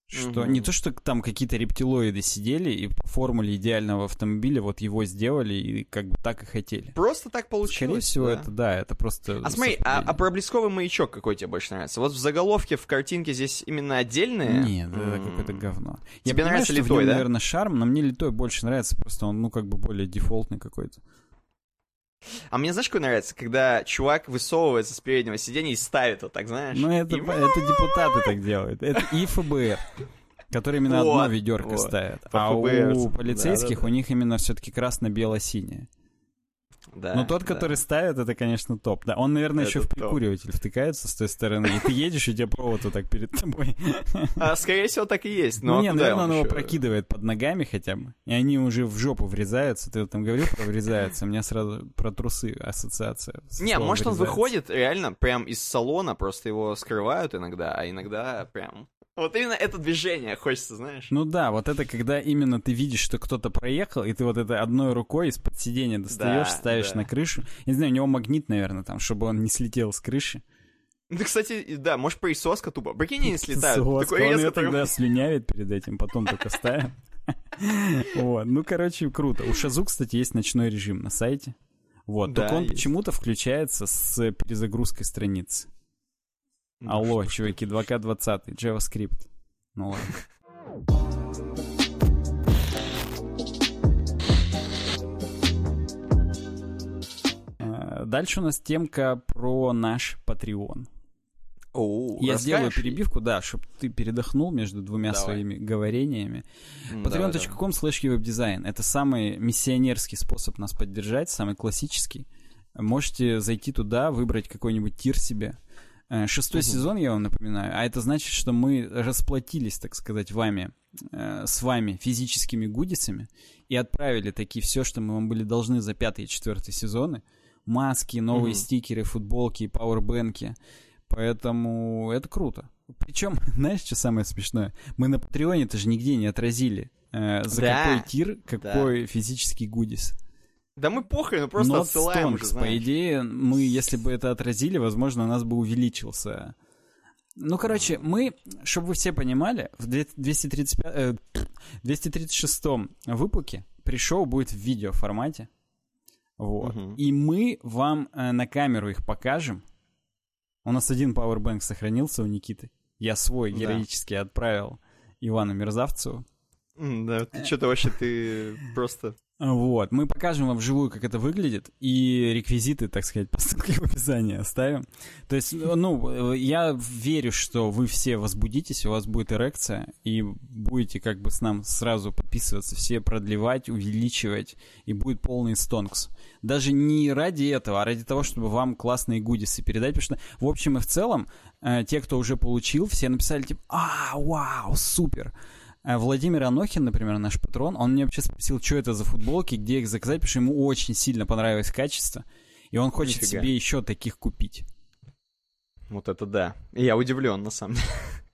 что угу. не то, что там какие-то рептилоиды сидели и по формуле идеального автомобиля вот его сделали и как бы так и хотели. Просто так получилось. Скорее всего, да. это да, это просто. А смотри, а, а проблесковый маячок какой тебе больше нравится? Вот в заголовке в картинке здесь именно отдельные. Нет, это какое-то говно. Тебе Я понимаю, нравится что литой, нем, да? наверное, шарм, но мне литой больше нравится, просто он, ну, как бы более дефолтный какой-то. А мне знаешь, какой нравится? Когда чувак высовывается с переднего сиденья и ставит вот так, знаешь? Ну, это, и... это депутаты так делают. Это и ФБР. Которые именно вот, одно ведерко вот. ставят. а у полицейских да, да, да. у них именно все-таки красно-бело-синее. Да, Но тот, который да. ставит, это, конечно, топ. Да, он, наверное, это еще в прикуриватель топ. втыкается с той стороны, и ты едешь, и тебе провод вот так перед тобой. А, скорее всего, так и есть. Но ну, не, наверное, он, он его прокидывает под ногами хотя бы, и они уже в жопу врезаются. Ты вот там говорил про врезаются, у меня сразу про трусы ассоциация. Не, может, он выходит реально прям из салона, просто его скрывают иногда, а иногда прям вот именно это движение хочется, знаешь. Ну да, вот это когда именно ты видишь, что кто-то проехал, и ты вот это одной рукой из-под сиденья достаешь, да, ставишь да. на крышу. Я не знаю, у него магнит, наверное, там, чтобы он не слетел с крыши. Да, кстати, да, может, присоска тупо. Прикинь, не слетают. Такой он ее тогда слюнявит перед этим, потом только ставит. (laughs) Вот, ну, короче, круто. У Шазу, кстати, есть ночной режим на сайте. Вот, только он почему-то включается с перезагрузкой страниц. Алло, чуваки, 2К20, JavaScript. Ну ладно. Э, Дальше у нас темка про наш Patreon. Оу, Я сделаю перебивку, да, чтобы ты передохнул между двумя Давай. своими говорениями. Patreon.com slash webdesign. Это самый миссионерский способ нас поддержать, самый классический. Можете зайти туда, выбрать какой-нибудь тир себе. Э, Шестой Мгм. сезон, я вам напоминаю, а это значит, что мы расплатились, так сказать, вами, э, с вами физическими гудисами и отправили такие все, что мы вам были должны за пятый и четвертый сезоны. Маски, новые Мгм. стикеры, футболки, пауэрбэнки. Поэтому это круто. Причем, (laughs) знаешь, что самое смешное? Мы на Патреоне тоже нигде не отразили, э, за Да, какой тир, какой физический гудис. Да мы похрен, мы просто Not отсылаем уже, stonks. знаешь. По идее, мы, если бы это отразили, возможно, у нас бы увеличился. Ну, короче, мы, чтобы вы все понимали, в две- 235, э, 236 выпуске пришел будет в видеоформате. Вот. Мгм. И мы вам э, на камеру их покажем. У нас один пауэрбэнк сохранился у Никиты. Я свой Да. героически отправил Ивану Мерзавцеву. Да, ты что-то вообще, ты (laughs) просто... Вот, мы покажем вам вживую, как это выглядит, и реквизиты, так сказать, (laughs) по ссылке в описании оставим. То есть, ну, э, я верю, что вы все возбудитесь, у вас будет эрекция, и будете как бы с нам сразу подписываться, все продлевать, увеличивать, и будет полный стонкс. Даже не ради этого, а ради того, чтобы вам классные гудисы передать, потому что, в общем и в целом, э, те, кто уже получил, все написали, типа, а, вау, супер. А Владимир Анохин, например, наш патрон, он меня вообще спросил, что это за футболки, где их заказать, потому что ему очень сильно понравилось качество, и он хочет Нифига. себе еще таких купить. Вот это да. Я удивлен, на самом деле.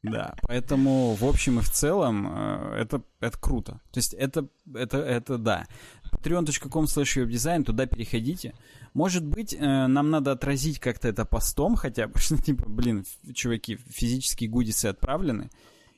Да, поэтому в общем и в целом э, это, это круто. То есть это, это, это да. patreon.com slash webdesign, туда переходите. Может быть, э, нам надо отразить как-то это постом хотя бы, (laughs) что типа, блин, чуваки, физические гудисы отправлены,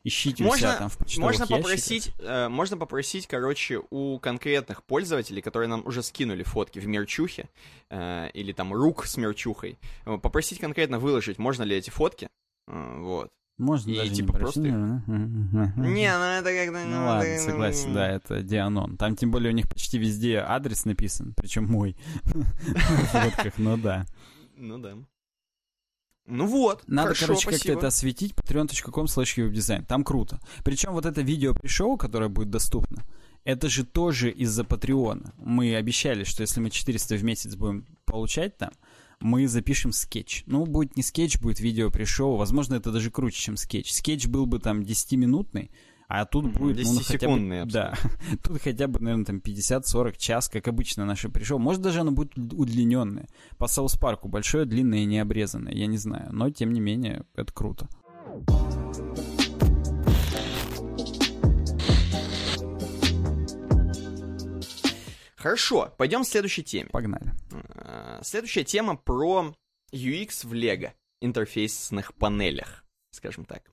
ищите у себя Можно, там в почтовых можно попросить, э, можно попросить, короче, у конкретных пользователей, которые нам уже скинули фотки в мерчухе, э, или там рук с мерчухой, э, попросить конкретно выложить, можно ли эти фотки, Э, вот. Можно И даже типа не просто. Не, ну это как-то... Ну ладно, согласен, да, это деанон. Там тем более у них почти везде адрес написан, причем мой (laughs) в фотках, но да. Ну да. Ну вот, Надо, хорошо, короче, как-то это осветить, patreon.com slash. Там круто. Причем вот это видео пришел, которое будет доступно, это же тоже из-за Патреона. Мы обещали, что если мы 400 в месяц будем получать там, мы запишем скетч. Ну, будет не скетч, будет видео пришел. Возможно, это даже круче, чем скетч. Скетч был бы там 10-минутный, а тут будет, ну, хотя бы... 10-секундный, я бы Да, (laughs) тут хотя бы, наверное, там 50-40 час, как обычно наше пришел. Может, даже оно будет удлиненное. По Саус Парку большое, длинное и необрезанное, я не знаю. Но, тем не менее, это круто. Хорошо, пойдем к следующей теме. Погнали. Э, Следующая тема про UX в Lego интерфейсных панелях, скажем так.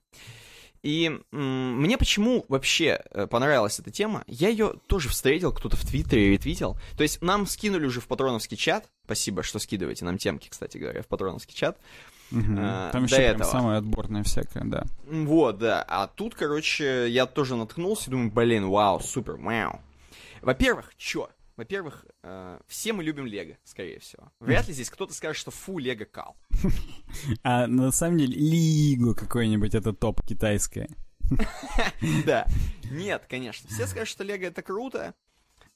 И мне почему вообще э, понравилась эта тема? Я ее тоже встретил, кто-то в Твиттере ретвитил. То есть нам скинули уже в патроновский чат. Спасибо, что скидываете нам темки, кстати говоря, в патроновский чат. Мгм. А, Там еще прям этого. самое отборное всякое, да. Вот, да. А тут, короче, я тоже наткнулся и думаю, блин, вау, супер, вау. Во-первых, чё? Во-первых, э, все мы любим Лего, скорее всего. Вряд ли здесь кто-то скажет, что фу, Лего кал. (laughs) А на самом деле Лигу какой-нибудь, это топ китайская. (laughs) Да. Нет, конечно. Все скажут, что Лего это круто.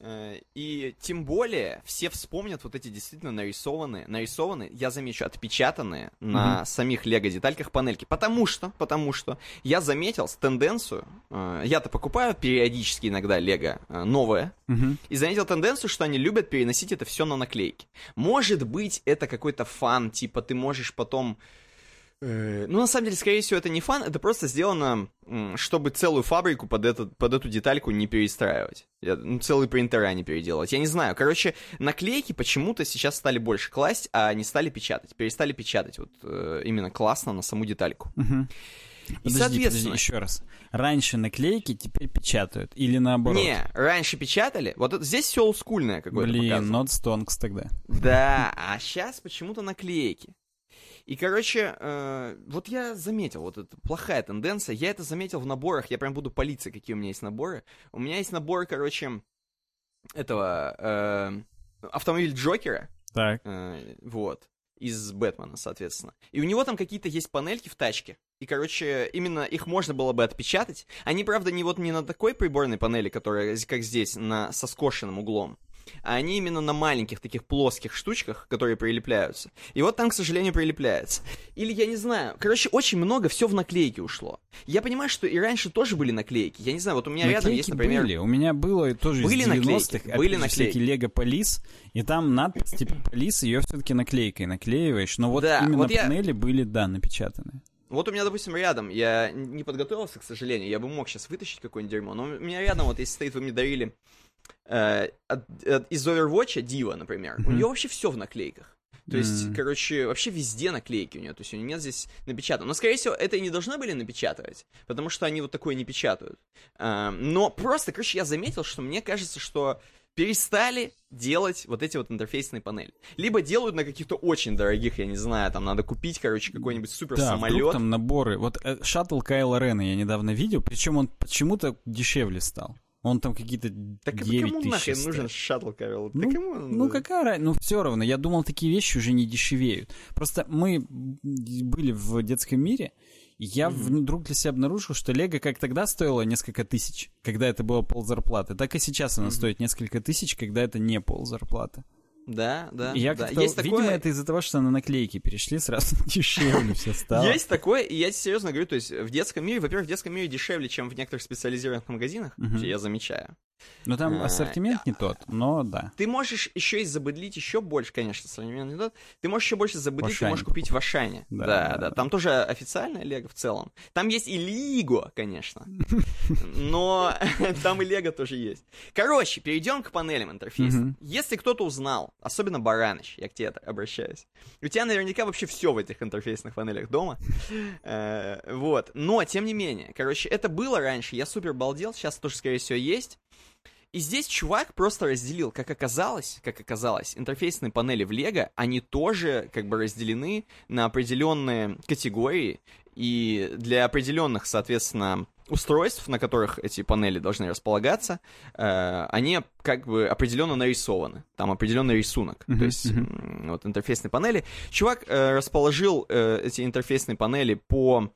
Э, И тем более все вспомнят вот эти действительно нарисованные, нарисованные, я замечу, отпечатанные на самих Лего детальках панельки. Потому что, потому что я заметил тенденцию, э, я-то покупаю периодически иногда Лего э, новое, Мгм. и заметил тенденцию, что они любят переносить это все на наклейки. Может быть, это какой-то фан, типа ты можешь потом... э, Ну, на самом деле, скорее всего, это не фан, это просто сделано, чтобы целую фабрику под, этот, под эту детальку не перестраивать. Ну, целые принтера не переделывать. Я не знаю. Короче, наклейки почему-то сейчас стали больше класть, а не стали печатать. Перестали печатать вот э, именно классно на саму детальку. Мгм. Подожди, соответственно... подожди, еще раз. Раньше наклейки, теперь печатают. Или наоборот? Не, раньше печатали. Вот это, здесь все олдскульное какое-то Блин, показано. not stonks тогда. Да, а сейчас почему-то наклейки. И, короче, э, вот я заметил, вот это плохая тенденция. Я это заметил в наборах. Я прям буду палиться, какие у меня есть наборы. У меня есть набор, короче, этого э, автомобиль Джокера. Так. Э, вот из Бэтмена, соответственно. И у него там какие-то есть панельки в тачке. И, короче, именно их можно было бы отпечатать. Они, правда, не вот не на такой приборной панели, которая, как здесь, на, со скошенным углом а они именно на маленьких таких плоских штучках, которые прилепляются. И вот там, к сожалению, прилепляется. Или я не знаю. Короче, очень много все в наклейки ушло. Я понимаю, что и раньше тоже были наклейки. Я не знаю, вот у меня наклейки рядом есть, например... были. У меня было тоже были из 90-х. Наклейки. Были наклейки. Лего Полис, и там надпись типа Полис, ее все-таки наклейкой наклеиваешь. Но вот да, именно вот панели я... были, да, напечатаны. Вот у меня, допустим, рядом, я не подготовился, к сожалению, я бы мог сейчас вытащить какое-нибудь дерьмо, но у меня рядом, вот если стоит, вы мне дарили э, от, от, из Overwatch Дива, например, mm-hmm. у нее вообще все в наклейках. То есть, mm-hmm. короче, вообще везде наклейки у нее. То есть у нее нет здесь напечатано. Но, скорее всего, это и не должны были напечатывать, потому что они вот такое не печатают. А, но просто, короче, я заметил, что мне кажется, что перестали делать вот эти вот интерфейсные панели. Либо делают на каких-то очень дорогих, я не знаю, там надо купить, короче, какой-нибудь супер да, самолет. там наборы. Вот э, шаттл Кайла Рена я недавно видел, причем он почему-то дешевле стал. Он там какие-то так 9 кому тысяч нахрен стоит. нужен шаттл Кэрол? Ну, ну какая разница? Ну все равно, я думал, такие вещи уже не дешевеют. Просто мы были в детском мире, и я mm-hmm. вдруг для себя обнаружил, что Лего как тогда стоило несколько тысяч, когда это было пол зарплаты, так и сейчас она mm-hmm. стоит несколько тысяч, когда это не пол зарплаты. Да, да. Я да. как-то, есть видимо, такое... это из-за того, что на наклейки перешли, сразу дешевле все стало. Есть такое, и я серьезно говорю, то есть в детском мире, во-первых, в детском мире дешевле, чем в некоторых специализированных магазинах, я замечаю. Ну там а, ассортимент не тот, но да. Ты можешь еще и забыдлить еще больше, конечно, ассортимент не тот. Ты можешь еще больше забыдлить, ты можешь купить в Ашане. Да, да, да, да. Там тоже официальная Лего в целом. Там есть и Лиго, конечно. (laughs) Но (laughs) там и Лего тоже есть. Короче, перейдем к панелям интерфейса. Если кто-то узнал, особенно Бараныч, я к тебе обращаюсь, у тебя наверняка вообще все в этих интерфейсных панелях дома. (laughs) Э, вот. Но, тем не менее, короче, это было раньше, я супер балдел, сейчас тоже, скорее всего, есть. И здесь чувак просто разделил, как оказалось, как оказалось, интерфейсные панели в Лего, они тоже как бы разделены на определенные категории, и для определенных, соответственно, устройств, на которых эти панели должны располагаться, э, они как бы определенно нарисованы. Там определенный рисунок. Uh-huh, То есть uh-huh. вот интерфейсные панели. Чувак э, расположил э, эти интерфейсные панели по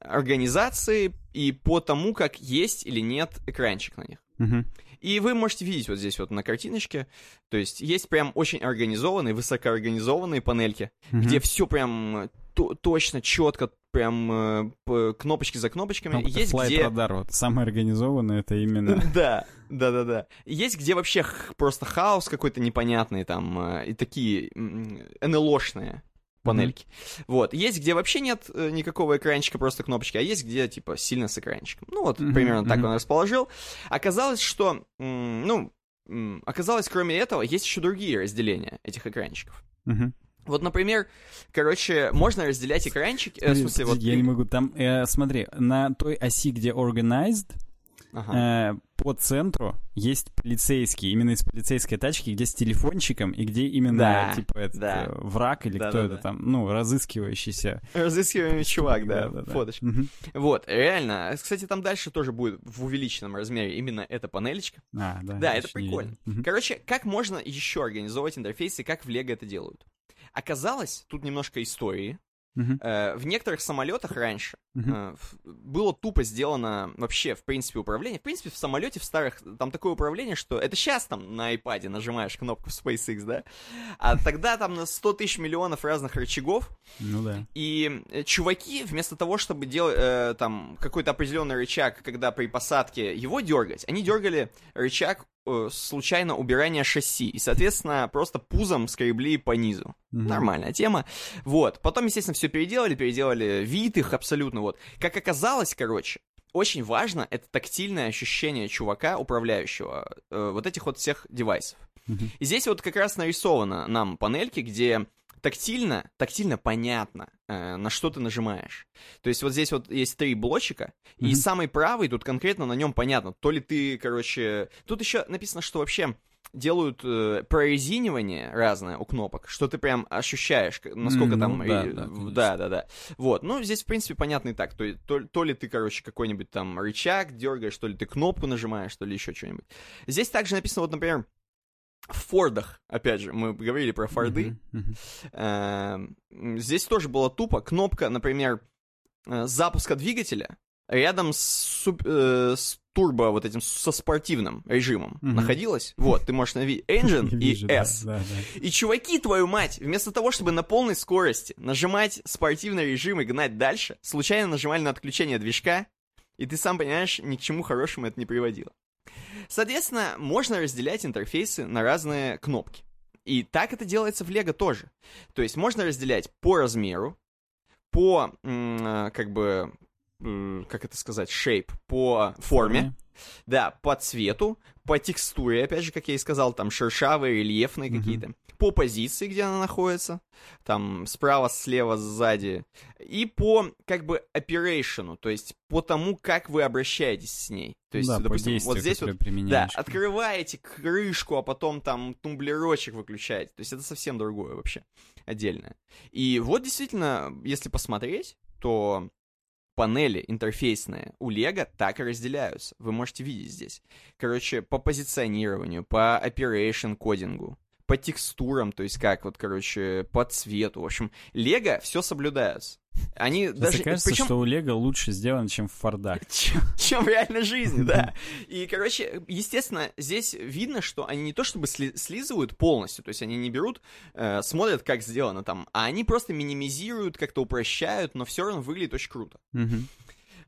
организации и по тому, как есть или нет экранчик на них. Uh-huh. И вы можете видеть вот здесь вот на картиночке, то есть есть прям очень организованные, высокоорганизованные панельки, mm-hmm. где все прям точно, четко, прям э, кнопочки за кнопочками. Ну, есть где... Radar, вот, самое организованное это именно... (laughs) Да, да, да, да. Есть где вообще просто хаос какой-то непонятный там, э, и такие НЛОшные панельки. Mm-hmm. Вот. Есть, где вообще нет э, никакого экранчика, просто кнопочки, а есть, где, типа, сильно с экранчиком. Ну, вот, mm-hmm. примерно так mm-hmm. он расположил. Оказалось, что, ну, оказалось, кроме этого, есть еще другие разделения этих экранчиков. Mm-hmm. Вот, например, короче, можно разделять экранчики. Э, в смысле, вот... Я не могу. Там, э, смотри, на той оси, где organized, ага. э, по центру есть полицейский, именно из полицейской тачки, где с телефончиком, и где именно, да, типа, этот да. э, враг или да, кто да, это да. там, ну, разыскивающийся. Разыскиваемый чувак, да, да, да фоточка. Угу. Вот, реально. Кстати, там дальше тоже будет в увеличенном размере именно эта панелечка. А, да. Да, это прикольно. Угу. Короче, как можно еще организовать интерфейсы, как в Лего это делают? Оказалось, тут немножко истории. Uh-huh. Э, в некоторых самолетах раньше uh-huh. э, было тупо сделано вообще, в принципе, управление. В принципе, в самолете в старых там такое управление, что это сейчас там на iPad нажимаешь кнопку SpaceX, да? А тогда там на 100 тысяч миллионов разных рычагов. Ну да. И чуваки, вместо того, чтобы делать э, там какой-то определенный рычаг, когда при посадке его дергать, они дергали рычаг э, случайно убирания шасси. И, соответственно, просто пузом скребли по низу. Мгм. Нормальная тема. Вот. Потом, естественно, все переделали, переделали вид их абсолютно. Вот. Как оказалось, короче, очень важно это тактильное ощущение чувака, управляющего э, вот этих вот всех девайсов. Мгм. И здесь вот как раз нарисовано нам панельки, где тактильно, тактильно понятно, э, на что ты нажимаешь. То есть вот здесь вот есть три блочика, mm-hmm. и самый правый тут конкретно на нем понятно, то ли ты, короче... Тут еще написано, что вообще делают э, прорезинивание разное у кнопок, что ты прям ощущаешь, насколько mm, там... Ну, да, и, да, да, да, да. Вот, ну, здесь, в принципе, понятно и так. То, то, то ли ты, короче, какой-нибудь там рычаг дергаешь, то ли ты кнопку нажимаешь, то ли еще что-нибудь. Здесь также написано, вот, например, в Фордах, опять же, мы говорили про Форды. Uh-huh. Здесь тоже было тупо. Кнопка, например, э, запуска двигателя рядом с, суп, э, с турбо вот этим со спортивным режимом mm-hmm. находилась. Вот, ты можешь навить Engine (laughs) и S. Да, да, да. И чуваки, твою мать, вместо того, чтобы на полной скорости нажимать спортивный режим и гнать дальше, случайно нажимали на отключение движка, и ты сам понимаешь, ни к чему хорошему это не приводило. Соответственно, можно разделять интерфейсы на разные кнопки. И так это делается в Lego тоже. То есть можно разделять по размеру, по, э, как бы, как это сказать, shape, по форме, да, по цвету, по текстуре, опять же, как я и сказал, там шершавые, рельефные mm-hmm. какие-то, по позиции, где она находится, там справа, слева, сзади, и по, как бы, operation, то есть по тому, как вы обращаетесь с ней. То есть, да, допустим, вот здесь вот, да, открываете крышку, а потом там тумблерочек выключаете. То есть это совсем другое вообще, отдельное. И вот действительно, если посмотреть, то панели интерфейсные у Lego так и разделяются. Вы можете видеть здесь. Короче, по позиционированию, по operation кодингу, по текстурам, то есть как вот, короче, по цвету. В общем, Лего все соблюдается. Они Мне даже... кажется, Причем... что у Лего лучше сделано, чем в Фордах. (laughs) Чем, чем в реальной жизни, (laughs) да. И, короче, естественно, здесь видно, что они не то чтобы сли слизывают полностью, то есть они не берут, э, смотрят, как сделано там, а они просто минимизируют, как-то упрощают, но все равно выглядит очень круто.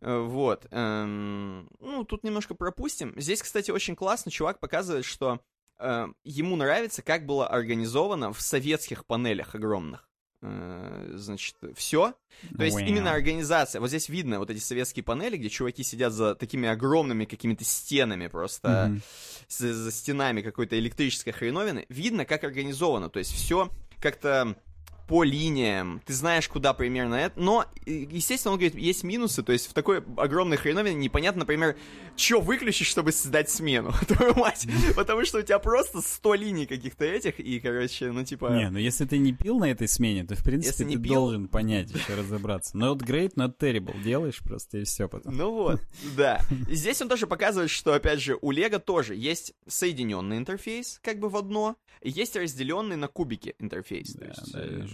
Э, вот. Эм, ну, тут немножко пропустим. Здесь, кстати, очень классно. Чувак показывает, что э, ему нравится, как было организовано в советских панелях огромных. Э, значит, все. То есть wow. именно организация. Вот здесь видно вот эти советские панели, где чуваки сидят за такими огромными какими-то стенами просто, mm-hmm. за, за стенами какой-то электрической хреновины. Видно, как организовано. То есть все как-то по линиям, ты знаешь, куда примерно это, но, естественно, он говорит, есть минусы, то есть в такой огромной хреновине непонятно, например, что выключить, чтобы создать смену, (laughs) твою мать, (laughs) потому что у тебя просто 100 линий каких-то этих, и, короче, ну, типа... Не, ну если ты не пил на этой смене, то, в принципе, ты пил... должен понять, еще разобраться. Not great, not terrible, делаешь просто, и все потом. Ну вот, (laughs) да. И здесь он тоже показывает, что, опять же, у Лего тоже есть соединенный интерфейс, как бы в одно, и есть разделенный на кубики интерфейс. Да, да, э.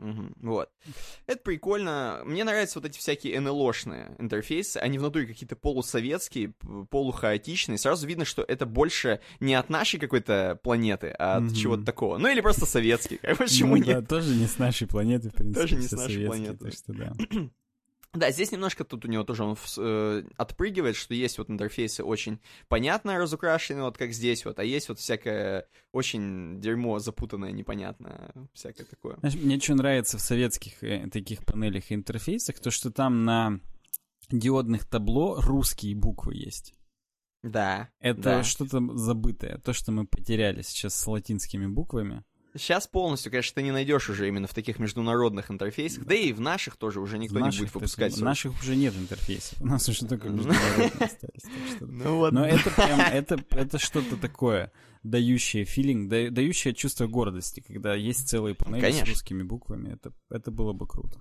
Угу, вот. Это прикольно. Мне нравятся вот эти всякие НЛОшные интерфейсы. Они внутри какие-то полусоветские, полухаотичные. Сразу видно, что это больше не от нашей какой-то планеты, а от угу. чего-то такого. Ну или просто советский. (laughs) Почему ну, нет? Да, тоже не с нашей планеты, в принципе. Тоже не с нашей планеты. что да. (clears throat) Да, здесь немножко тут у него тоже он э, отпрыгивает, что есть вот интерфейсы очень понятно разукрашенные, вот как здесь вот, а есть вот всякое очень дерьмо запутанное, непонятное, всякое такое. Знаешь, мне что нравится в советских э, таких панелях и интерфейсах, то что там на диодных табло русские буквы есть. Да. Это да. что-то забытое, то, что мы потеряли сейчас с латинскими буквами. Сейчас полностью, конечно, ты не найдешь уже именно в таких международных интерфейсах, да и в наших тоже уже никто наших, не будет выпускать. В наших уже нет интерфейсов, у нас уже только (laughs) международные остались. Ну вот. Но это прям, это, это что-то такое, дающее филинг, дающее чувство гордости, когда есть целые панели с русскими буквами, это, это было бы круто.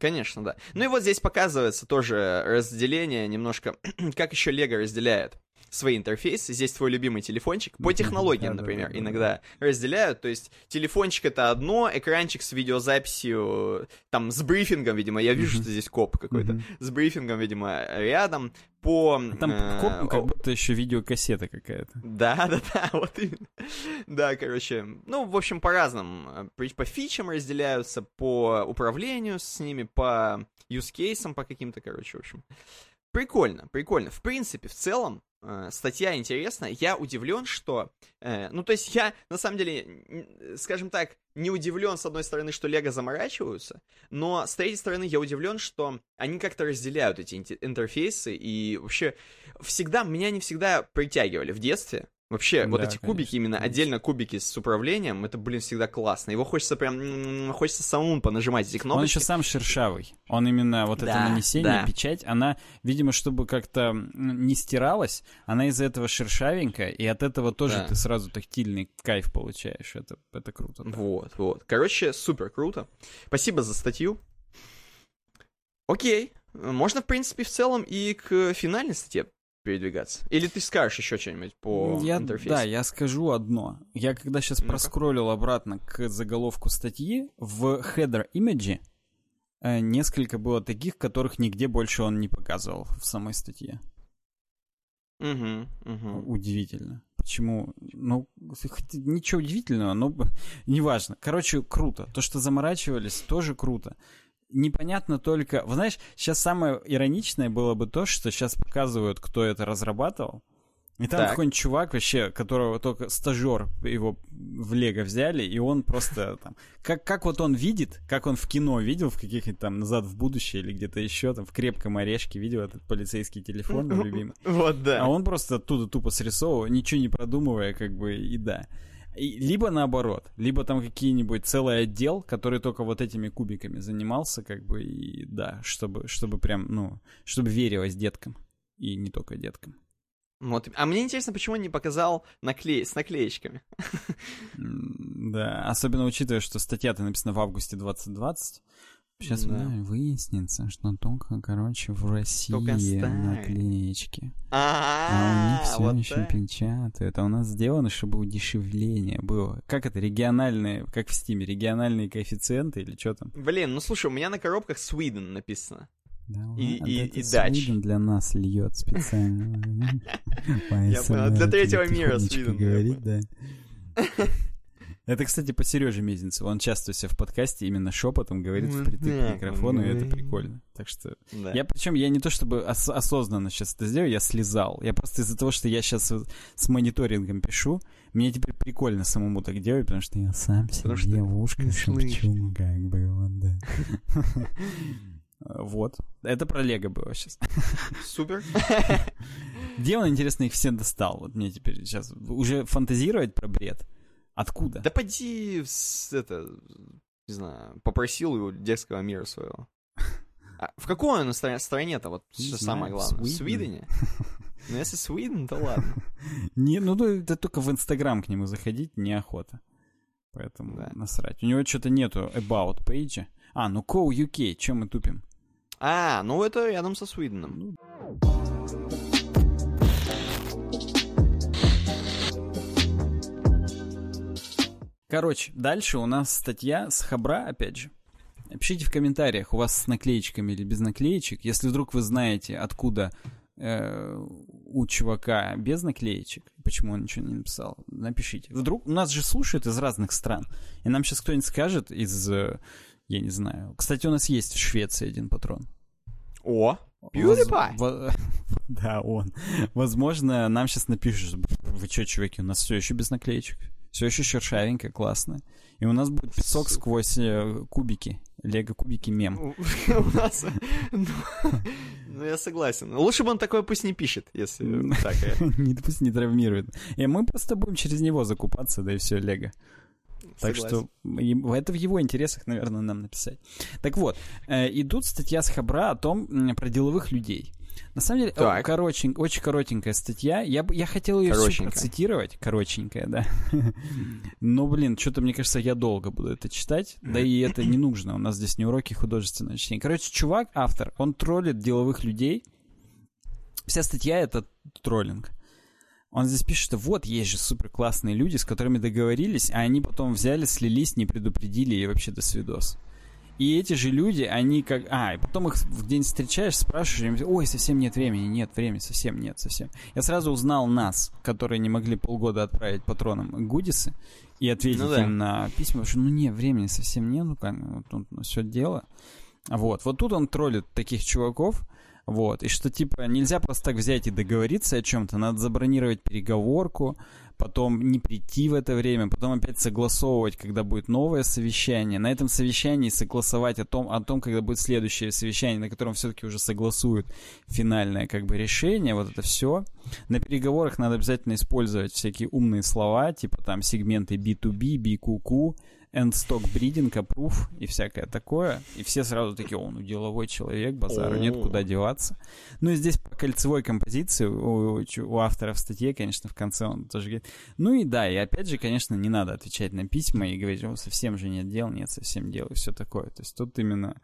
Конечно, да. Ну и вот здесь показывается тоже разделение немножко, (clears throat) как еще Лего разделяет свои интерфейсы. Здесь твой любимый телефончик. По (laughs) технологиям, например, иногда разделяют. То есть телефончик это одно, экранчик с видеозаписью, там, с брифингом, видимо. Я вижу, что здесь коп какой-то. С брифингом, видимо, рядом. По... А там э, коп, как будто еще видеокассета какая-то. Да, (laughs) да, да, вот именно. Да, короче, ну, в общем, по-разному. По фичам разделяются, по управлению с ними, по юзкейсам, по каким-то, короче, в общем. Прикольно, прикольно. В принципе, в целом, э, статья интересная. Я удивлен, что... Э, ну, то есть я, на самом деле, скажем так, не удивлен, с одной стороны, что Лего заморачиваются, но с третьей стороны, я удивлен, что они как-то разделяют эти интерфейсы, и вообще всегда, меня не всегда притягивали в детстве Вообще, вот Да, эти кубики, конечно, именно конечно. отдельно кубики с управлением, это, блин, всегда классно. Его хочется прям, м, хочется самому понажимать эти Он кнопочки. еще сам шершавый. Он именно вот это Да, нанесение, да. печать, она, видимо, чтобы как-то не стиралась, она из-за этого шершавенькая, и от этого тоже Да. ты сразу тактильный кайф получаешь. Это, это круто. да. Вот, вот. Короче, супер круто. Спасибо за статью. Окей. Можно, в принципе, в целом и к финальной статье передвигаться. Или ты скажешь еще что-нибудь по я, интерфейсу? Да, я скажу одно. Я когда сейчас Ну-ка. проскроллил обратно к заголовку статьи, в header image э, несколько было таких, которых нигде больше он не показывал в самой статье. Мгм, мгм. Удивительно. Почему? Ну, ничего удивительного, но (laughs) неважно. Короче, круто. То, что заморачивались, тоже круто. Непонятно только... Вы знаешь, сейчас самое ироничное было бы то, что сейчас показывают, кто это разрабатывал. И там Так. какой-нибудь чувак вообще, которого только стажер его в Лего взяли, и он просто там... Как, как вот он видит, как он в кино видел, в каких-нибудь там «Назад в будущее» или где-то еще, там в «Крепком орешке» видел этот полицейский телефон мой любимый. Вот, да. А он просто оттуда тупо срисовывал, ничего не продумывая, как бы, и да. И, либо наоборот, либо там какие-нибудь целый отдел, который только вот этими кубиками занимался, как бы, и да, чтобы, чтобы прям, ну, чтобы верилось деткам. И не только деткам. Вот. А мне интересно, почему он не показал наклей... с наклеечками. (laughs) Да, особенно учитывая, что статья-то написана в августе 2020. Сейчас Да. выяснится, что только, короче, в России Только наклеечки. А у них А, все вот еще так. печатают. А у нас сделано, чтобы удешевление было. Как это, региональные, как в Стиме, региональные коэффициенты или что там? Блин, ну слушай, у меня на коробках Sweden написано. Да, И- и- и Дач. Для нас льет специально. (laughs) Я понял, для третьего мира я говорит, да. (laughs) Это, кстати, по Сереже Мезенцеву. Он часто себя в подкасте именно шепотом говорит Вот впритык к микрофону, и это говорит. прикольно. Так что Да. я причем я не то чтобы ос- осознанно сейчас это сделаю, я слезал. Я просто из-за того, что я сейчас с мониторингом пишу, мне теперь прикольно самому так делать, потому что я сам Потому себе что в ушко шепчу, как бы вот, да. (laughs) Вот. Это про Лего было сейчас. Супер. Где он, интересно, их все достал? Вот мне теперь сейчас уже фантазировать про бред. Откуда? Да поди, это, не знаю, попросил у детского мира своего. А в какой он стра- стране-то, вот Не что знаю, самое главное? В. Свидене? Ну, если Свиден, то ладно. (laughs) Не, ну это только в Инстаграм к нему заходить неохота. Поэтому Да. насрать. У него что-то нету About page. А, ну Co UK, чем мы тупим? А, ну это рядом со Свиденом. Короче, дальше у нас статья с Хабра, опять же. Пишите в комментариях, у вас с наклеечками или без наклеечек. Если вдруг вы знаете, откуда э, у чувака без наклеечек, почему он ничего не написал, напишите. Вдруг у нас же слушают из разных стран, и нам сейчас кто-нибудь скажет из, э, я не знаю. Кстати, у нас есть в Швеции один патрон. О, Воз- PewDiePie. во- (laughs) Да, он. Возможно, нам сейчас напишут, вы что, чуваки, у нас все еще без наклеечек. Все еще шершавенько, классно. И у нас будет песок Супер. сквозь э, кубики. Лего-кубики мем. (laughs) У нас... Ну, (laughs) ну, я согласен. Лучше бы он такое пусть не пишет, если М. так. э, (laughs) пусть не травмирует. И мы просто будем через него закупаться, да и все, Лего. Так согласен. что это в его интересах, наверное, нам написать. Так вот, э, идут статья с Хабра о том, про деловых людей. На самом деле, Так. коротень, очень коротенькая статья. Я, я хотел ее всю процитировать. Коротенькая, да. (laughs) Но, блин, что-то, мне кажется, я долго буду это читать. Да и это не нужно. У нас здесь не уроки художественного чтения. Короче, чувак, автор, он троллит деловых людей. Вся статья — это троллинг. Он здесь пишет, что вот есть же супер классные люди, с которыми договорились, а они потом взяли, слились, не предупредили и вообще до свидос. И эти же люди, они как... А, и потом их в день встречаешь, спрашиваешь, ой, совсем нет времени, нет времени, совсем нет, совсем. Я сразу узнал нас, которые не могли полгода отправить патронам гудисы и ответить Ну да. им на письма, потому что, ну нет, времени совсем нет, ну как, вот тут все дело. Вот, вот тут он троллит таких чуваков, вот, и что, типа, нельзя просто так взять и договориться о чем-то, надо забронировать переговорку, потом не прийти в это время, потом опять согласовывать, когда будет новое совещание. На этом совещании согласовать о том, о том когда будет следующее совещание, на котором все-таки уже согласуют финальное как бы решение, вот это все. На переговорах надо обязательно использовать всякие умные слова, типа там сегменты B2B, BQQ, эндсток бридинг, approve и всякое такое. И все сразу такие, он ну, деловой человек, базару нет, куда деваться. Ну и здесь по кольцевой композиции у, у автора в статье, конечно, в конце он тоже говорит. Ну и да, и опять же, конечно, не надо отвечать на письма и говорить, о, совсем же нет дел, нет совсем дел и все такое. То есть тут именно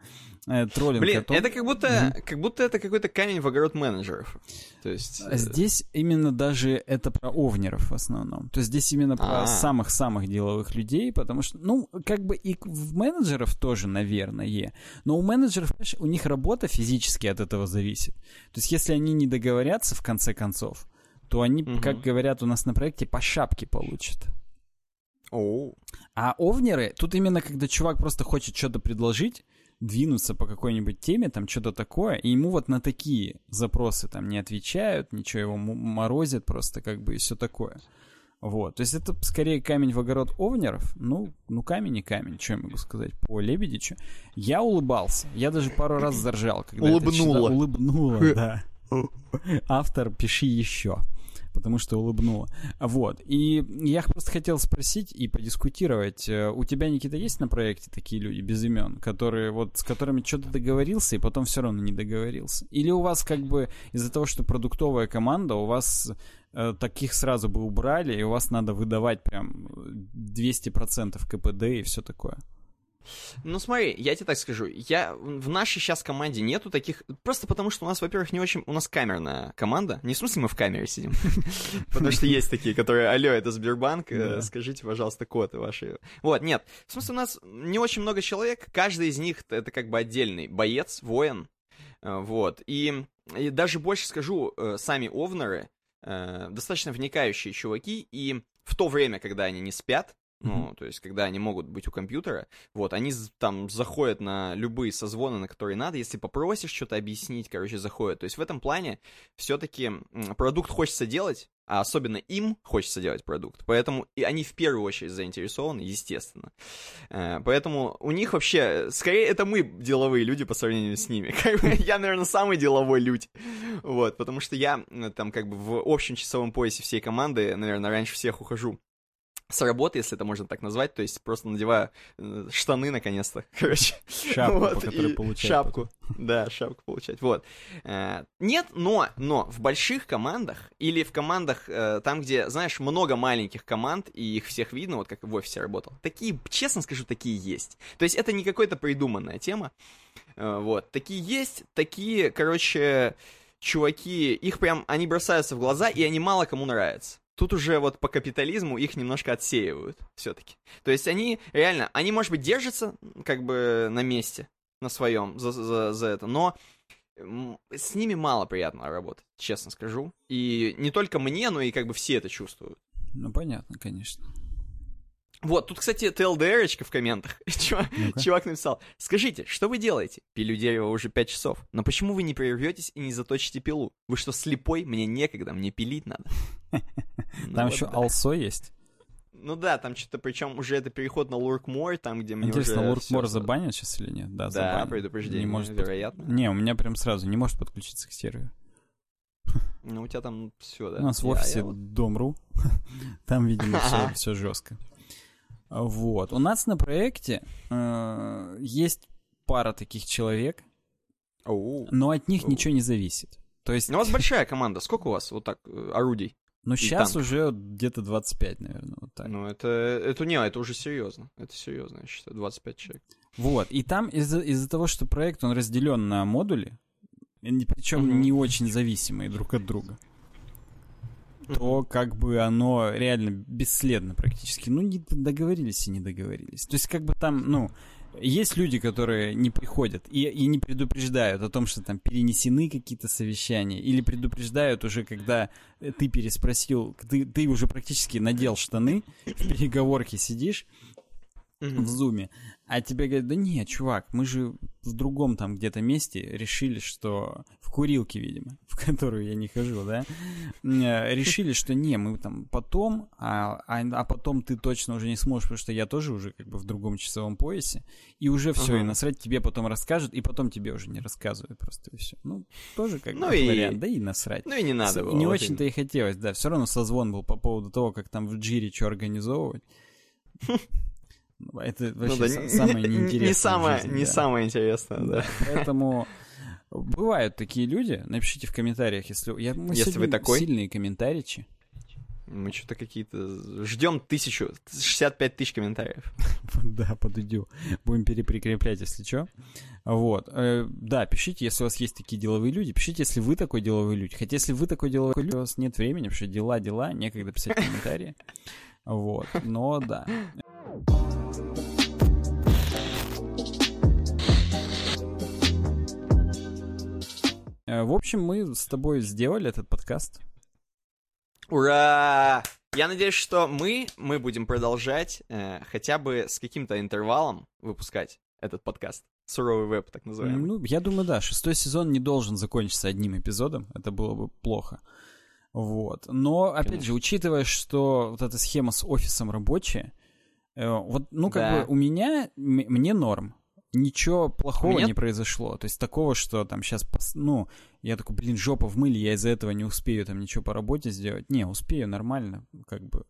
троллинг. Блин, том... это как будто, mm-hmm. как будто это какой-то камень в огород менеджеров. То есть... А здесь именно даже это про овнеров в основном. То есть здесь именно про А-а-а. самых-самых деловых людей, потому что, ну, как бы и в менеджеров тоже, наверное. Но у менеджеров, у них работа физически от этого зависит. То есть, если они не договорятся в конце концов, то они, угу. как говорят у нас на проекте, по шапке получат. Оу. А овнеры, тут именно когда чувак просто хочет что-то предложить, двинуться по какой-нибудь теме, там что-то такое, и ему вот на такие запросы там не отвечают, ничего его морозят просто как бы и все такое. Вот, то есть это скорее камень в огород овнеров. Ну, ну камень и камень, что я могу сказать по Лебедичу. Я улыбался, я даже пару раз заржал, когда Улыбнула. Это читал. Улыбнула, (laughs) да. Автор, пиши еще потому что улыбнула. Вот. И я просто хотел спросить и подискутировать. Э, у тебя, Никита, есть на проекте такие люди без имен, которые вот с которыми что-то договорился и потом все равно не договорился? Или у вас как бы из-за того, что продуктовая команда, у вас Э, таких сразу бы убрали, и у вас надо выдавать прям 200% КПД и все такое. Ну смотри, я тебе так скажу, я в нашей сейчас команде нету таких, просто потому что у нас, во-первых, не очень, у нас камерная команда, не в смысле мы в камере сидим, (laughs) потому что есть такие, которые, алло, это Сбербанк, э, скажите, пожалуйста, коды ваши. Вот, нет, в смысле у нас не очень много человек, каждый из них это как бы отдельный боец, воин, э, вот, и, и даже больше скажу, сами овнеры, э, достаточно вникающие чуваки, и в то время, когда они не спят, ну, mm-hmm. то есть, когда они могут быть у компьютера, вот, они там заходят на любые созвоны, на которые надо, если попросишь что-то объяснить, короче, заходят. То есть, в этом плане все-таки продукт хочется делать, а особенно им хочется делать продукт. Поэтому и они в первую очередь заинтересованы, естественно. Э, поэтому у них вообще, скорее, это мы деловые люди по сравнению с ними. (laughs) Я, наверное, самый деловой людь. Вот, потому что я там как бы в общем часовом поясе всей команды, наверное, раньше всех ухожу с работы, если это можно так назвать, то есть просто надеваю э, штаны наконец-то, (laughs) короче. Шапку, вот, по получать. Шапку, потом. (laughs) да, шапку получать, вот. Э, нет, но, но в больших командах или в командах э, там, где, знаешь, много маленьких команд, и их всех видно, вот как в офисе работал, такие, честно скажу, такие есть. То есть это не какая-то придуманная тема, вот. Такие есть, такие, короче, чуваки, их прям, они бросаются в глаза, и они мало кому нравятся. Тут уже вот по капитализму их немножко отсеивают все-таки. То есть они реально, они, может быть, держатся как бы на месте, на своем за, за, за это, но с ними мало приятно работать, честно скажу. И не только мне, но и как бы все это чувствуют. Ну, понятно, конечно. Вот, тут, кстати, ТЛДР в комментах. (laughs) Чувак, ну чувак написал, скажите, что вы делаете? Пилю дерево уже пять часов. Но почему вы не прерветесь и не заточите пилу? Вы что, слепой? Мне некогда, мне пилить надо. (laughs) Там еще also есть? Ну да, там что-то, причем уже это переход на Луркмор, там, где мне Интересно, уже... Луркмор забанят сейчас или нет? Да, да предупреждение, не может вероятно. Не, у меня прям сразу не может подключиться к серверу. (laughs) Ну, у тебя там все, да? У нас в офисе Дом.ру. (laughs) Там, видимо, все, все жестко. Вот. У нас на проекте э, есть пара таких человек, но от них ничего не зависит. То есть... Ну, у вас большая команда. Сколько у вас вот так э, Ну, сейчас танк? уже где-то 25, наверное, вот так. Ну, это, это не, это уже серьезно. Это серьезно, я считаю, 25 человек. Вот, и там из-за из того, что проект, он разделен на модули, причем mm-hmm. не очень зависимые друг от друга то как бы оно реально бесследно практически. Ну, не договорились и не договорились. То есть как бы там, ну, есть люди, которые не приходят и, и не предупреждают о том, что там перенесены какие-то совещания, или предупреждают уже, когда ты переспросил, ты, ты уже практически надел штаны, в переговорке сидишь, в зуме, а тебе говорят, да нет, чувак, мы же в другом там где-то месте решили, что в курилке, видимо, (laughs) в которую я не хожу, да, э, решили, что не, мы там потом, а, а, а потом ты точно уже не сможешь, потому что я тоже уже как бы в другом часовом поясе, и уже все, uh-huh. и насрать тебе потом расскажут, и потом тебе уже не рассказывают просто, и все. Ну, тоже как ну и... вариант, да и насрать. Ну и не надо было. Не очень-то и хотелось, да, все равно созвон был по поводу того, как там в джире что организовывать. (laughs) Это вообще ну, да, самое неинтересное. Не самое, жизни, не да. самое интересное, да. Поэтому (laughs) бывают такие люди. Напишите в комментариях, если я мы если вы такой сильные комментарии. Мы что-то какие-то ждем тысячу, 65 тысяч комментариев. (laughs) Да, подойдю. Будем переприкреплять, если что. Вот. Э, да, пишите, если у вас есть такие деловые люди. Пишите, если вы такой деловой люди. Хотя если вы такой деловой люди, у вас нет времени, потому что дела, дела, некогда писать комментарии. (laughs) Вот. Но да. В общем, мы с тобой сделали этот подкаст. Ура! Я надеюсь, что мы, мы будем продолжать э, хотя бы с каким-то интервалом выпускать этот подкаст. Суровый веб, так называемый. Ну, я думаю, да. Шестой сезон не должен закончиться одним эпизодом. Это было бы плохо. Вот. Но, опять Конечно. же, учитывая, что вот эта схема с офисом рабочая, э, вот, ну, как да. бы у меня, мне норм ничего плохого Нет? не произошло. То есть такого, что там сейчас, ну, я такой, блин, жопа в мыле, я из-за этого не успею там ничего по работе сделать. Не, успею, нормально, как бы.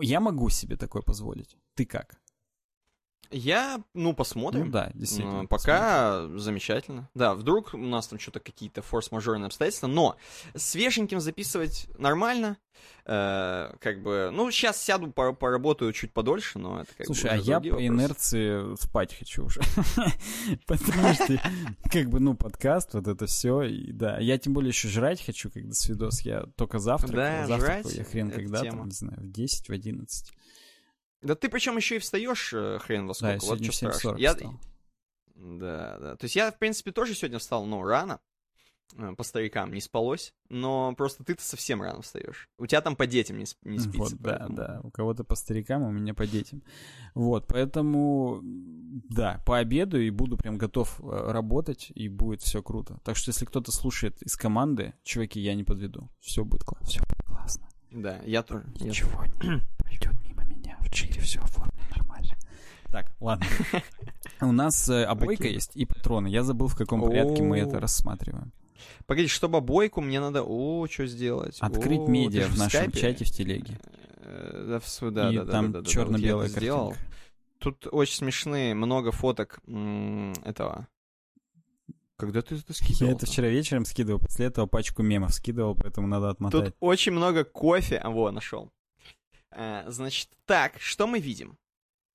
Я могу себе такое позволить. Ты как? Я, ну, посмотрим. Ну да, действительно. Пока посмотрим. замечательно. Да, вдруг у нас там что-то какие-то форс-мажорные обстоятельства, но свеженьким записывать нормально. Э, как бы, ну, сейчас сяду, поработаю чуть подольше, но это как Слушай, бы а я по вопросы. инерции спать хочу уже. (laughs) Потому что, как бы, ну, подкаст, вот это все, и да. Я тем более еще жрать хочу, когда свидос. Я только завтрак. Да, завтракаю я хрен когда там, не знаю, в 10, в 11. Да ты причем еще и встаешь э, хрен во сколько, да, вот что страшно. Я... Да, да. То есть я, в принципе, тоже сегодня встал, ну, рано, э, по старикам, не спалось, но просто ты-то совсем рано встаешь. У тебя там по детям не, не спится. Вот, поэтому... да, да. У кого-то по старикам, у меня по детям. Вот, поэтому, да, по обеду и буду прям готов э, работать, и будет все круто. Так что, если кто-то слушает из команды, чуваки, я не подведу. Все будет классно. Все будет классно. Да, я тоже. Ничего не (clears throat) пройдет мимо меня. Джире все оформлено нормально. Так, ладно. У нас э, обойка есть и патроны. Я забыл, в каком порядке мы это рассматриваем. Погоди, чтобы обойку, мне надо... О, что сделать? Открыть медиа в нашем чате в телеге. Э, да, да, и да, там да, да, черно-белая сделал. Тут очень смешные, много фоток этого. Когда ты это скидывал? Я это вчера вечером скидывал, после этого пачку мемов скидывал, поэтому надо отмотать. Тут очень много кофе. А, вот, нашел. А, значит, так, что мы видим?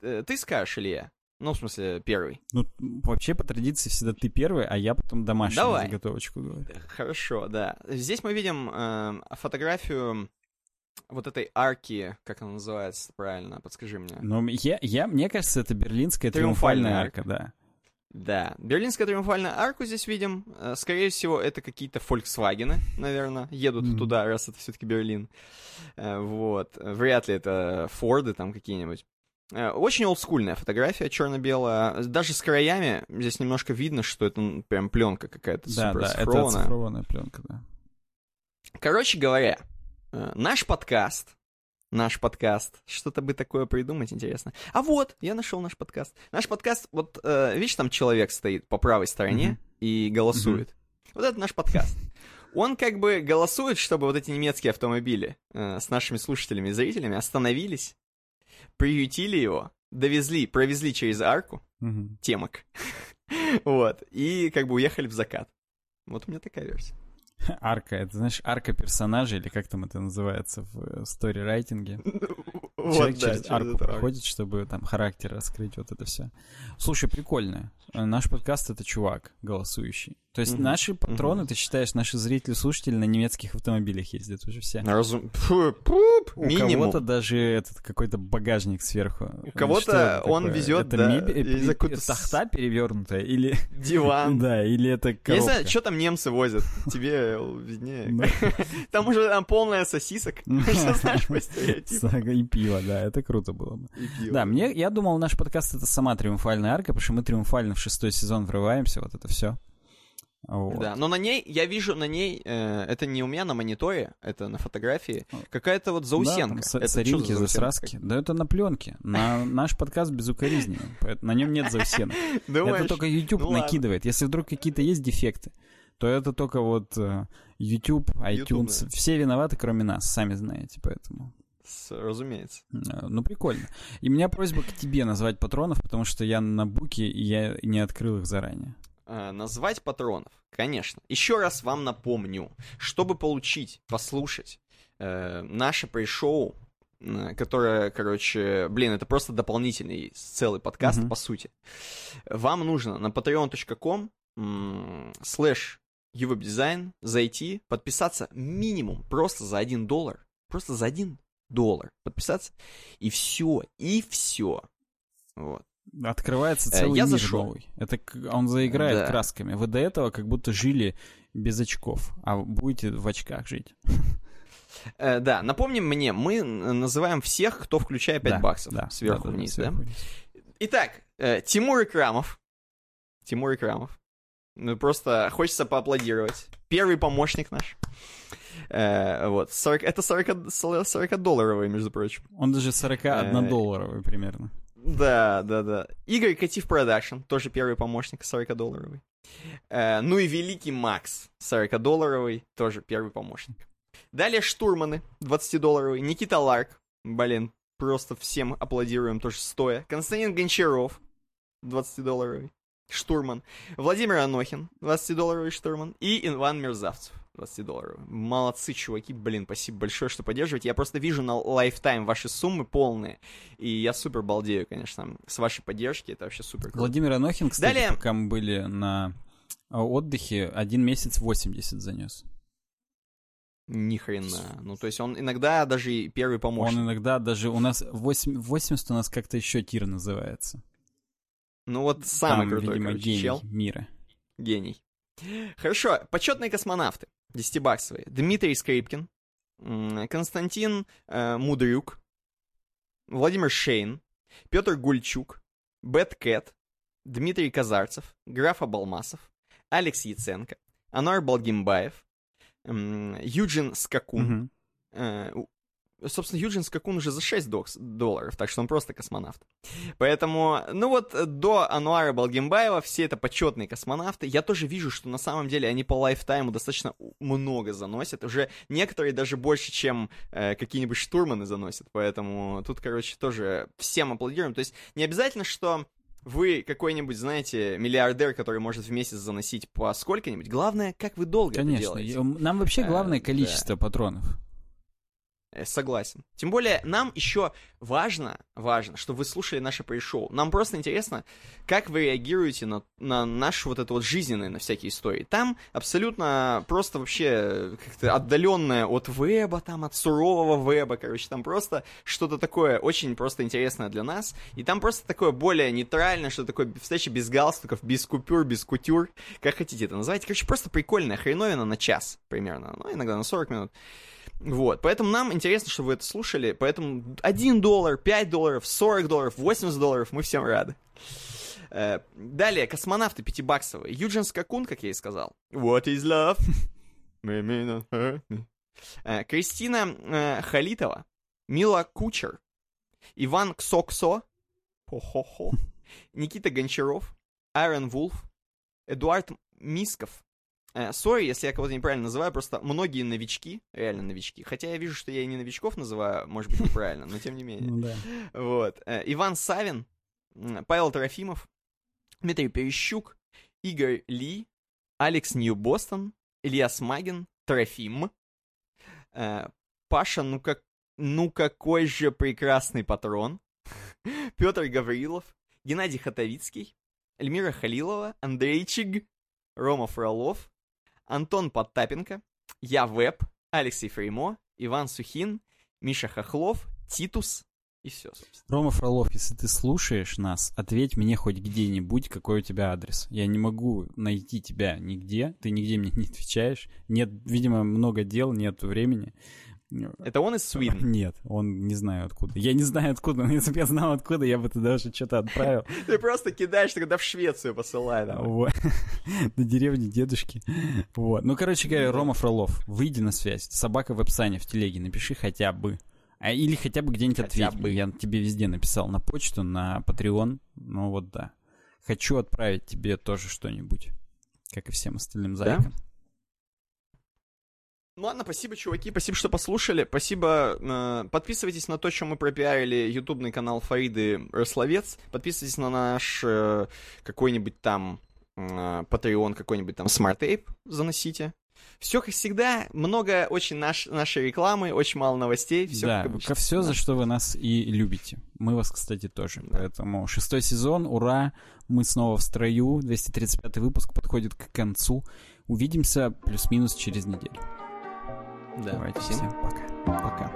Э, ты скажешь, Илья? Ну, в смысле, первый. Ну, вообще, по традиции, всегда ты первый, а я потом домашнюю Давай. заготовочку говорю. Хорошо, да. Здесь мы видим э, фотографию вот этой арки, как она называется правильно, подскажи мне. Ну, я, я, мне кажется, это берлинская триумфальная, триумфальная арка, да. Да, Берлинская триумфальная арку здесь видим. Э, скорее всего, это какие-то Volkswagen, наверное, едут mm-hmm. туда, раз это все-таки Берлин. Э, вот. Вряд ли это Форды там какие-нибудь. Э, очень олдскульная фотография, черно-белая. Даже с краями здесь немножко видно, что это прям пленка какая-то да, супер да, это оцифрованная пленка, да. Короче говоря, наш подкаст наш подкаст. Что-то бы такое придумать, интересно. А вот, я нашел наш подкаст. Наш подкаст, вот, э, видишь, там человек стоит по правой стороне mm-hmm. и голосует. Mm-hmm. Вот это наш подкаст. Он как бы голосует, чтобы вот эти немецкие автомобили э, с нашими слушателями и зрителями остановились, приютили его, довезли, провезли через арку, mm-hmm. темок, (laughs) вот, и как бы уехали в закат. Вот у меня такая версия. (laughs) Арка, это, знаешь, арка персонажа, или как там это называется в сторирайтинге. (laughs) Вот, Человек да, через арку проходит, чтобы там характер раскрыть, вот это все. Слушай, прикольно. Наш подкаст — это чувак голосующий. То есть Мгм. наши патроны, Мгм. ты считаешь, наши зрители, слушатели на немецких автомобилях ездят уже все. Разум... Фу, пуп, У кого-то даже этот какой-то багажник сверху. У кого-то он такое? везет, это да, мебель, или э, тахта перевернутая или Диван. (laughs) да, или это Я не коробка. знаю, что там немцы возят. Тебе виднее. Да. (laughs) (laughs) Там уже там полная сосисок. Что знаешь по стереотипу. И пиво, да, это круто было бы. Да, мне, я думал, наш подкаст это сама триумфальная арка, потому что мы триумфально в шестой сезон врываемся, вот это все. Вот. Да, но на ней, я вижу на ней, э, это не у меня на мониторе, это на фотографии, какая-то вот заусенка. Да, это соринки, за засраски. Да это на пленке. На (laughs) наш подкаст безукоризненный. На нем нет заусенок. Это только YouTube Ну ладно. накидывает. Если вдруг какие-то есть дефекты, то это только вот э, YouTube, iTunes. YouTube, да. Все виноваты, кроме нас, сами знаете, поэтому. Разумеется. э, Ну, прикольно. И у меня просьба к тебе назвать патронов, потому что я на буке, и я не открыл их заранее. Э, назвать патронов, конечно. Еще раз вам напомню, чтобы получить, послушать э, наше пришоу, э, которое, короче, блин, это просто дополнительный целый подкаст, Мгм. по сути. Вам нужно на patreon.com слэш Дизайн зайти, подписаться минимум просто за 1 доллар. Просто за 1 доллар подписаться. И все, и все. Вот. Открывается Э, целый я мир зашел. новый. Это он заиграет Да. красками. Вы до этого как будто жили без очков, а будете в очках жить. Э, да, напомним мне, мы называем всех, кто включая 5 Да, баксов. да, сверху да, да, вниз, сверху да? вниз. Итак, э, Тимур Икрамов. Тимур Икрамов. Ну, просто хочется поаплодировать. Первый помощник наш. Э, вот, 40, это 40, 40-долларовый, между прочим. Он даже 41-долларовый примерно. Да, да, да. Игорь Катив Production, тоже первый помощник, 40-долларовый. Э, ну и Великий Макс, 40-долларовый, тоже первый помощник. Далее Штурманы, 20-долларовый. Никита Ларк, блин, просто всем аплодируем, тоже стоя. Константин Гончаров, 20-долларовый. Штурман. Владимир Анохин, 20-долларовый штурман. И Иван Мерзавцев, 20-долларовый. Молодцы, чуваки, блин, спасибо большое, что поддерживаете. Я просто вижу на lifetime ваши суммы полные. И я супер балдею, конечно, с вашей поддержки. Это вообще супер круто. Владимир Анохин, кстати, Далее. пока мы были на а, отдыхе, один месяц 80 занес. Ни хрена. Ну, то есть он иногда даже и первый помощник. Он иногда даже... У нас 8, 80 у нас как-то еще тир называется. Ну, вот самый Там, крутой, видимо, короче, гений чел. мира. Гений. Хорошо, почетные космонавты, десятибаксовые. Дмитрий Скрипкин, Константин э, Мудрюк, Владимир Шейн, Петр Гульчук, Бэт Кэт, Дмитрий Казарцев, Граф Абалмасов, Алекс Яценко, Ануар Балгимбаев, м, Юджин Скакун. Мгм. Э, Собственно, Юджин Скакун уже за 6 докс- долларов, так что он просто космонавт. Поэтому, ну вот, э, до Ануара Балгимбаева все это почетные космонавты. Я тоже вижу, что на самом деле они по лайфтайму достаточно много заносят. Уже некоторые даже больше, чем э, какие-нибудь штурманы заносят. Поэтому тут, короче, тоже всем аплодируем. То есть не обязательно, что вы какой-нибудь, знаете, миллиардер, который может в месяц заносить по сколько-нибудь. Главное, как вы долго это Конечно. делаете. И, м, Нам вообще Э, главное да. количество патронов. Э, Согласен. Тем более, нам еще важно, важно, что вы слушали наше пришоу. Нам просто интересно, как вы реагируете на, на наши вот это вот жизненные, на всякие истории. Там абсолютно просто вообще как-то отдаленное от веба, там от сурового веба, короче, там просто что-то такое очень просто интересное для нас. И там просто такое более нейтральное, что такое встреча без галстуков, без купюр, без кутюр, как хотите это называть. Короче, просто прикольная хреновина на час примерно, ну, иногда на 40 минут. Вот, поэтому нам интересно, что вы это слушали, поэтому 1 доллар, 5 долларов, 40 долларов, 80 долларов, мы всем рады. Э, Далее, космонавты пятибаксовые. Юджин Скакун, как я и сказал. What is love? (laughs) Э, Кристина э, Халитова. Мила Кучер. Иван Ксоксо. Никита Гончаров. Iron Wolf. Эдуард Мисков. Э, Sorry, если я кого-то неправильно называю, просто многие новички, реально новички. Хотя я вижу, что я и не новичков называю, может быть, неправильно, но тем не менее. Ну. (laughs) Вот. Э, Иван Савин, Павел Трофимов, Дмитрий Перещук, Игорь Ли, Алекс Нью-Бостон, Илья Смагин, Трофим, э, Паша, ну как, ну какой же прекрасный патрон, (laughs) Петр Гаврилов, Геннадий Хатовицкий, Эльмира Халилова, Андрейчик, Рома Фролов, Антон Подтапенко, я Веб, Алексей Фреймо, Иван Сухин, Миша Хохлов, Титус и все, собственно. Рома Фролов, если ты слушаешь нас, ответь мне хоть где-нибудь, какой у тебя адрес. Я не могу найти тебя нигде, ты нигде мне не отвечаешь. Нет, видимо, много дел, нет времени. Это он из Свиден? (laughs) Нет, он не знаю откуда. Я не знаю откуда, но если бы я знал откуда, я бы туда уже что-то отправил. (laughs) Ты просто кидаешь тогда в Швецию посылай. Вот. (laughs) На деревне дедушки. Вот. Ну, короче говоря, Рома Фролов, выйди на связь. Собака в описании в телеге, напиши хотя бы. А, или хотя бы где-нибудь ответь. Бы. Я тебе везде написал. На почту, на Patreon. Ну вот да. Хочу отправить тебе тоже что-нибудь. Как и всем остальным зайкам. Да? Ну ладно, спасибо, чуваки, спасибо, что послушали. Спасибо. Э, подписывайтесь на то, что мы пропиарили ютубный канал Фариды Рословец. Подписывайтесь на наш э, какой-нибудь там э, Patreon, какой-нибудь там Smart Ape заносите. Все, как всегда, много очень наш, нашей рекламы, очень мало новостей. Все да, как, как все, за что вы нас и любите. Мы вас, кстати, тоже. Да. Поэтому шестой сезон, ура, мы снова в строю. 235 выпуск подходит к концу. Увидимся плюс-минус через неделю. Да. Давайте всем, всем пока. Пока.